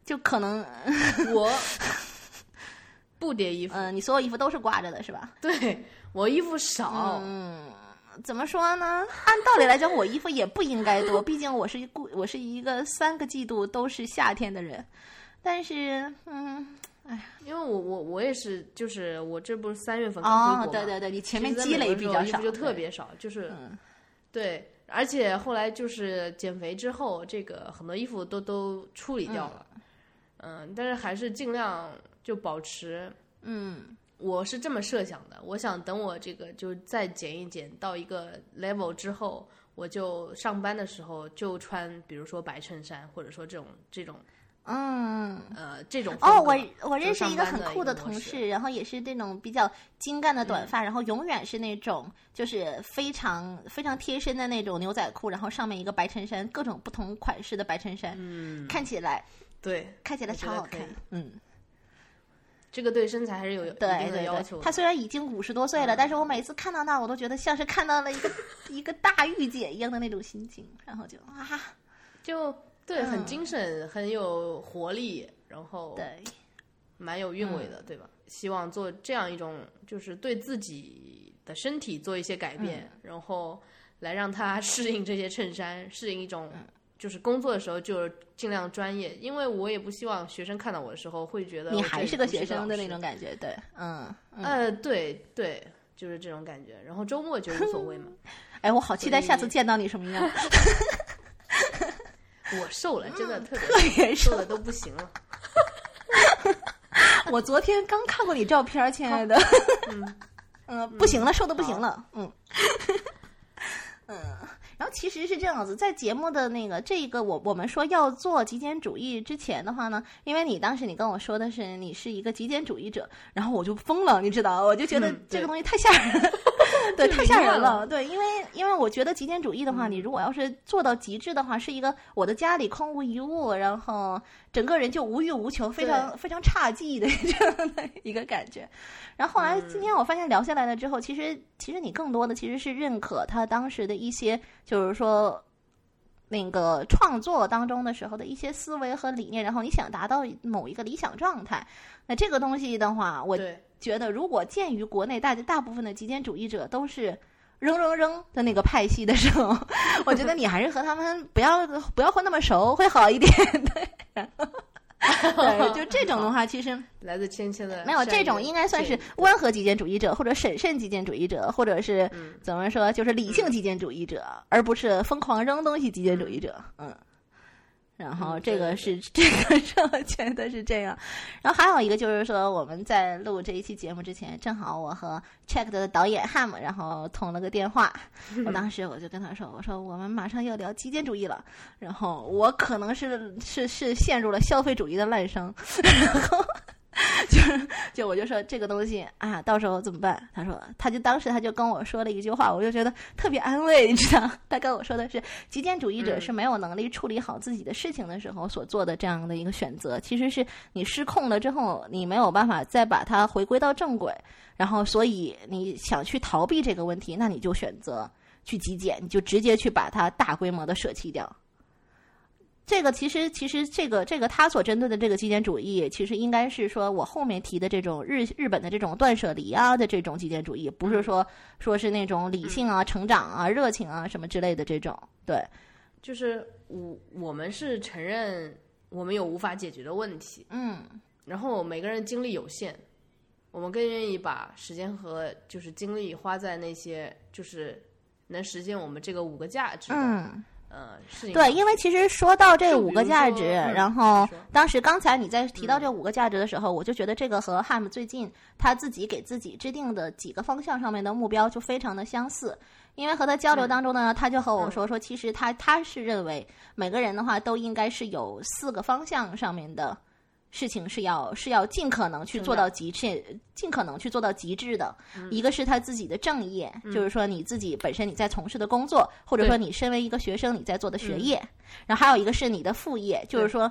就可能我 不叠衣服，嗯，你所有衣服都是挂着的是吧？对。我衣服少，嗯，怎么说呢？按道理来讲，我衣服也不应该多，毕竟我是一故，我是一个三个季度都是夏天的人。但是，嗯，哎呀，因为我我我也是，就是我这不是三月份刚回国哦，对对对，你前面积累比较少，就特别少，就是，对，而且后来就是减肥之后，这个很多衣服都都处理掉了，嗯，但是还是尽量就保持，嗯。我是这么设想的，我想等我这个就再减一减到一个 level 之后，我就上班的时候就穿，比如说白衬衫，或者说这种这种嗯。呃这种哦，我我认识一个很酷的同事，然后也是这种比较精干的短发，然后永远是那种就是非常非常贴身的那种牛仔裤，然后上面一个白衬衫，各种不同款式的白衬衫，嗯，看起来对看起来超好看。嗯，这个对身材还是有一对定的对对，要求的。他虽然已经五十多岁了，但是我每次看到他，我都觉得像是看到了一个 一个大御姐一样的那种心情，然后就啊，就对，很嗯精神，很有活力，然后对，嗯蛮有韵味的，对吧？希望做这样一种，就是对自己的身体做一些改变，嗯然后来让他 适应这些衬衫，适应一种。嗯就是工作的时候就尽量专业，因为我也不希望学生看到我的时候会觉得你还是个学生的那种感觉，对，嗯嗯。呃，对对，就是这种感觉。然后周末就无所谓嘛。哎，我好期待下次见到你什么样，我瘦了，真的特别特别瘦瘦的都不行了。我昨天刚看过你照片，亲爱的。嗯嗯，不行了，瘦的不行了。嗯其实是这样子，在节目的那个这个我我们说要做极简主义之前的话呢，因为你当时你跟我说的是你是一个极简主义者，然后我就疯了，你知道，我就觉得这个东西太吓人了。对，太吓人了。对，因为因为我觉得极简主义的话，你如果要是做到极致的话，是一个我的家里空无一物，然后整个人就无欲无求，非常非常差劲的 这样的一个感觉。然后后来今天我发现聊下来了之后，其实其实你更多的其实是认可他当时的一些，就是说。那个创作当中的时候的一些思维和理念，然后你想达到某一个理想状态，那这个东西的话，我对，觉得，如果鉴于国内大大部分的极简主义者都是扔扔扔的那个派系的时候，我觉得你还是和他们不要不要混那么熟会好一点。对，对，就这种的话，其实来自芊芊的没有这种应该算是温和极简主义者，或者审慎极简主义者，或者是嗯怎么说，就是理性极简主义者，而不是疯狂扔东西极简主义者。嗯。然后嗯这个是这个是我觉得是这样，然后还有一个就是说我们在录这一期节目之前，正好我和 Check 的导演 Ham 然后通了个电话，我当时我就跟他说，我说我们马上要聊极简主义了，然后我可能是是是陷入了消费主义的滥觞，然 后 就是就我就说这个东西啊，到时候怎么办？他说他就当时他就跟我说了一句话，我就觉得特别安慰，你知道？他跟我说的是，极简主义者嗯是没有能力处理好自己的事情的时候所做的这样的一个选择，其实是你失控了之后，你没有办法再把它回归到正轨，然后所以你想去逃避这个问题，那你就选择去极简，你就直接去把它大规模的舍弃掉。这个其实，其实这个这个他所针对的这个极简主义，其实应该是说我后面提的这种日日本的这种断舍离啊的这种极简主义，不是说说是那种理性啊、成长啊、热情啊什么之类的这种。对，就是我我们是承认我们有无法解决的问题，嗯然后每个人精力有限，我们更愿意把时间和就是精力花在那些就是能实现我们这个五个价值的、嗯。呃是。对，因为其实说到这五个价值，嗯然后当时刚才你在提到这五个价值的时候，我就觉得这个和汉姆最近他自己给自己制定的几个方向上面的目标就非常的相似。因为和他交流当中呢，他就和我说说，其实他他是认为每个人的话都应该是有四个方向上面的事情是要是要尽可能去做到极致，尽可能去做到极致的。一个是他自己的正业，就是说你自己本身你在从事的工作，或者说你身为一个学生你在做的学业，然后还有一个是你的副业，就是说。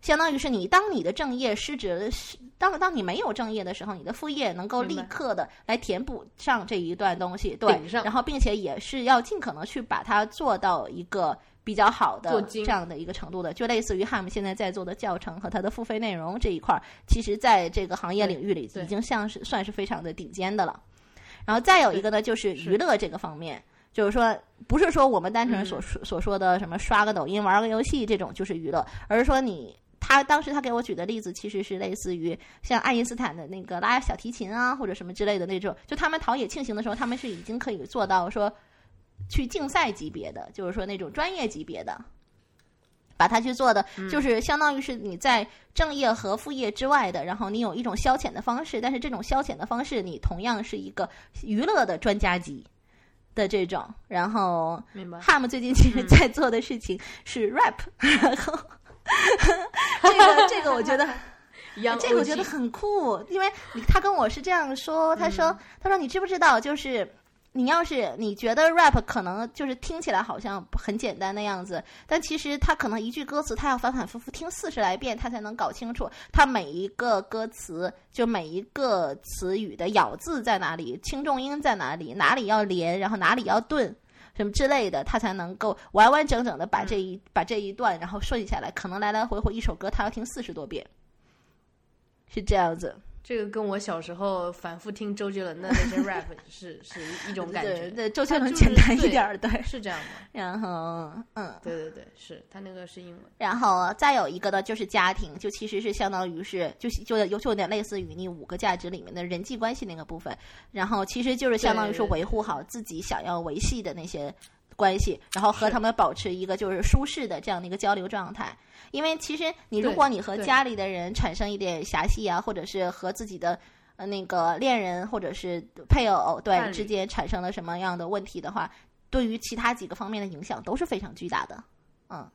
相当于是你，当你的正业失职，是当当你没有正业的时候，你的副业能够立刻的来填补上这一段东西，对。然后并且也是要尽可能去把它做到一个比较好的这样的一个程度的，就类似于 Ham 现在在做的教程和它的付费内容这一块儿，其实在这个行业领域里已经像是算是非常的顶尖的了。然后再有一个呢，就是是娱乐这个方面。就是说，不是说我们单纯嗯所说、所说的什么刷个抖音、玩个游戏这种就是娱乐，而是说你他当时他给我举的例子，其实是类似于像爱因斯坦的那个拉小提琴啊，或者什么之类的那种。就他们陶冶庆行的时候，他们是已经可以做到说去竞赛级别的，就是说那种专业级别的把它去做的，就是相当于是你在正业和副业之外的，然后你有一种消遣的方式，但是这种消遣的方式，你同样是一个娱乐的专家级的这种。然后明白。Ham 最近其实在做的事情是 rap，、然后 这个这个我觉得。这个我觉得很酷，因为你他跟我是这样说，他说、嗯他说你知不知道，就是你要是你觉得 rap 可能就是听起来好像很简单的样子，但其实他可能一句歌词他要反反复复听四十来遍，他才能搞清楚他每一个歌词就每一个词语的咬字在哪里，轻重音在哪里，哪里要连，然后哪里要顿。什么之类的，他才能够完完整整的把这一、把这一段然后顺下来。可能来来回回一首歌，他要听四十多遍。是这样子，这个跟我小时候反复听周杰伦的那些 rap 是是一种感觉。对对，周杰伦简单一点儿，对。是这样的。然后，嗯，对对对，是他那个是英文。然后再有一个呢，就是家庭，就其实是相当于是，就就有就有点类似于你五个价值里面的人际关系那个部分。然后其实就是相当于是维护好自己想要维系的那些关系，然后和他们保持一个就是舒适的这样的一个交流状态。因为其实你如果你和家里的人产生一点狭隙啊，或者是和自己的呃那个恋人或者是配偶对之间产生了什么样的问题的话，对于其他几个方面的影响都是非常巨大的。嗯，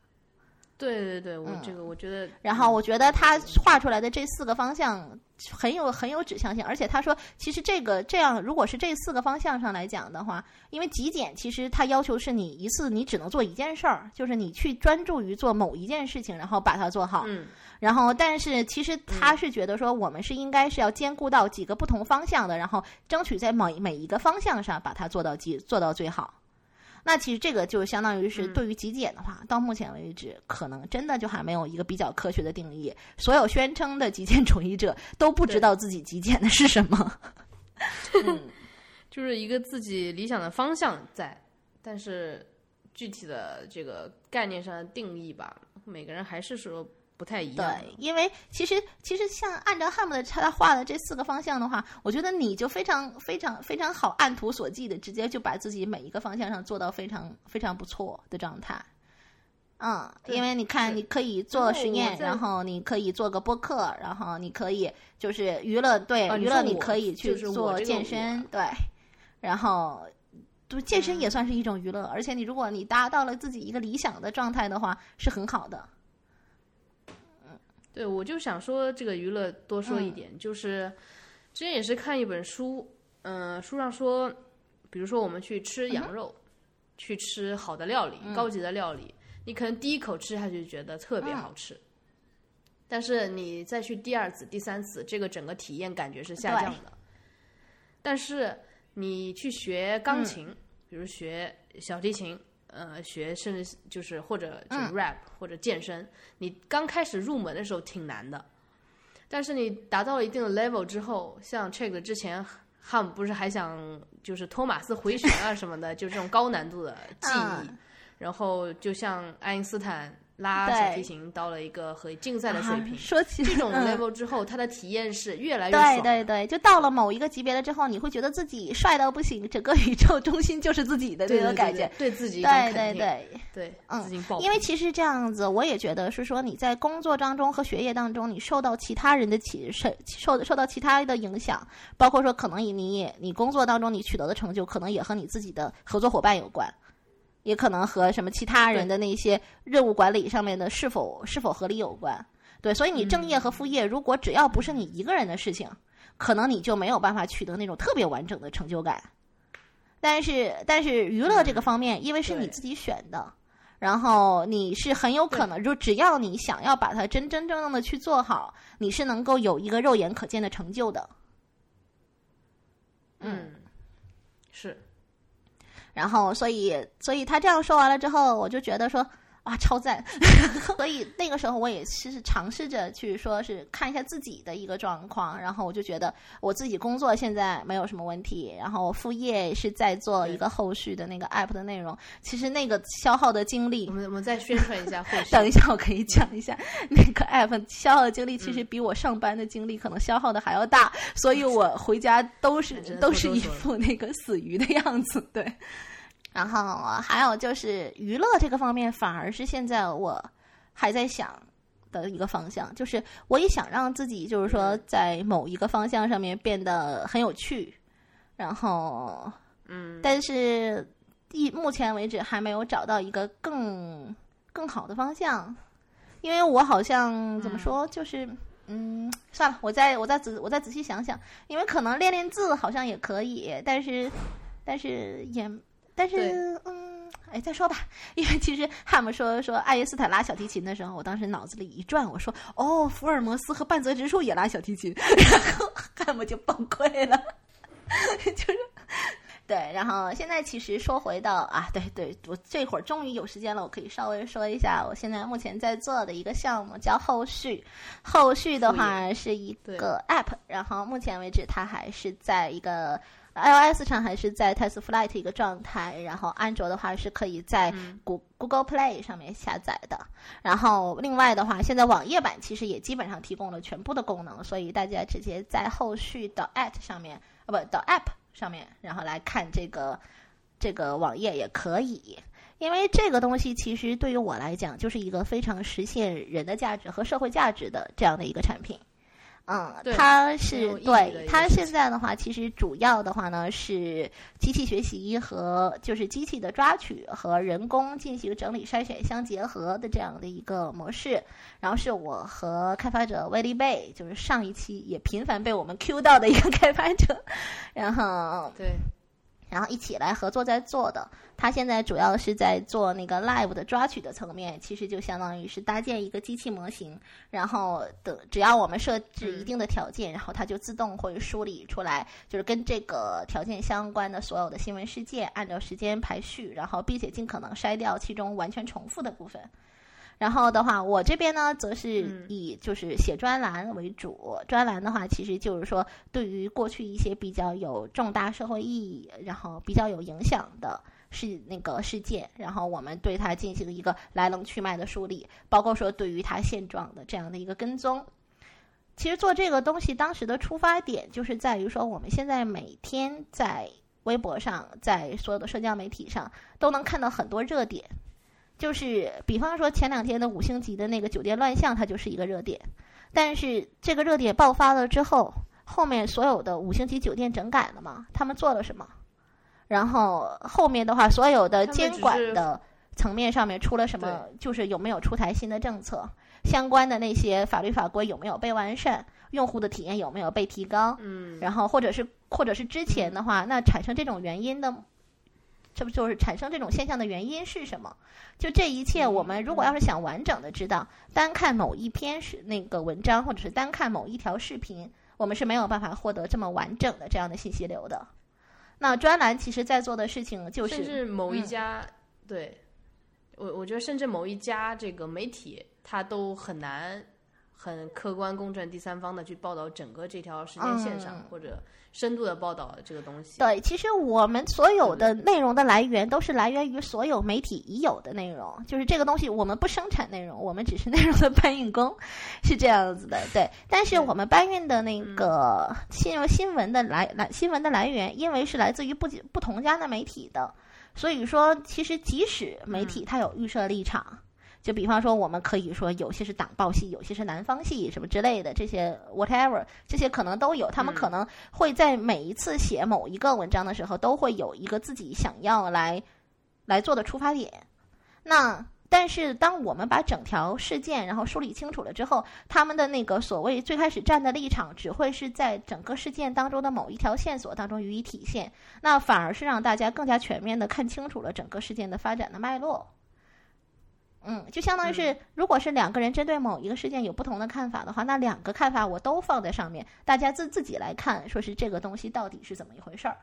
对对对，我嗯这个我觉得。然后我觉得他嗯画出来的这四个方向很有很有指向性，而且他说，其实这个这样，如果是这四个方向上来讲的话，因为极简其实它要求是你一次你只能做一件事儿，就是你去专注于做某一件事情，然后把它做好。嗯，然后，但是其实他是觉得说，我们是应该是要兼顾到几个不同方向的，然后争取在每每一个方向上把它做到极做到最好。那其实这个就相当于是嗯对于极简的话，到目前为止，可能真的就还没有一个比较科学的定义。所有宣称的极简主义者都不知道自己极简的是什么。嗯，就是一个自己理想的方向在，但是具体的这个概念上的定义吧，每个人还是说不太一样。对，因为其实其实像按照汉姆的他画的这四个方向的话，我觉得你就非常非常非常好按图索骥的，直接就把自己每一个方向上做到非常非常不错的状态。嗯，因为你看，你可以做实验然后你可以做个播客，然后你可以就是娱乐，对、娱乐，啊你可以去做健身，对，然后就健身也算是一种娱乐，而且你如果你达到了自己一个理想的状态的话，是很好的。对，我就想说这个娱乐多说嗯。一点，就是之前也是看一本书，嗯、书上说，比如说我们去吃羊嗯肉，去吃好的料理、高级的料理，你可能第一口吃下去觉得特别好嗯吃，但是你再去第二次、第三次，这个整个体验感觉是下降的。但是你去学钢嗯。琴，比如学小提琴，呃，学甚至就是或者就是嗯 rap、或者健身，你刚开始入门的时候挺难的，但是你达到了一定的 level 之后，像 Check 之前汉姆不是还想就是托马斯回旋啊什么的，就这种高难度的技艺，嗯。然后就像爱因斯坦拉对小提琴到了一个和竞赛的水平。啊说起这种嗯 level 之后，他的体验是越来越对爽。对对，就到了某一个级别了之后，你会觉得自己帅到不行，整个宇宙中心就是自己的对对对那种感觉。对自己对对对，对，嗯。因为其实这样子，我也觉得是说你在工作当中和学业当中，你受到其他人的启受受受到其他的影响，包括说可能你也你工作当中你取得的成就，可能也和你自己的合作伙伴有关。也可能和什么其他人的那些任务管理上面的是否是否合理有关，对，所以你正业和副业，如果只要不是你一个人的事情，可能你就没有办法取得那种特别完整的成就感。但是，但是娱乐这个方面，因为是你自己选的，然后你是很有可能，就只要你想要把它真真正正的去做好，你是能够有一个肉眼可见的成就的。嗯，是然后，所以，所以他这样说完了之后，我就觉得说，哇，超赞！所以那个时候我也是尝试着去说是看一下自己的一个状况，然后我就觉得我自己工作现在没有什么问题，然后我副业是在做一个后续的那个 app 的内容，其实那个消耗的精力我。们我们再宣传一下后续。等一下，我可以讲一下那个 app 消耗的精力，其实比我上班的精力可能消耗的还要大，所以我回家都是都是一副那个死鱼的样子，对。然后还有就是娱乐这个方面，反而是现在我还在想的一个方向，就是我也想让自己就是说在某一个方向上面变得很有趣，然后嗯，但是一目前为止还没有找到一个更更好的方向，因为我好像怎么说，就是嗯，算了，我再我再仔我再仔细想想，因为可能练练字好像也可以，但是但是也但是嗯，哎，再说吧，因为其实汉姆说说爱因斯坦拉小提琴的时候，我当时脑子里一转，我说哦，福尔摩斯和半泽直树也拉小提琴，然后汉姆就崩溃了，就是。对，然后现在其实说回到啊，对对，我这会儿终于有时间了，我可以稍微说一下我现在目前在做的一个项目，叫后续。后续的话是一个 App，然后目前为止它还是在一个 iOS 上还是在 Test Flight 一个状态，然后安卓的话是可以在谷 Goo- Google Play 上面下载的。然后另外的话，现在网页版其实也基本上提供了全部的功能，所以大家直接在后续的 at 上面，啊不的 App 上面，然后来看这个这个网页也可以。因为这个东西其实对于我来讲，就是一个非常实现人的价值和社会价值的这样的一个产品。嗯，对它是对它现在的话，其实主要的话呢是机器学习和就是机器的抓取和人工进行整理筛选相结合的这样的一个模式。然后是我和开发者威利贝，就是上一期也频繁被我们 Q 到的一个开发者，然后对，然后一起来合作在做的。他现在主要是在做那个 live 的抓取的层面，其实就相当于是搭建一个机器模型，然后等只要我们设置一定的条件，然后它就自动会梳理出来，就是跟这个条件相关的所有的新闻事件，按照时间排序，然后并且尽可能筛掉其中完全重复的部分。然后的话，我这边呢，则是嗯以就是写专栏为主。专栏的话，其实就是说，对于过去一些比较有重大社会意义，然后比较有影响的事那个事件，然后我们对它进行一个来龙去脉的梳理，包括说对于它现状的这样的一个跟踪。其实做这个东西，当时的出发点就是在于说，我们现在每天在微博上，在所有的社交媒体上都能看到很多热点。就是比方说前两天的五星级的那个酒店乱象，它就是一个热点。但是这个热点爆发了之后，后面所有的五星级酒店整改了吗？他们做了什么？然后后面的话，所有的监管的层面上面出了什么？就是有没有出台新的政策？相关的那些法律法规有没有被完善？用户的体验有没有被提高？嗯，然后或者是或者是之前的话，那产生这种原因的，这不就是产生这种现象的原因是什么？就这一切，我们如果要是想完整的知道，单看某一篇是那个文章，或者是单看某一条视频，我们是没有办法获得这么完整的这样的信息流的。那专栏其实在做的事情就是，甚至某一嗯家，对我我觉得甚至某一家这个媒体，它都很难很客观公正、第三方的去报道整个这条时间线上，嗯或者深度的报道这个东西。对，其实我们所有的内容的来源都是来源于所有媒体已有的内容，就是这个东西我们不生产内容，我们只是内容的搬运工，是这样子的。对，但是我们搬运的那个新闻新闻的来来新闻的来源，因为是来自于不不同家的媒体的，所以说其实即使媒体它有预设立场。就比方说，我们可以说有些是党报系，有些是南方系，什么之类的，这些 whatever，这些可能都有。他们嗯可能会在每一次写某一个文章的时候，都会有一个自己想要来来做的出发点。那但是当我们把整条事件然后梳理清楚了之后，他们的那个所谓最开始站的立场，只会是在整个事件当中的某一条线索当中予以体现，那反而是让大家更加全面的看清楚了整个事件的发展的脉络。嗯，就相当于是，如果是两个人针对某一个事件有不同的看法的话，那两个看法我都放在上面，大家自自己来看，说是这个东西到底是怎么一回事儿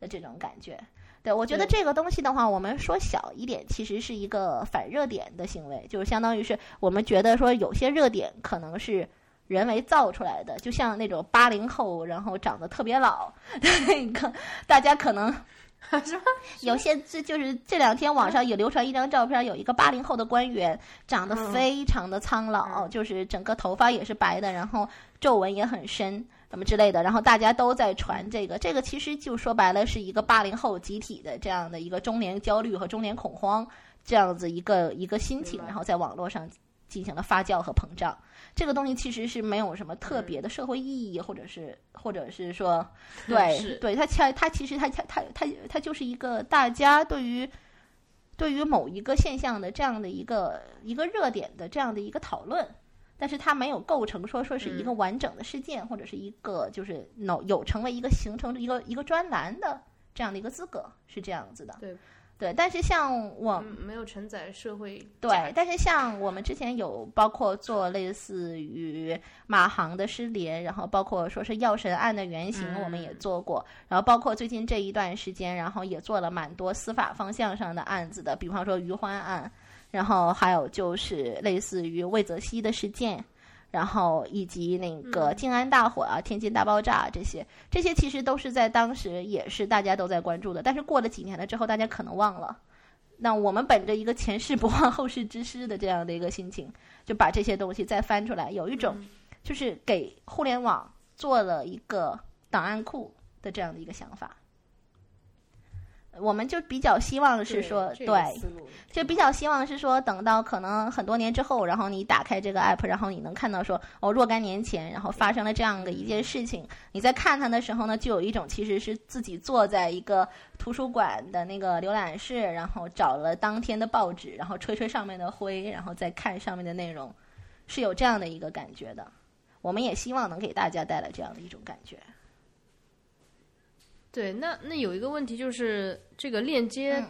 的这种感觉。对我觉得这个东西的话，我们说小一点，其实是一个反热点的行为，就是相当于是我们觉得说有些热点可能是。人为造出来的，就像那种八零后，然后长得特别老，那个大家可能 有些这就是这两天网上有流传一张照片，有一个八零后的官员，长得嗯。非常的苍老，嗯。就是整个头发也是白的，然后皱纹也很深，什么之类的，然后大家都在传这个，这个其实就说白了是一个八零后集体的这样的一个中年焦虑和中年恐慌这样子一个一个心情，然后在网络上进行了发酵和膨胀。这个东西其实是没有什么特别的社会意义，或者是或者是说，对对，它其它其实它它它它它就是一个大家对于对于某一个现象的这样的一个一个热点的这样的一个讨论。但是它没有构成说说是一个完整的事件，或者是一个就是有有成为一个形成一个一个专栏的这样的一个资格，是这样子的。对，对。但是像我没有承载社会对，但是像我们之前有包括做类似于马航的失联，然后包括说是药神案的原型，我们也做过。然后包括最近这一段时间，然后也做了蛮多司法方向上的案子的，比方说余欢案。然后还有就是类似于魏则西的事件，然后以及那个静安大火啊、天津大爆炸这些，这些其实都是在当时也是大家都在关注的。但是过了几年了之后，大家可能忘了。那我们本着一个前事不忘 后事之师的这样的一个心情，就把这些东西再翻出来，有一种就是给互联网做了一个档案库的这样的一个想法。我们就比较希望是说，对，就比较希望是说，等到可能很多年之后，然后你打开这个 app，然后你能看到说，哦，若干年前，然后发生了这样的一件事情，你在看它的时候呢，就有一种其实是自己坐在一个图书馆的那个浏览室，然后找了当天的报纸，然后吹吹上面的灰，然后再看上面的内容，是有这样的一个感觉的。我们也希望能给大家带来这样的一种感觉。对，那那有一个问题就是这个链接，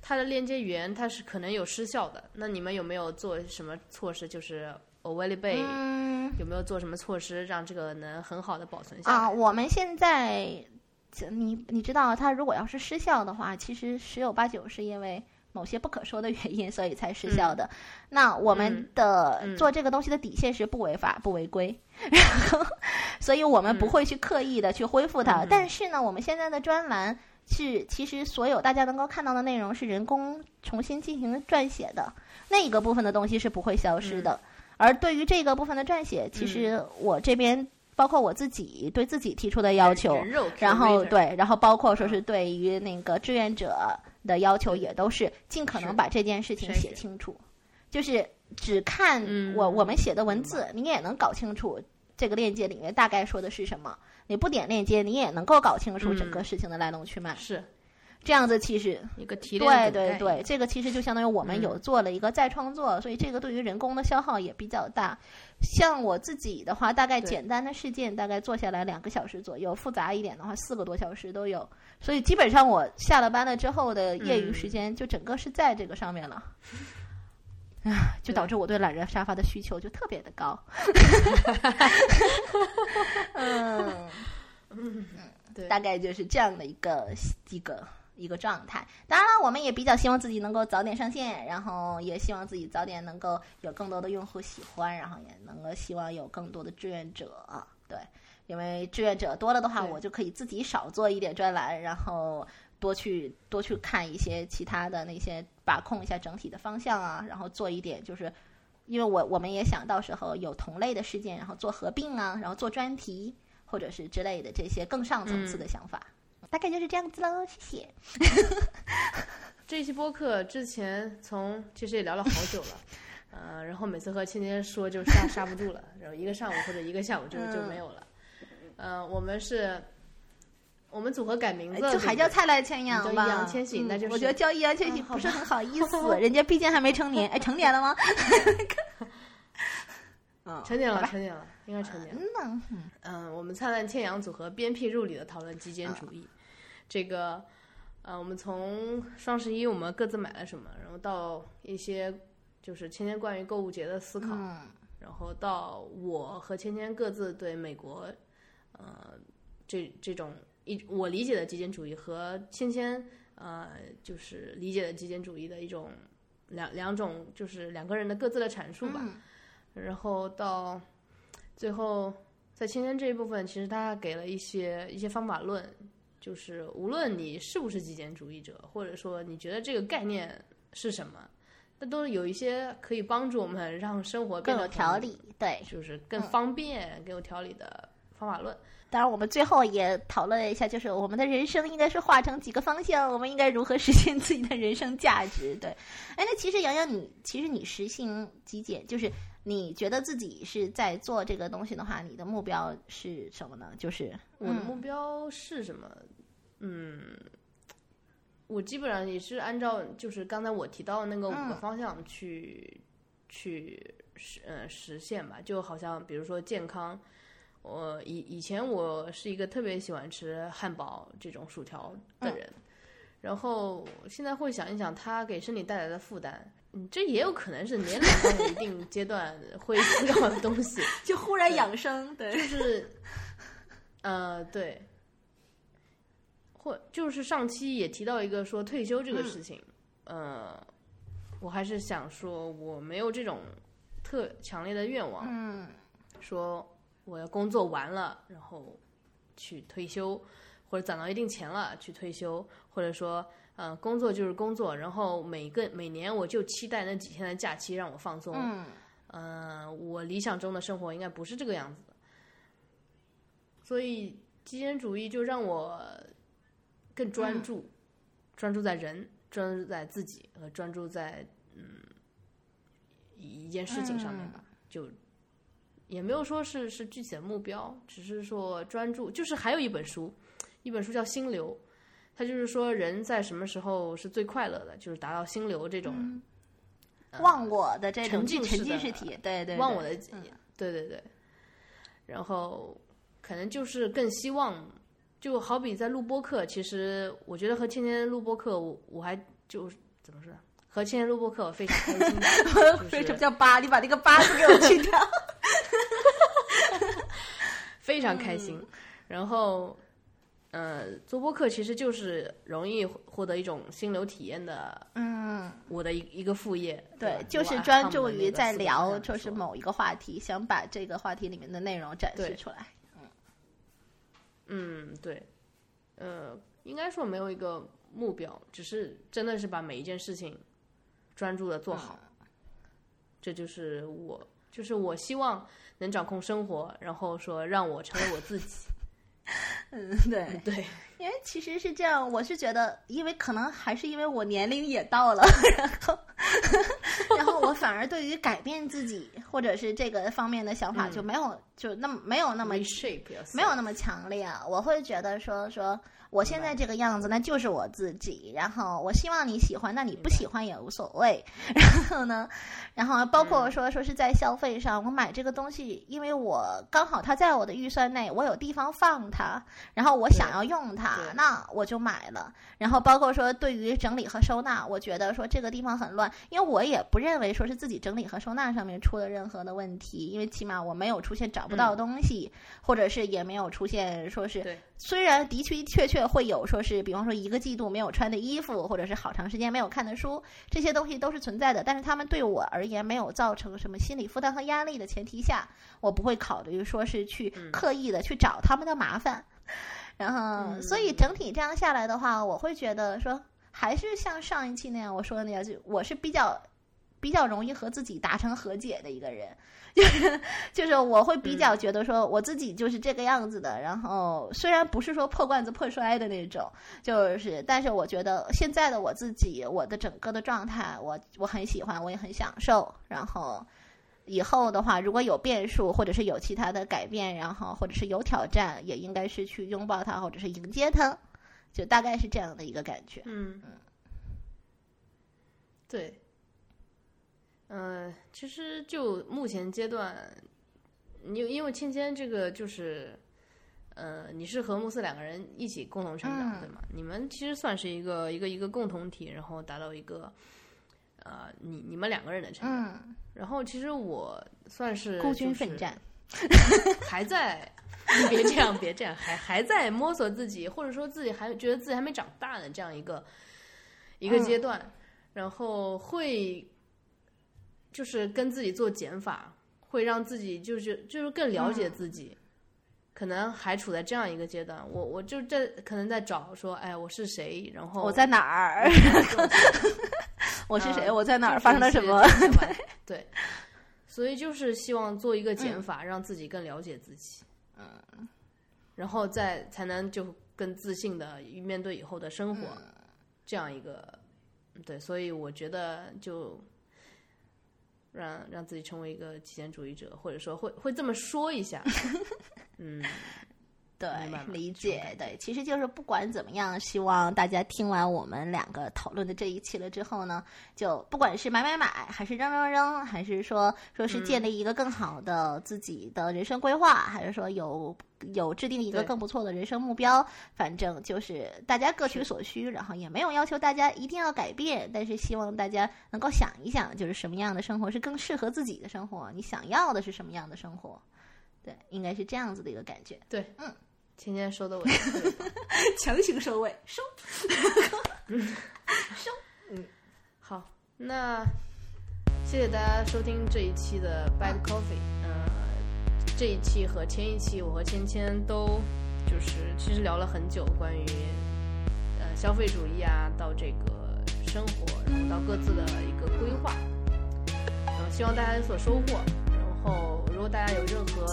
它的链接源它是可能有失效的。那你们有没有做什么措施？就是 a v a i l a b l e 有没有做什么措施让这个能很好的保存下来？啊，我们现在，你你知道，它如果要是失效的话，其实十有八九是因为。某些不可说的原因，所以才失效的。那我们的做这个东西的底线是不违法、不违规，然后，所以我们不会去刻意的去恢复它。但是呢，我们现在的专栏是其实所有大家能够看到的内容是人工重新进行撰写的，那个部分的东西是不会消失的。而对于这个部分的撰写，其实我这边包括我自己对自己提出的要求，然后对，然后包括说是对于那个志愿者。的要求也都是尽可能把这件事情写清楚，就是只看我我们写的文字，你也能搞清楚这个链接里面大概说的是什么。你不点链接，你也能够搞清楚整个事情的来龙去脉。是这样子，其实一个提炼。对对对，这个其实就相当于我们有做了一个再创作，所以这个对于人工的消耗也比较大。像我自己的话，大概简单的事件大概做下来两个小时左右，复杂一点的话四个多小时都有。所以基本上我下了班了之后的业余时间，就整个是在这个上面了，啊，就导致我对懒人沙发的需求就特别的高。嗯嗯，对，大概就是这样的一个一个一个状态。当然了，我们也比较希望自己能够早点上线，然后也希望自己早点能够有更多的用户喜欢，然后也能够希望有更多的志愿者，对。因为志愿者多了的话，我就可以自己少做一点专栏，然后多去多去看一些其他的那些，把控一下整体的方向啊，然后做一点就是，因为我我们也想到时候有同类的事件，然后做合并啊，然后做专题或者是之类的这些更上层次的想法，大概就是这样子喽。谢谢。这期播客之前从其实也聊了好久了，呃，然后每次和芊芊说就刹刹不住了，然后一个上午或者一个下午就就没有了。嗯，我们是，我们组合改名字，就还叫蔡澜千阳吧？易烊千玺，那就是我觉得叫易烊千玺不是很好意 思，人家毕竟还没成年。哎，成年了吗？嗯，成年了，成年了，应该成年。嗯嗯，我们灿烂千阳组合鞭辟入里的讨论极简主义，这个，呃，我们从双十一我们各自买了什么，然后到一些就是千千关于购物节的思考。然后到我和芊芊各自对美国，呃，这这种一我理解的极简主义和芊芊呃就是理解的极简主义的一种两两种就是两个人的各自的阐述吧。然后到最后在芊芊这一部分，其实他给了一些一些方法论，就是无论你是不是极简主义者，或者说你觉得这个概念是什么。那都有一些可以帮助我们让生活更有条理，对，就是更方便、更有条理的方法论。当然，我们最后也讨论了一下，就是我们的人生应该是划成几个方向，我们应该如何实现自己的人生价值？对，哎，那其实洋洋，你其实你实行极简，就是你觉得自己是在做这个东西的话，你的目标是什么呢？就是我的目标是什么？嗯，我基本上也是按照就是刚才我提到的那个五个方向去去实呃实现吧，就好像比如说健康。我以以前我是一个特别喜欢吃汉堡这种薯条的人，然后现在会想一想它给身体带来的负担，嗯，这也有可能是年龄到一定阶段 会思考的东西，就忽然养生，对，就是，呃，对，或就是上期也提到一个说退休这个事情，呃，我还是想说我没有这种特强烈的愿望，嗯，说。我要工作完了，然后去退休，或者攒到一定钱了去退休，或者说，呃，工作就是工作，然后每个每年我就期待那几天的假期让我放松。嗯，我理想中的生活应该不是这个样子的，所以极简主义就让我更专注，专注在人，专注在自己，和专注在嗯一件事情上面吧，就。也没有说是是具体的目标，只是说专注。就是还有一本书，一本书叫《心流》，它就是说人在什么时候是最快乐的，就是达到心流这种忘我的这种沉浸沉浸式体验，对对，忘我的，对对对。然后可能就是更希望，就好比在录播课，其实我觉得和天天录播课，我我还就怎么说，和芊芊录播课我非常开心。为什么叫八？你把那个八字给我去掉。非常开心，然后，呃，做播客其实就是容易获得一种心流体验的，嗯，我的一一个副业，对，就是专注于在聊，就是某一个话题，想把这个话题里面的内容展示出来，嗯，嗯，对，呃，应该说没有一个目标，只是真的是把每一件事情专注的做好，这就是我，就是我希望。能掌控生活，然后说让我成为我自己。嗯，对对，因为其实是这样，我是觉得，因为可能还是因为我年龄也到了，然后，然后我反而对于改变自己或者是这个方面的想法就没有就那么没有那么没有那么强烈。我会觉得说说。我现在这个样子，那就是我自己。然后我希望你喜欢，那你不喜欢也无所谓。然后呢，然后包括说说是在消费上，我买这个东西，因为我刚好它在我的预算内，我有地方放它，然后我想要用它，那我就买了。然后包括说对于整理和收纳，我觉得说这个地方很乱，因为我也不认为说是自己整理和收纳上面出了任何的问题，因为起码我没有出现找不到东西，或者是也没有出现说是。虽然的确确确会有说是，比方说一个季度没有穿的衣服，或者是好长时间没有看的书，这些东西都是存在的。但是他们对我而言没有造成什么心理负担和压力的前提下，我不会考虑说是去刻意的去找他们的麻烦。然后，所以整体这样下来的话，我会觉得说，还是像上一期那样我说的那样，就我是比较比较容易和自己达成和解的一个人。就 是就是我会比较觉得说我自己就是这个样子的，然后虽然不是说破罐子破摔的那种，就是但是我觉得现在的我自己，我的整个的状态，我我很喜欢，我也很享受。然后以后的话，如果有变数或者是有其他的改变，然后或者是有挑战，也应该是去拥抱它或者是迎接它，就大概是这样的一个感觉。嗯嗯，对。嗯，其实就目前阶段，你因为芊芊这个就是，呃，你是和慕斯两个人一起共同成长，对吗？你们其实算是一个一个一个共同体，然后达到一个，呃，你你们两个人的成长。然后其实我算是孤军奋战，还在，别这样，别这样，还还在摸索自己，或者说自己还觉得自己还没长大的这样一个一个阶段，然后会。就是跟自己做减法，会让自己就是就是更了解自己，可能还处在这样一个阶段。我我就在可能在找说，哎，我是谁？然后我在哪儿？我是谁？我在哪儿？发生了什么？对，所以就是希望做一个减法，让自己更了解自己。嗯，然后再才能就更自信的面对以后的生活，这样一个对，所以我觉得就让让自己成为一个极简主义者，或者说会会这么说一下，嗯。对理解对，其实就是不管怎么样，希望大家听完我们两个讨论的这一期了之后呢，就不管是买买买，还是扔扔扔，还是说说是建立一个更好的自己的人生规划，还是说有有制定一个更不错的人生目标，反正就是大家各取所需，然后也没有要求大家一定要改变，但是希望大家能够想一想，就是什么样的生活是更适合自己的生活，你想要的是什么样的生活。对，应该是这样子的一个感觉。对，嗯，芊芊收的我也特别棒 强行收尾，收。收，嗯好，那谢谢大家收听这一期的 Bad Coffee。呃，这一期和前一期，我和芊芊都就是其实聊了很久关于呃消费主义啊，到这个生活，然后到各自的一个规划。然后希望大家有所收获。然后如果大家有任何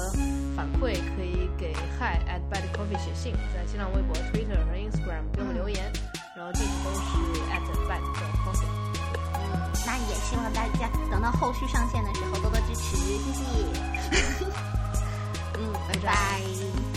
反馈，可以给 hi at bad coffee 写信，在新浪微博、Twitter 和 Instagram 给我们留言。然后地址都是 at bad coffee。嗯那也希望大家等到后续上线的时候多多支持，谢谢。嗯，拜拜。